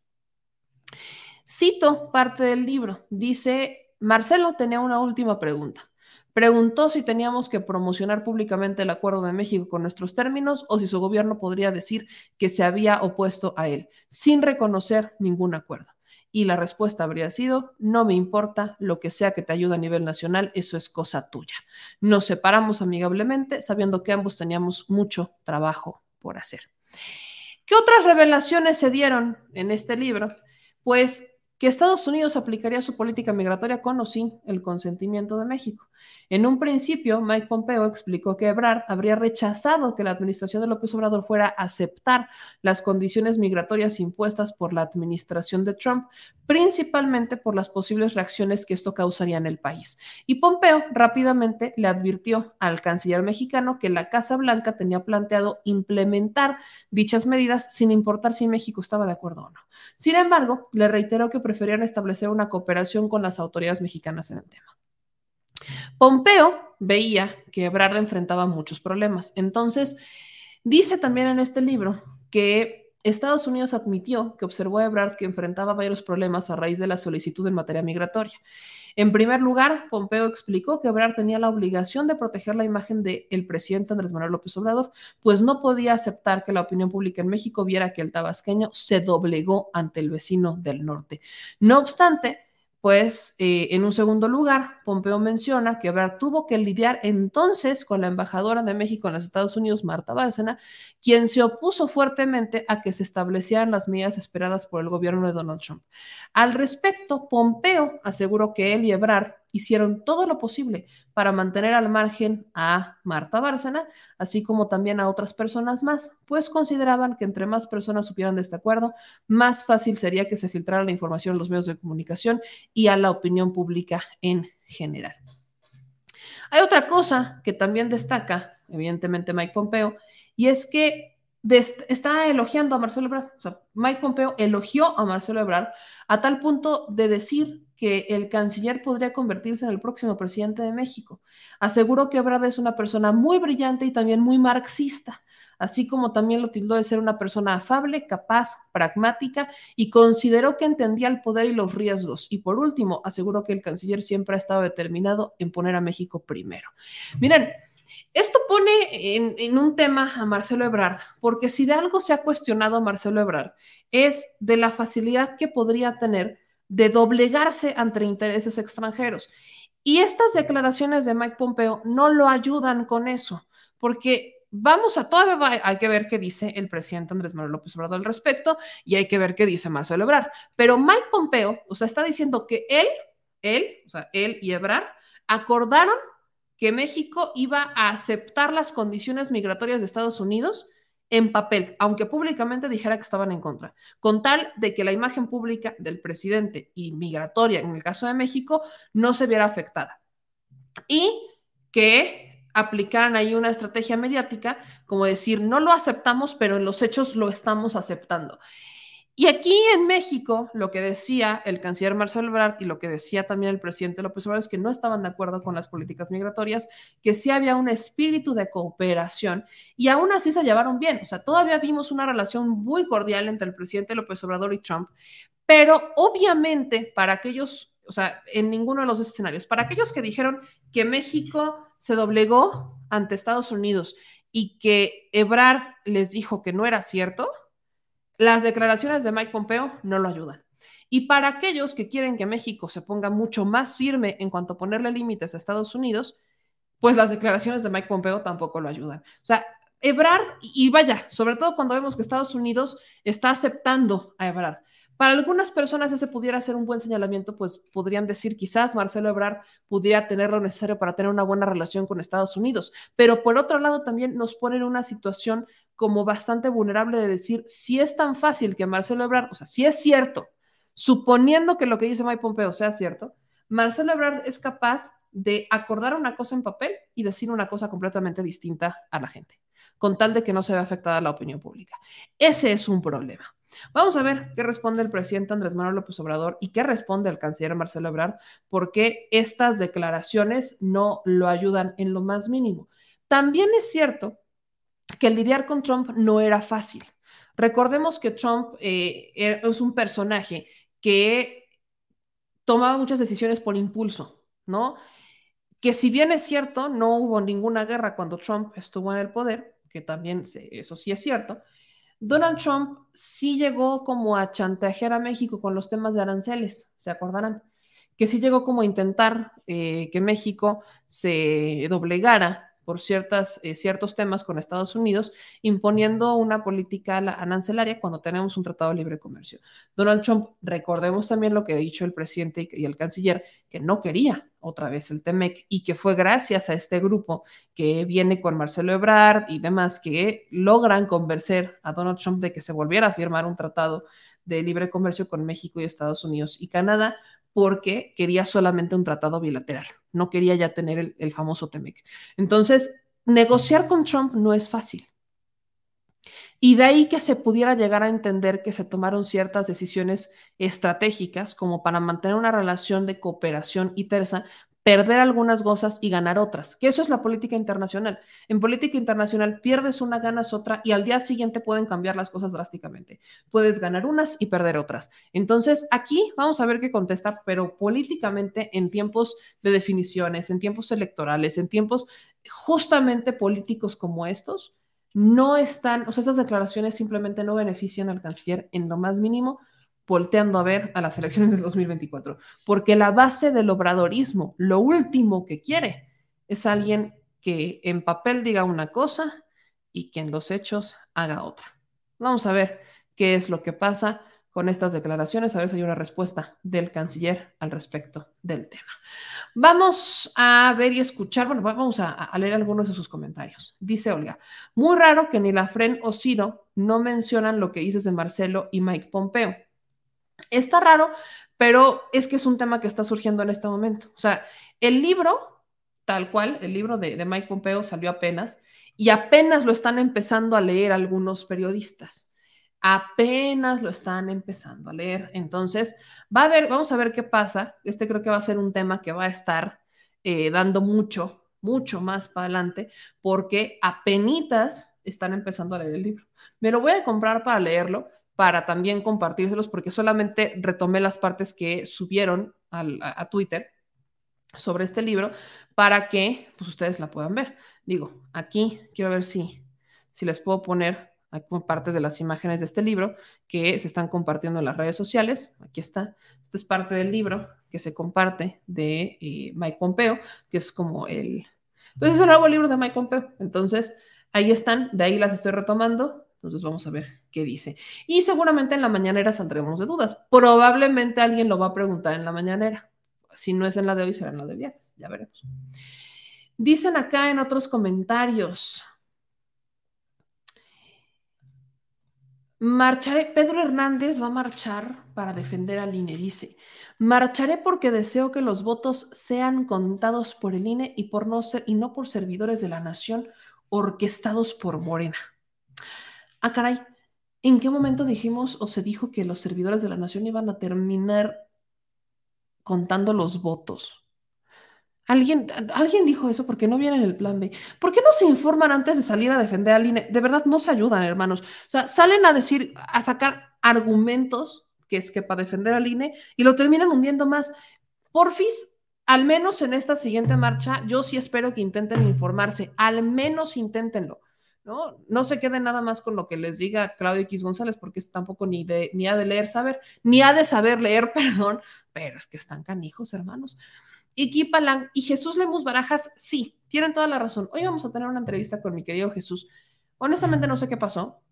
A: Cito parte del libro. Dice, Marcelo tenía una última pregunta. Preguntó si teníamos que promocionar públicamente el acuerdo de México con nuestros términos o si su gobierno podría decir que se había opuesto a él, sin reconocer ningún acuerdo. Y la respuesta habría sido, no me importa lo que sea que te ayude a nivel nacional, eso es cosa tuya. Nos separamos amigablemente, sabiendo que ambos teníamos mucho trabajo por hacer. ¿Qué otras revelaciones se dieron en este libro? Pues que Estados Unidos aplicaría su política migratoria con o sin el consentimiento de México. En un principio, Mike Pompeo explicó que Ebrard habría rechazado que la administración de López Obrador fuera a aceptar las condiciones migratorias impuestas por la administración de Trump, principalmente por las posibles reacciones que esto causaría en el país. Y Pompeo rápidamente le advirtió al canciller mexicano que la Casa Blanca tenía planteado implementar dichas medidas sin importar si México estaba de acuerdo o no. Sin embargo, le reiteró que preferían establecer una cooperación con las autoridades mexicanas en el tema. Pompeo veía que Ebrard enfrentaba muchos problemas. Entonces, dice también en este libro que Estados Unidos admitió que observó a Ebrard que enfrentaba varios problemas a raíz de la solicitud en materia migratoria. En primer lugar, Pompeo explicó que Ebrard tenía la obligación de proteger la imagen del presidente Andrés Manuel López Obrador, pues no podía aceptar que la opinión pública en México viera que el tabasqueño se doblegó ante el vecino del norte. No obstante, pues eh, en un segundo lugar, Pompeo menciona que Ebrard tuvo que lidiar entonces con la embajadora de México en los Estados Unidos, Marta Bárcena, quien se opuso fuertemente a que se establecieran las medidas esperadas por el gobierno de Donald Trump. Al respecto, Pompeo aseguró que él y Ebrard hicieron todo lo posible para mantener al margen a Marta Bárcena, así como también a otras personas más, pues consideraban que entre más personas supieran de este acuerdo, más fácil sería que se filtrara la información a los medios de comunicación y a la opinión pública en general. Hay otra cosa que también destaca, evidentemente, Mike Pompeo, y es que está elogiando a Marcelo Ebrard. O sea, Mike Pompeo elogió a Marcelo Ebrard a tal punto de decir que el canciller podría convertirse en el próximo presidente de México. Aseguró que Ebrard es una persona muy brillante y también muy marxista, así como también lo tildó de ser una persona afable, capaz, pragmática y consideró que entendía el poder y los riesgos. Y por último, aseguró que el canciller siempre ha estado determinado en poner a México primero. Miren, esto pone en, un tema a Marcelo Ebrard, porque si de algo se ha cuestionado a Marcelo Ebrard, es de la facilidad que podría tener de doblegarse ante intereses extranjeros. Y estas declaraciones de Mike Pompeo no lo ayudan con eso, porque vamos a todavía hay que ver qué dice el presidente Andrés Manuel López Obrador al respecto y hay que ver qué dice Marcelo Ebrard. Pero Mike Pompeo, o sea, está diciendo que él, él, o sea, él y Ebrard acordaron que México iba a aceptar las condiciones migratorias de Estados Unidos en papel, aunque públicamente dijera que estaban en contra, con tal de que la imagen pública del presidente y migratoria, en el caso de México, no se viera afectada. Y que aplicaran ahí una estrategia mediática, como decir, no lo aceptamos, pero en los hechos lo estamos aceptando. Y aquí en México, lo que decía el canciller Marcelo Ebrard y lo que decía también el presidente López Obrador es que no estaban de acuerdo con las políticas migratorias, que sí había un espíritu de cooperación y aún así se llevaron bien. O sea, todavía vimos una relación muy cordial entre el presidente López Obrador y Trump, pero obviamente para aquellos, o sea, en ninguno de los escenarios, para aquellos que dijeron que México se doblegó ante Estados Unidos y que Ebrard les dijo que no era cierto, las declaraciones de Mike Pompeo no lo ayudan. Y para aquellos que quieren que México se ponga mucho más firme en cuanto a ponerle límites a Estados Unidos, pues las declaraciones de Mike Pompeo tampoco lo ayudan. O sea, Ebrard, y vaya, sobre todo cuando vemos que Estados Unidos está aceptando a Ebrard. Para algunas personas ese pudiera ser un buen señalamiento, pues podrían decir quizás Marcelo Ebrard pudiera tener lo necesario para tener una buena relación con Estados Unidos, pero por otro lado también nos pone en una situación como bastante vulnerable de decir, si es tan fácil que Marcelo Ebrard, o sea, si es cierto, suponiendo que lo que dice Mike Pompeo sea cierto, Marcelo Ebrard es capaz de acordar una cosa en papel y decir una cosa completamente distinta a la gente, con tal de que no se vea afectada la opinión pública. Ese es un problema. Vamos a ver qué responde el presidente Andrés Manuel López Obrador y qué responde el canciller Marcelo Ebrard, porque estas declaraciones no lo ayudan en lo más mínimo. También es cierto que lidiar con Trump no era fácil. Recordemos que Trump eh, es un personaje que tomaba muchas decisiones por impulso, ¿no? Que si bien es cierto, no hubo ninguna guerra cuando Trump estuvo en el poder, que también eso sí es cierto, Donald Trump sí llegó como a chantajear a México con los temas de aranceles, ¿se acordarán? Que sí llegó como a intentar eh, que México se doblegara por ciertas, eh, ciertos temas con Estados Unidos, imponiendo una política arancelaria cuando tenemos un tratado de libre comercio. Donald Trump, recordemos también lo que ha dicho el presidente y el canciller, que no quería otra vez el TEMEC y que fue gracias a este grupo que viene con Marcelo Ebrard y demás que logran convencer a Donald Trump de que se volviera a firmar un tratado de libre comercio con México y Estados Unidos y Canadá porque quería solamente un tratado bilateral, no quería ya tener el, famoso TEMEC. Entonces, negociar con Trump no es fácil. Y de ahí que se pudiera llegar a entender que se tomaron ciertas decisiones estratégicas como para mantener una relación de cooperación y tersa, perder algunas cosas y ganar otras, que eso es la política internacional. En política internacional pierdes una, ganas otra y al día siguiente pueden cambiar las cosas drásticamente. Puedes ganar unas y perder otras. Entonces, aquí vamos a ver qué contesta, pero políticamente en tiempos de definiciones, en tiempos electorales, en tiempos justamente políticos como estos, no están, o sea, estas declaraciones simplemente no benefician al canciller en lo más mínimo volteando a ver a las elecciones del 2024, porque la base del obradorismo, lo último que quiere es alguien que en papel diga una cosa y que en los hechos haga otra. Vamos a ver qué es lo que pasa con estas declaraciones, a ver si hay una respuesta del canciller al respecto del tema. Vamos a ver y escuchar, bueno, vamos a, leer algunos de sus comentarios. Dice Olga, muy raro que ni la Fren o Ciro no mencionan lo que dices de Marcelo y Mike Pompeo Está raro, pero es que es un tema que está surgiendo en este momento. O sea, el libro, tal cual, el libro de, Mike Pompeo salió apenas y apenas lo están empezando a leer algunos periodistas. Apenas lo están empezando a leer. Entonces, va a ver, vamos a ver qué pasa. Este creo que va a ser un tema que va a estar eh, dando mucho, mucho más para adelante, porque apenas están empezando a leer el libro. Me lo voy a comprar para leerlo para también compartírselos, porque solamente retomé las partes que subieron a, Twitter sobre este libro para que pues, ustedes la puedan ver. Digo, aquí quiero ver si, si les puedo poner parte de las imágenes de este libro que se están compartiendo en las redes sociales. Aquí está. Esta es parte del libro que se comparte de eh, Mike Pompeo, que es como el... Pues es el nuevo libro de Mike Pompeo. Entonces, ahí están, de ahí las estoy retomando. Entonces vamos a ver qué dice. Y seguramente en la mañanera saldremos de dudas. Probablemente alguien lo va a preguntar en la mañanera. Si no es en la de hoy, será en la de viernes. Ya veremos. Dicen acá en otros comentarios. Marcharé, Pedro Hernández va a marchar para defender al INE, dice. Marcharé porque deseo que los votos sean contados por el INE y, por no ser, y no por servidores de la nación orquestados por Morena. Ah, caray. ¿En qué momento dijimos o se dijo que los servidores de la nación iban a terminar contando los votos? ¿Alguien, alguien dijo eso porque no viene en el plan B. ¿Por qué no se informan antes de salir a defender al INE? De verdad, no se ayudan, hermanos. O sea, salen a decir, a sacar argumentos, que es que para defender al INE, y lo terminan hundiendo más. Porfis, al menos en esta siguiente marcha, yo sí espero que intenten informarse, al menos inténtenlo. ¿No? No se queden nada más con lo que les diga Claudio X González, porque tampoco ni, de, ni ha de leer saber, ni ha de saber leer, perdón, pero es que están canijos, hermanos. Y y Jesús Lemus Barajas, sí, tienen toda la razón. Hoy vamos a tener una entrevista con mi querido Jesús. Honestamente no sé qué pasó.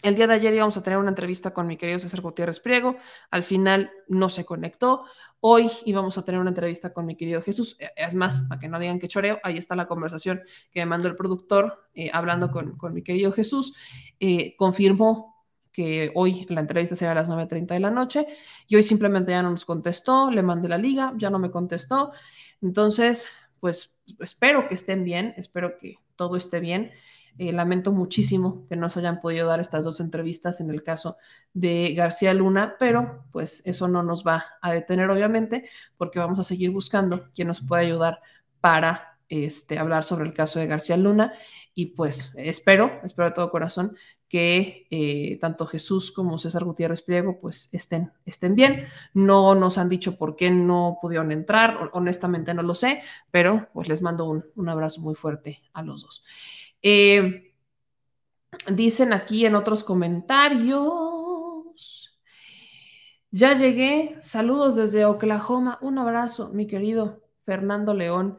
A: El día de ayer íbamos a tener una entrevista con mi querido César Gutiérrez Priego. Al final no se conectó. Hoy íbamos a tener una entrevista con mi querido Jesús. E, es más, para que no digan que choreo, ahí está la conversación que me mandó el productor eh, hablando con, mi querido Jesús. Eh, confirmó que hoy la entrevista será a las 9.30 de la noche y hoy simplemente ya no nos contestó, le mandé la liga, ya no me contestó. Entonces, pues espero que estén bien, espero que todo esté bien. Eh, lamento muchísimo que no se hayan podido dar estas dos entrevistas en el caso de García Luna, pero pues eso no nos va a detener obviamente porque vamos a seguir buscando quien nos pueda ayudar para este, hablar sobre el caso de García Luna y pues espero, espero de todo corazón que eh, tanto Jesús como César Gutiérrez Priego pues estén, estén bien. No nos han dicho por qué no pudieron entrar, honestamente no lo sé, pero pues les mando un, abrazo muy fuerte a los dos. Eh, dicen aquí en otros comentarios, ya llegué, saludos desde Oklahoma, un abrazo, mi querido Fernando León.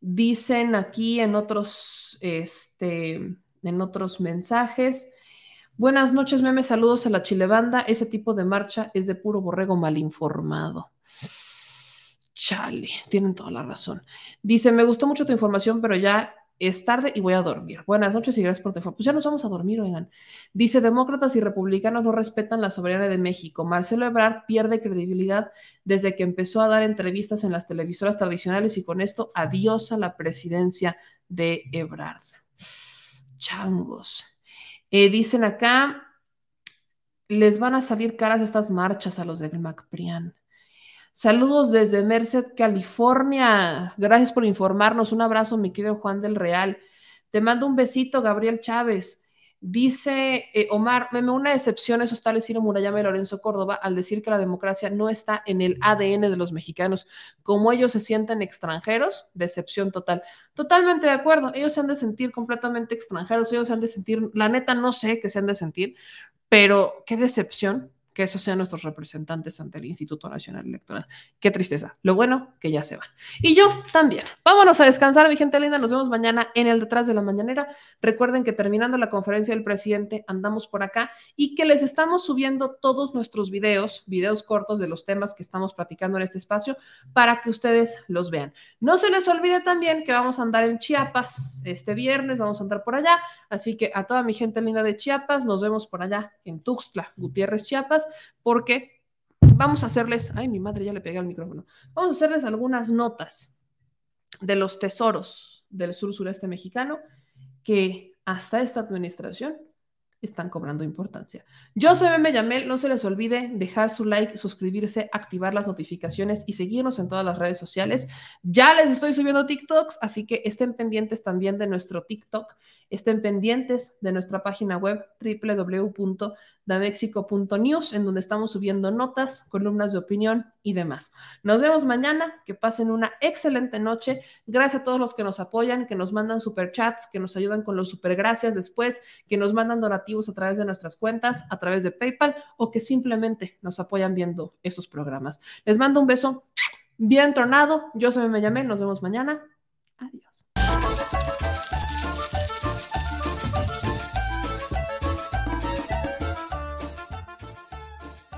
A: Dicen aquí en otros, este, en otros mensajes, Buenas noches, meme. Saludos a la Chilebanda. Ese tipo de marcha es de puro borrego mal informado. Chale, tienen toda la razón. Dice, me gustó mucho tu información, pero ya es tarde y voy a dormir. Buenas noches y gracias por información. Pues ya nos vamos a dormir, oigan. Dice, demócratas y republicanos no respetan la soberanía de México. Marcelo Ebrard pierde credibilidad desde que empezó a dar entrevistas en las televisoras tradicionales y con esto adiós a la presidencia de Ebrard. Changos. Eh, dicen acá, les van a salir caras estas marchas a los del MacPrian. Saludos desde Merced, California. Gracias por informarnos. Un abrazo, mi querido Juan del Real. Te mando un besito, Gabriel Chávez. Dice eh, Omar, meme, una excepción eso está Ciro Murayama y Lorenzo Córdoba al decir que la democracia no está en el ADN de los mexicanos. Como ellos se sienten extranjeros, decepción total. Totalmente de acuerdo. Ellos se han de sentir completamente extranjeros, ellos se han de sentir, la neta no sé qué se han de sentir, pero qué decepción que esos sean nuestros representantes ante el Instituto Nacional Electoral. Qué tristeza. Lo bueno, que ya se va. Y yo también. Vámonos a descansar, mi gente linda. Nos vemos mañana en el Detrás de la Mañanera. Recuerden que terminando la conferencia del presidente, andamos por acá y que les estamos subiendo todos nuestros videos, videos cortos de los temas que estamos platicando en este espacio, para que ustedes los vean. No se les olvide también que vamos a andar en Chiapas este viernes, vamos a andar por allá. Así que a toda mi gente linda de Chiapas, nos vemos por allá en Tuxtla, Gutiérrez, Chiapas porque vamos a hacerles, ay, mi madre ya le pegué al micrófono, vamos a hacerles algunas notas de los tesoros del sur sureste mexicano que hasta esta administración están cobrando importancia. Yo soy Meme Yamel, no se les olvide dejar su like, suscribirse, activar las notificaciones y seguirnos en todas las redes sociales. Ya les estoy subiendo TikToks, así que estén pendientes también de nuestro TikTok, estén pendientes de nuestra página web www.damexico.news, en donde estamos subiendo notas, columnas de opinión y demás. Nos vemos mañana, que pasen una excelente noche. Gracias a todos los que nos apoyan, que nos mandan superchats, que nos ayudan con los supergracias después, que nos mandan donativos a través de nuestras cuentas, a través de PayPal o que simplemente nos apoyan viendo estos programas. Les mando un beso bien tornado. Yo soy Me Llamé, nos vemos mañana. Adiós.